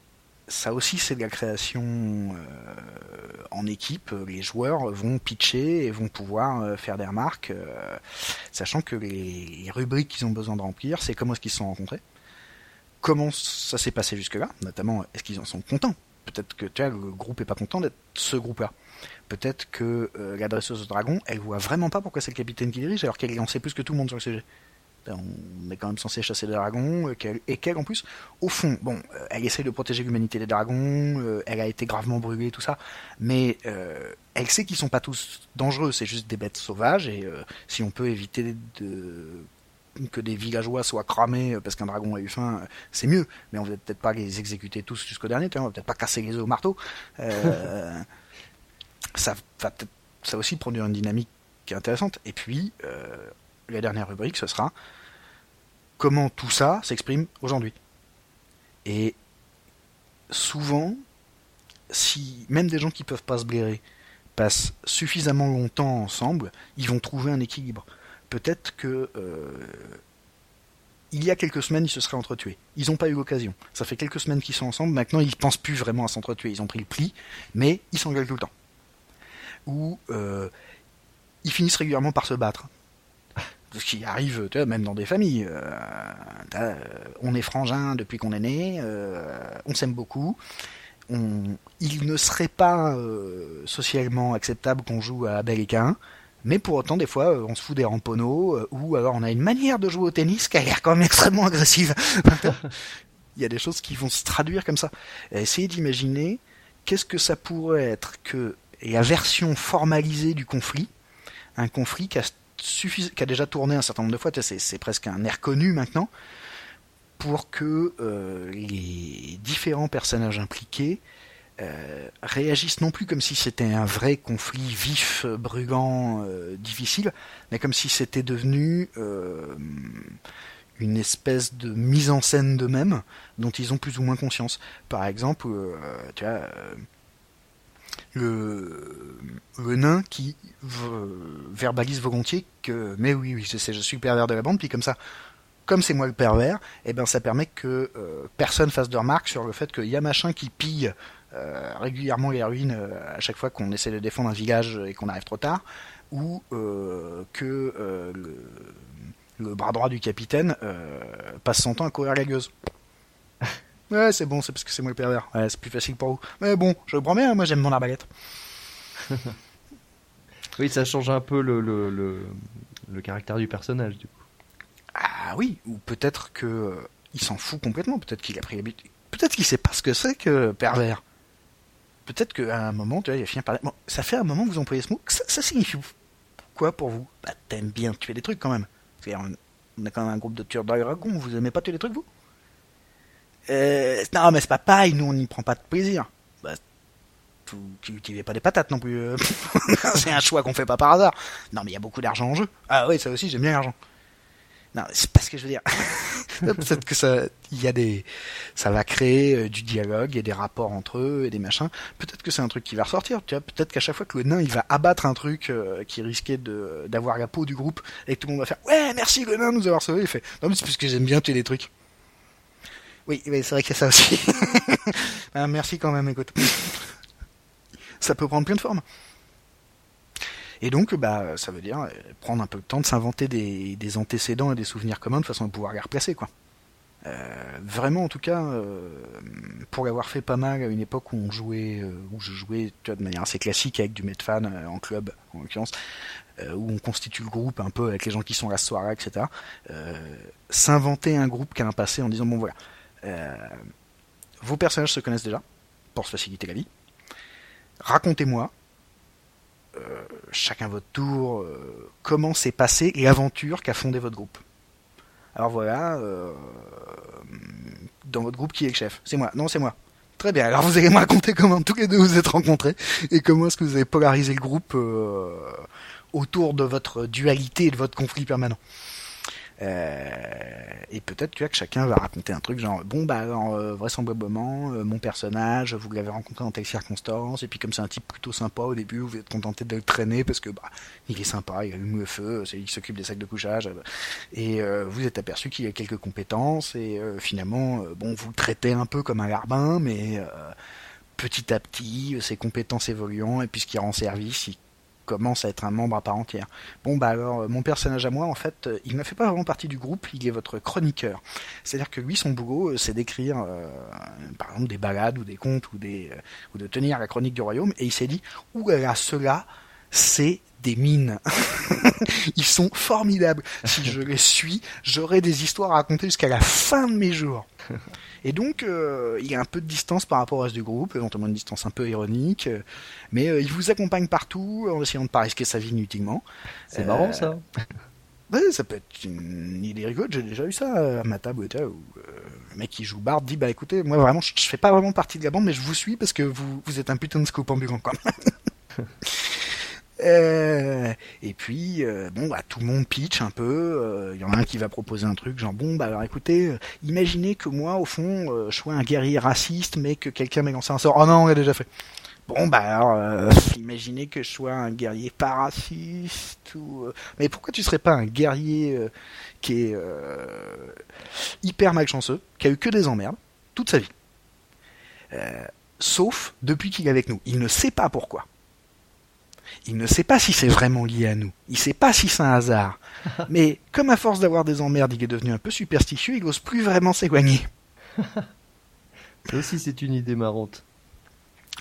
ça aussi c'est de la création euh, en équipe, les joueurs vont pitcher et vont pouvoir faire des remarques, sachant que les, rubriques qu'ils ont besoin de remplir, c'est comment est-ce qu'ils se sont rencontrés, comment ça s'est passé jusque-là, notamment est-ce qu'ils en sont contents. Peut-être que le groupe est pas content d'être ce groupe-là. Peut-être que l'adresseuse de dragon, elle voit vraiment pas pourquoi c'est le capitaine qui dirige, alors qu'elle en sait plus que tout le monde sur le sujet on est quand même censé chasser des dragons, euh, et qu'elle en plus, au fond, bon, euh, elle essaie de protéger l'humanité des dragons, euh, elle a été gravement brûlée, tout ça, mais elle sait qu'ils sont pas tous dangereux, c'est juste des bêtes sauvages, et si on peut éviter de que des villageois soient cramés parce qu'un dragon a eu faim, c'est mieux. Mais on va peut-être pas les exécuter tous jusqu'au dernier, on va peut-être pas casser les œufs au marteau. [LAUGHS] ça va peut-être ça aussi produire une dynamique qui est intéressante. Et puis, la dernière rubrique, ce sera comment tout ça s'exprime aujourd'hui. Et souvent, si même des gens qui peuvent pas se blairer passent suffisamment longtemps ensemble, ils vont trouver un équilibre. Peut-être que euh, il y a quelques semaines, ils se seraient entretués. Ils n'ont pas eu l'occasion. Ça fait quelques semaines qu'ils sont ensemble. Maintenant, ils pensent plus vraiment à s'entretuer. Ils ont pris le pli, mais ils s'engueulent tout le temps. Ou euh, ils finissent régulièrement par se battre ce qui arrive tu vois, même dans des familles. Euh, euh, on est frangin depuis qu'on est né, euh, on s'aime beaucoup. Il ne serait pas socialement acceptable qu'on joue à et mais pour autant, des fois, on se fout des ramponneaux, ou alors on a une manière de jouer au tennis qui a l'air quand même [LAUGHS] extrêmement agressive. [LAUGHS] il y a des choses qui vont se traduire comme ça. Essayez d'imaginer qu'est-ce que ça pourrait être que la version formalisée du conflit, un conflit qui a qui a déjà tourné un certain nombre de fois, c'est presque un air connu maintenant, pour que euh, les différents personnages impliqués euh, réagissent non plus comme si c'était un vrai conflit vif, brûlant, euh, difficile, mais comme si c'était devenu une espèce de mise en scène d'eux-mêmes dont ils ont plus ou moins conscience. Par exemple, tu vois le, nain qui verbalise volontiers que mais oui oui je sais je suis le pervers de la bande puis comme ça comme c'est moi le pervers et eh ben ça permet que euh, personne fasse de remarques sur le fait qu'il y a machin qui pille euh, régulièrement les ruines euh, à chaque fois qu'on essaie de défendre un village et qu'on arrive trop tard ou que le, le, bras droit du capitaine passe son temps à courir la gueuse Ouais, c'est bon, c'est parce que c'est moi le pervers. Ouais, c'est plus facile pour vous. Mais bon, je le promets, hein, moi j'aime mon arbalète. [LAUGHS] oui, ça change un peu le, le, le, caractère du personnage, du coup. Ah oui, ou peut-être que euh, il s'en fout complètement. Peut-être qu'il a pris l'habitude. Peut-être qu'il sait pas ce que c'est que pervers. Peut-être qu'à un moment, tu vois, il a fini par. Bon, ça fait un moment que vous employez ce mot. Ça, ça signifie quoi pour vous? Bah, t'aimes bien tuer des trucs quand même. On a quand même un groupe de tueurs dragons. Vous aimez pas tuer des trucs, vous? Euh, non, mais c'est pas pareil, nous on n'y prend pas de plaisir. Bah, tu n'utilisais pas des patates non plus. Euh. [LAUGHS] c'est un choix qu'on fait pas par hasard. Non, mais il y a beaucoup d'argent en jeu. Ah oui, ça aussi, j'aime bien l'argent. Non, c'est pas ce que je veux dire. [LAUGHS] Peut-être que ça, il y a des, ça va créer euh, du dialogue et des rapports entre eux et des machins. Peut-être que c'est un truc qui va ressortir. Peut-être qu'à chaque fois que le nain il va abattre un truc euh, qui risquait d'avoir la peau du groupe et que tout le monde va faire ouais merci le nain nous avoir sauvé. Il fait non mais c'est parce que j'aime bien tuer des trucs. Oui, c'est vrai qu'il y a ça aussi. [LAUGHS] Ah, merci quand même, écoute. ça peut prendre plein de formes. Et donc, bah, ça veut dire euh, prendre un peu de temps de s'inventer des, antécédents et des souvenirs communs de façon à pouvoir les replacer, quoi. Euh, vraiment, en tout cas, euh, pour l'avoir fait pas mal à une époque où on jouait, où je jouais de manière assez classique avec du Medfan en club, en l'occurrence, où on constitue le groupe un peu avec les gens qui sont à la soirée, etc. S'inventer un groupe qui a un passé en disant bon voilà, euh, vos personnages se connaissent déjà, pour se faciliter la vie. Racontez-moi, euh, chacun votre tour, euh, comment s'est passée l'aventure qu'a fondé votre groupe. Alors voilà, dans votre groupe, qui est le chef? C'est moi. Non, c'est moi. Très bien. Alors vous allez me raconter comment tous les deux vous êtes rencontrés et comment est-ce que vous avez polarisé le groupe autour de votre dualité et de votre conflit permanent. Euh, et peut-être tu vois que chacun va raconter un truc genre bon bah alors, euh, vraisemblablement euh, mon personnage vous l'avez rencontré dans telle circonstance et puis comme c'est un type plutôt sympa au début vous êtes contenté de le traîner parce que bah il est sympa il allume le feu il s'occupe des sacs de couchage et vous êtes aperçu qu'il a quelques compétences et finalement bon vous le traitez un peu comme un larbin mais petit à petit, ses compétences évoluant, et puisqu'il rend service, il commence à être un membre à part entière. Bon bah alors mon personnage à moi en fait il ne fait pas vraiment partie du groupe, il est votre chroniqueur. C'est-à-dire que lui son boulot c'est d'écrire par exemple des balades ou des contes ou des ou de tenir la chronique du royaume et il s'est dit ouh là cela c'est des mines. [LAUGHS] Ils sont formidables. Si je les suis, j'aurai des histoires à raconter jusqu'à la fin de mes jours. [LAUGHS] Et donc, euh, il y a un peu de distance par rapport au reste du groupe, éventuellement une distance un peu ironique, euh, mais euh, il vous accompagne partout en essayant de pas risquer sa vie inutilement. C'est marrant ça. [LAUGHS] Ouais, ça peut être une idée rigolote. J'ai déjà eu ça à ma table où le mec qui joue Bard dit bah écoutez, moi vraiment, je, fais pas vraiment partie de la bande, mais je vous suis parce que vous, vous êtes un putain de scoop ambulant quand même. Euh, et puis, euh, bon, bah, tout le monde pitch un peu. Il euh, y en a un qui va proposer un truc, genre, bon, bah, alors écoutez, imaginez que moi, au fond, je sois un guerrier raciste, mais que quelqu'un m'ait lancé un sort. Oh non, on l'a déjà fait. Bon, bah, alors, imaginez que je sois un guerrier pas raciste, ou... Mais pourquoi tu serais pas un guerrier qui est hyper malchanceux, qui a eu que des emmerdes, toute sa vie? Sauf depuis qu'il est avec nous. Il ne sait pas pourquoi. Il ne sait pas si c'est vraiment lié à nous. Il ne sait pas si c'est un hasard. [LAUGHS] Mais comme à force d'avoir des emmerdes, il est devenu un peu superstitieux, il n'ose plus vraiment s'éloigner. [LAUGHS] Ça aussi, c'est une idée marrante.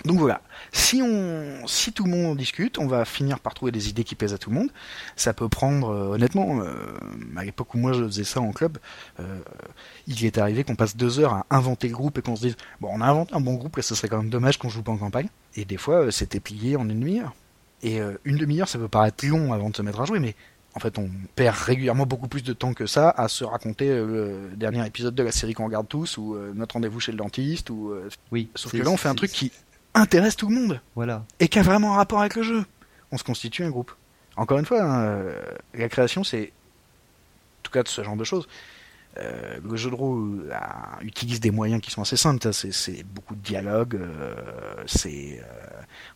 Donc voilà, si on, si tout le monde en discute, on va finir par trouver des idées qui plaisent à tout le monde. Ça peut prendre, euh, honnêtement, euh, à l'époque où moi je faisais ça en club, euh, il est arrivé qu'on passe deux heures à inventer le groupe et qu'on se dise, bon, on a inventé un bon groupe, et ce serait quand même dommage qu'on joue pas en campagne. Et des fois, c'était plié en une demi-heure. Et euh, une demi-heure, ça peut paraître long avant de se mettre à jouer, mais en fait, on perd régulièrement beaucoup plus de temps que ça à se raconter euh, le dernier épisode de la série qu'on regarde tous, ou euh, notre rendez-vous chez le dentiste, ou. oui. Sauf que là, on fait un truc qui intéresse tout le monde. Voilà. Et qui a vraiment un rapport avec le jeu. On se constitue un groupe. Encore une fois, hein, la création, c'est. En tout cas, de ce genre de choses. Euh, le jeu de rôle euh, utilise des moyens qui sont assez simples. C'est beaucoup de dialogue. Euh,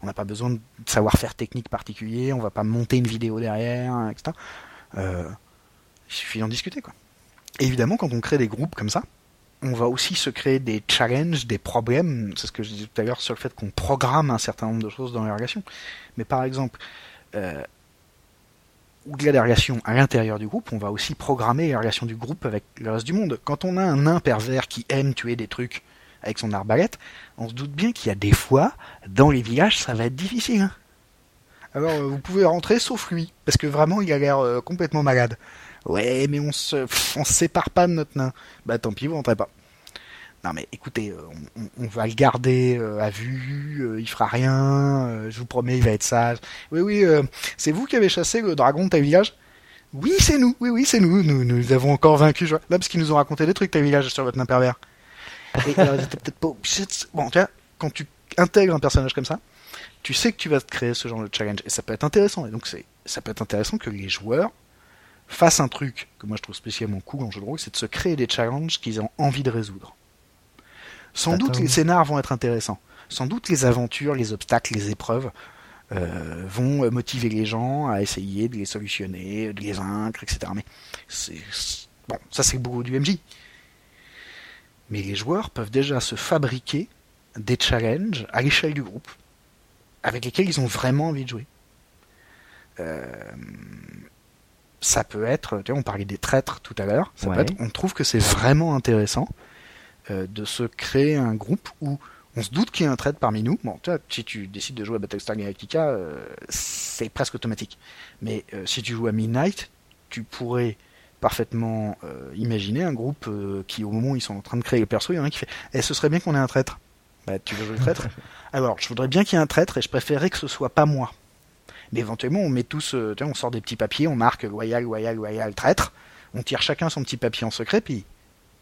on n'a pas besoin de savoir-faire technique particulier. On va pas monter une vidéo derrière, etc. il suffit d'en discuter, évidemment, quand on crée des groupes comme ça, on va aussi se créer des challenges, des problèmes. C'est ce que je disais tout à l'heure sur le fait qu'on programme un certain nombre de choses dans les relations. Mais par exemple, ou de la relation à l'intérieur du groupe, on va aussi programmer les relations du groupe avec le reste du monde. Quand on a un nain pervers qui aime tuer des trucs avec son arbalète, on se doute bien qu'il y a des fois, dans les villages, ça va être difficile. Hein. Alors, euh, vous pouvez rentrer sauf lui, parce que vraiment, il a l'air euh, complètement malade. Ouais, mais on se, on se sépare pas de notre nain. Bah tant pis, vous rentrez pas. Non mais écoutez, euh, on, va le garder euh, à vue, euh, il fera rien, je vous promets, il va être sage. Oui, oui, c'est vous qui avez chassé le dragon de ta village? Oui, c'est nous, oui, oui, c'est nous. nous. Nous avons encore vaincu, là, parce qu'ils nous ont raconté des trucs, ta village, sur votre nain pervers. Et peut-être pas... Bon, tu vois, quand tu intègres un personnage comme ça, tu sais que tu vas te créer ce genre de challenge, et ça peut être intéressant. Et donc, c'est, ça peut être intéressant que les joueurs fassent un truc que moi je trouve spécialement cool en jeu de rôle, c'est de se créer des challenges qu'ils ont envie de résoudre. Sans doute les scénars vont être intéressants. Sans doute les aventures, les obstacles, les épreuves euh, vont motiver les gens à essayer de les solutionner, de les vaincre, etc. Mais c'est bon, ça c'est beaucoup du MJ. Mais les joueurs peuvent déjà se fabriquer des challenges à l'échelle du groupe avec lesquels ils ont vraiment envie de jouer. Euh, ça peut être, tu vois, on parlait des traîtres tout à l'heure, on trouve que c'est vraiment intéressant euh, de se créer un groupe où on se doute qu'il y a un trade parmi nous. Bon, tu vois, si tu décides de jouer à Battlestar Galactica, euh, c'est presque automatique. Mais euh, si tu joues à Midnight, tu pourrais parfaitement imaginer un groupe qui, au moment où ils sont en train de créer le perso, il y en a un qui fait Eh, ce serait bien qu'on ait un traître. Bah, tu veux jouer le traître? [LAUGHS] Alors, je voudrais bien qu'il y ait un traître et je préférerais que ce soit pas moi. Mais éventuellement, on met tous, tu vois, on sort des petits papiers, on marque loyal, loyal, loyal, traître. On tire chacun son petit papier en secret, puis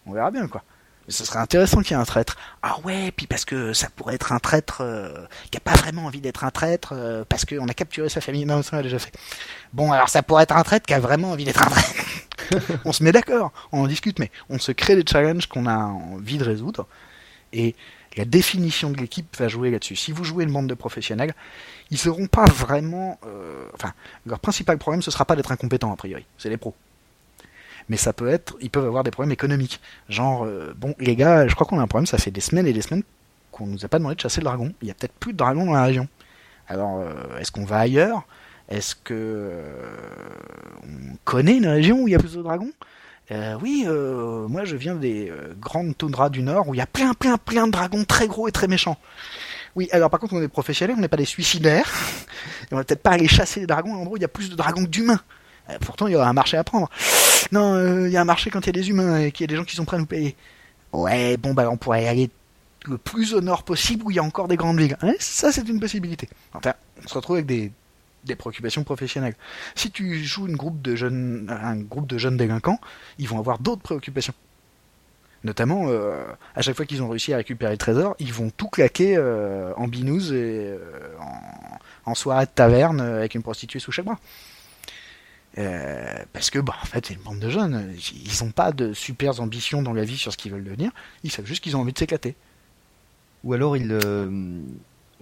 on verra bien, quoi. Mais ce serait intéressant qu'il y ait un traître. Ah ouais, puis parce que ça pourrait être un traître euh, qui a pas vraiment envie d'être un traître euh, parce qu'on a capturé sa famille. Non, ça on a déjà fait. Bon, alors ça pourrait être un traître qui a vraiment envie d'être un traître. [LAUGHS] on se met d'accord, on en discute, mais on se crée des challenges qu'on a envie de résoudre. Et la définition de l'équipe va jouer là-dessus. Si vous jouez une bande de professionnels, ils seront pas vraiment... Euh, enfin, leur principal problème, ce sera pas d'être incompétents, a priori. C'est les pros mais ça peut être, ils peuvent avoir des problèmes économiques. Genre, euh, bon, les gars, je crois qu'on a un problème, ça fait des semaines et des semaines qu'on nous a pas demandé de chasser le dragon. Il y a peut-être plus de dragons dans la région. Alors, euh, est-ce qu'on va ailleurs? Est-ce que euh, on connaît une région où il y a plus de dragons? Oui, moi je viens des grandes toundras du Nord où il y a plein, plein, plein de dragons très gros et très méchants. Oui, alors par contre on est professionnels, on n'est pas des suicidaires. [LAUGHS] Et on va peut-être pas aller chasser les dragons à l'endroit où il y a plus de dragons que d'humains. pourtant il y aura un marché à prendre. Non, il y a un marché quand il y a des humains et qu'il y a des gens qui sont prêts à nous payer. Ouais, bon bah on pourrait aller le plus au nord possible où il y a encore des grandes villes. ça, c'est une possibilité. Enfin, on se retrouve avec des, préoccupations professionnelles. Si tu joues une groupe de jeunes, un groupe de jeunes délinquants, ils vont avoir d'autres préoccupations. Notamment, euh, à chaque fois qu'ils ont réussi à récupérer le trésor, ils vont tout claquer euh, en binouze et euh, en, soirée de taverne avec une prostituée sous chaque bras. Parce que, bah, en fait, c'est une bande de jeunes. Ils n'ont pas de super ambitions dans la vie sur ce qu'ils veulent devenir. Ils savent juste qu'ils ont envie de s'éclater. Ou alors il, euh,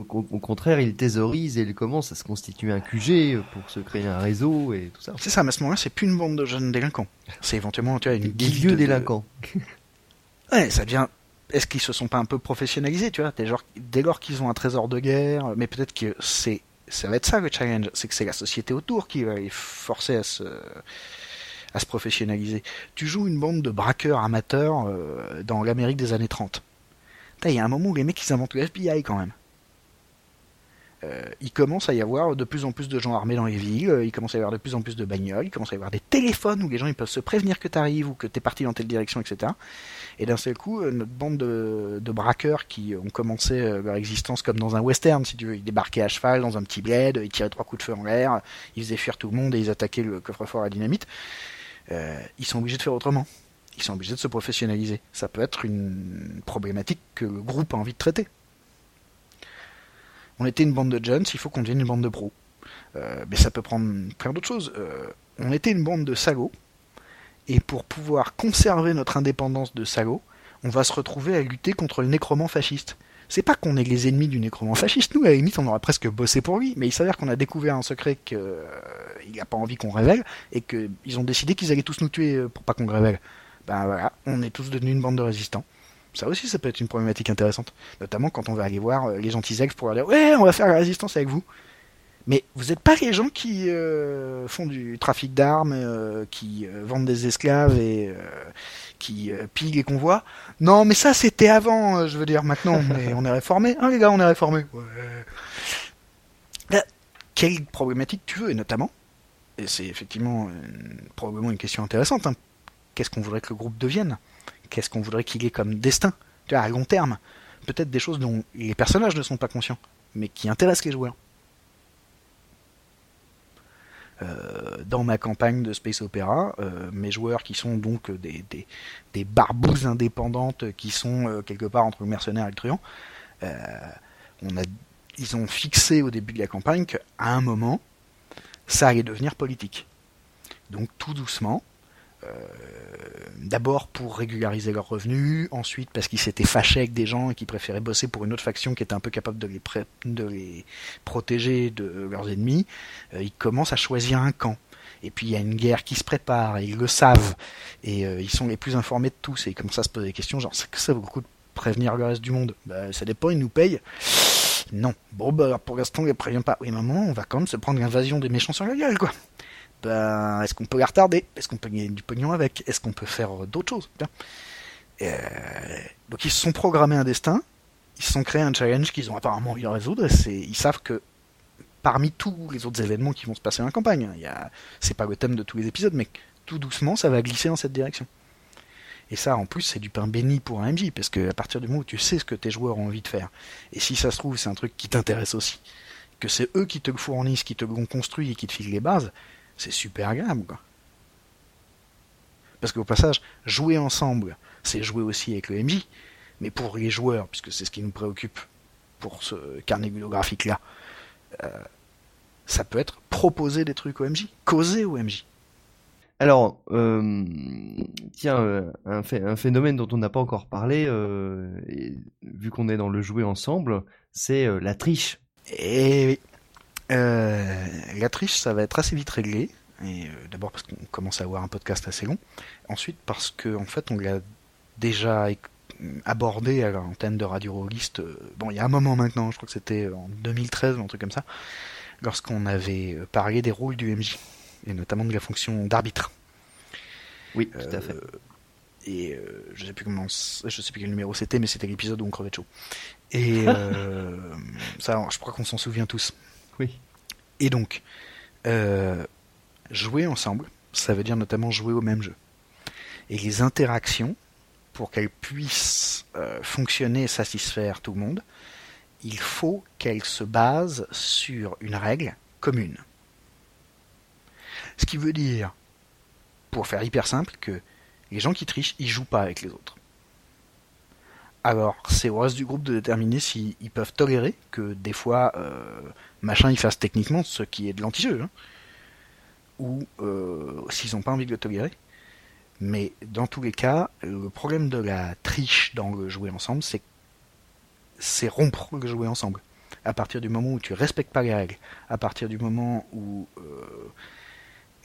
au, contraire, il thésaurise et il commence à se constituer un QG pour se créer un réseau et tout ça. C'est ça, mais à ce moment-là, c'est plus une bande de jeunes délinquants. C'est éventuellement tu vois, une des vieux délinquants. [LAUGHS] Ouais, ça devient. Est-ce qu'ils se sont pas un peu professionnalisés, tu vois? Dès lors qu'ils ont un trésor de guerre, mais peut-être que c'est ça va être ça le challenge, c'est que c'est la société autour qui va les forcer à se à se professionnaliser. Tu joues une bande de braqueurs amateurs euh, dans l'Amérique des années 30 il y a un moment où les mecs ils inventent le FBI quand même. Euh, il commence à y avoir de plus en plus de gens armés dans les villes, euh, il commence à y avoir de plus en plus de bagnoles, il commence à y avoir des téléphones où les gens ils peuvent se prévenir que tu arrives ou que tu es parti dans telle direction, etc. Et d'un seul coup, euh, notre bande de, braqueurs qui ont commencé leur existence comme dans un western, si tu veux, ils débarquaient à cheval dans un petit bled, ils tiraient trois coups de feu en l'air, ils faisaient fuir tout le monde et ils attaquaient le coffre-fort à dynamite. ils sont obligés de faire autrement ils sont obligés de se professionnaliser. Ça peut être une problématique que le groupe a envie de traiter. On était une bande de jeunes, il faut qu'on devienne une bande de pros. Euh, mais ça peut prendre plein d'autres choses. Euh, on était une bande de salauds, et pour pouvoir conserver notre indépendance de salauds, on va se retrouver à lutter contre le nécromant fasciste. C'est pas qu'on est les ennemis du nécromant fasciste, nous à la limite on aurait presque bossé pour lui, mais il s'avère qu'on a découvert un secret qu'il euh, n'a pas envie qu'on révèle, et qu'ils ont décidé qu'ils allaient tous nous tuer pour pas qu'on le révèle ben voilà, on est tous devenus une bande de résistants. Ça aussi, ça peut être une problématique intéressante. Notamment quand on va aller voir euh, les gentils pour leur dire Ouais, on va faire la résistance avec vous. Mais vous n'êtes pas les gens qui euh, font du trafic d'armes, euh, qui vendent des esclaves et qui pillent les convois. Non, mais ça c'était avant, je veux dire. Maintenant, on est, réformés. Hein, les gars, on est réformés. quelle problématique tu veux, et notamment, et c'est effectivement probablement une question intéressante, hein, qu'est-ce qu'on voudrait que le groupe devienne? Qu'est-ce qu'on voudrait qu'il ait comme destin À long terme. Peut-être des choses dont les personnages ne sont pas conscients, mais qui intéressent les joueurs. Euh, dans ma campagne de Space Opera, euh, mes joueurs qui sont donc des, des, barbouzes indépendantes qui sont euh, quelque part entre le mercenaire et le truand, ils ont fixé au début de la campagne qu'à un moment, ça allait devenir politique. Donc tout doucement, d'abord pour régulariser leurs revenus, ensuite parce qu'ils s'étaient fâchés avec des gens et qu'ils préféraient bosser pour une autre faction qui était un peu capable de les, les protéger de leurs ennemis, euh, ils commencent à choisir un camp. Et puis il y a une guerre qui se prépare, et ils le savent, et euh, ils sont les plus informés de tous, et ils commencent à se poser des questions, genre, que ça vaut beaucoup de prévenir le reste du monde? Bah, Ça dépend, ils nous payent. Non. Bon, bah, pour l'instant, ils préviennent pas. Oui, maman, on va quand même se prendre l'invasion des méchants sur la gueule, quoi ben, est-ce qu'on peut la retarder? Est-ce qu'on peut gagner du pognon avec? Est-ce qu'on peut faire euh, d'autres choses? Euh, Donc ils se sont programmés un destin, ils se sont créés un challenge qu'ils ont apparemment envie de résoudre, et ils savent que parmi tous les autres événements qui vont se passer dans la campagne, hein, c'est pas le thème de tous les épisodes, mais tout doucement ça va glisser dans cette direction. Et ça, en plus, c'est du pain béni pour un MJ, parce que à partir du moment où tu sais ce que tes joueurs ont envie de faire, et si ça se trouve, c'est un truc qui t'intéresse aussi, que c'est eux qui te fournissent, qui te l'ont construit et qui te filent les bases, c'est super agréable. Quoi. Parce qu'au passage, jouer ensemble, c'est jouer aussi avec le MJ. Mais pour les joueurs, puisque c'est ce qui nous préoccupe pour ce carnet bibliographique-là, euh, ça peut être proposer des trucs au MJ, causer au MJ. Alors, euh, tiens, euh, un, phénomène dont on n'a pas encore parlé, vu qu'on est dans le jouer ensemble, c'est la triche. Et eh oui. Euh, la triche, ça va être assez vite réglé. Et euh, d'abord parce qu'on commence à avoir un podcast assez long. Ensuite parce qu'en en fait, on l'a déjà abordé à l'antenne de Radio Rolliste, bon, il y a un moment maintenant, je crois que c'était en 2013 ou un truc comme ça, lorsqu'on avait parlé des rôles du MJ, et notamment de la fonction d'arbitre. Oui, tout à fait. Et je sais plus comment, je sais plus quel numéro c'était, mais c'était l'épisode où on crevait de chaud. Et [LAUGHS] ça, je crois qu'on s'en souvient tous. Et donc, jouer ensemble, ça veut dire notamment jouer au même jeu. Et les interactions, pour qu'elles puissent euh, fonctionner et satisfaire tout le monde, il faut qu'elles se basent sur une règle commune. Ce qui veut dire, pour faire hyper simple, que les gens qui trichent, ils jouent pas avec les autres. Alors, c'est au reste du groupe de déterminer s'ils peuvent tolérer que des fois, euh, machin, il fasse techniquement ce qui est de l'anti-jeu. Hein ou euh, s'ils n'ont pas envie de le tolérer. Mais dans tous les cas, le problème de la triche dans le jouer ensemble, c'est c'est rompre le jouer ensemble. À partir du moment où tu respectes pas les règles, à partir du moment où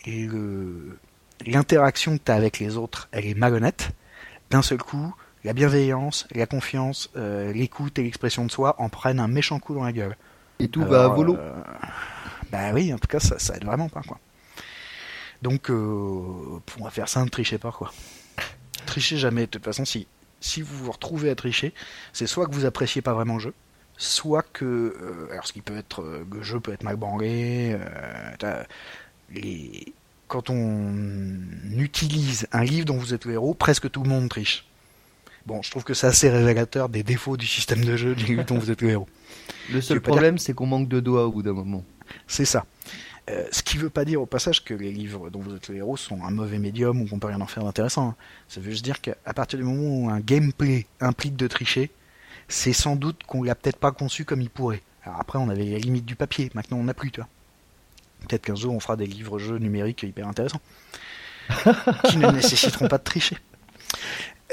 euh, l'interaction que tu as avec les autres, elle est malhonnête, d'un seul coup, la bienveillance, la confiance, euh, l'écoute et l'expression de soi en prennent un méchant coup dans la gueule. Et tout va à volo. bah oui, en tout cas, ça, ça aide vraiment pas quoi. Donc, euh, pour faire ça, ne trichez pas, quoi. Trichez jamais. De toute façon, si, si vous vous retrouvez à tricher, c'est soit que vous appréciez pas vraiment le jeu, soit que. Euh, alors, ce qui peut être. Euh, le jeu peut être mal branlé. les, quand on utilise un livre dont vous êtes le héros, presque tout le monde triche. Bon, je trouve que c'est assez révélateur des défauts du système de jeu dont vous êtes le héros. Le seul problème, c'est qu'on manque de doigts au bout d'un moment. C'est ça. Euh, ce qui ne veut pas dire au passage que les livres dont vous êtes le héros sont un mauvais médium ou qu'on peut rien en faire d'intéressant. Hein. Ça veut juste dire qu'à partir du moment où un gameplay implique de tricher, c'est sans doute qu'on l'a peut-être pas conçu comme il pourrait. Alors après, on avait les limites du papier, maintenant on n'a plus, toi. Peut-être qu'un jour on fera des livres-jeux numériques hyper intéressants, qui ne [LAUGHS] nécessiteront pas de tricher.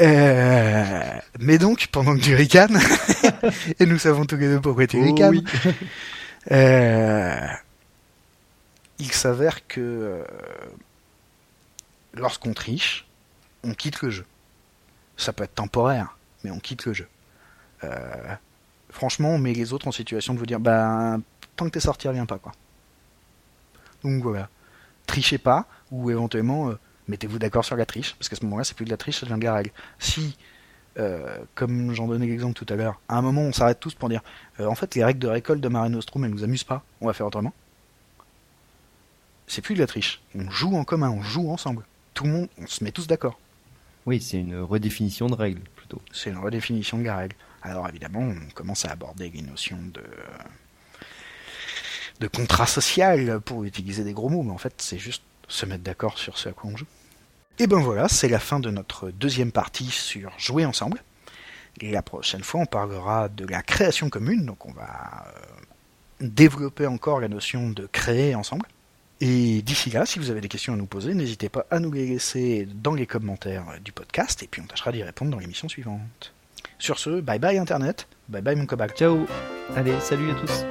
Euh, mais donc, pendant que tu ricanes, [LAUGHS] et nous savons tous les deux pourquoi tu oh ricanes, [LAUGHS] euh, il s'avère que euh, lorsqu'on triche, on quitte le jeu. Ça peut être temporaire, mais on quitte le jeu. Franchement, on met les autres en situation de vous dire, bah, tant que t'es sorti, reviens pas, quoi. Donc voilà. Trichez pas, ou éventuellement, mettez-vous d'accord sur la triche, parce qu'à ce moment-là, c'est plus de la triche, ça devient de la règle. Si, comme j'en donnais l'exemple tout à l'heure, à un moment, on s'arrête tous pour dire, en fait, les règles de récolte de Mare Nostrum, elles nous amusent pas, on va faire autrement c'est plus de la triche. On joue en commun, on joue ensemble. Tout le monde, on se met tous d'accord. Oui, c'est une redéfinition de règle plutôt. C'est une redéfinition de la règle. Alors évidemment, on commence à aborder les notions de de contrat social pour utiliser des gros mots, mais en fait, c'est juste se mettre d'accord sur ce à quoi on joue. Et ben voilà, c'est la fin de notre deuxième partie sur jouer ensemble. La prochaine fois, on parlera de la création commune, donc on va euh, développer encore la notion de créer ensemble. Et d'ici là, si vous avez des questions à nous poser, n'hésitez pas à nous les laisser dans les commentaires du podcast et puis on tâchera d'y répondre dans l'émission suivante. Sur ce, bye bye Internet, bye bye mon cobalt. Ciao Allez, salut à tous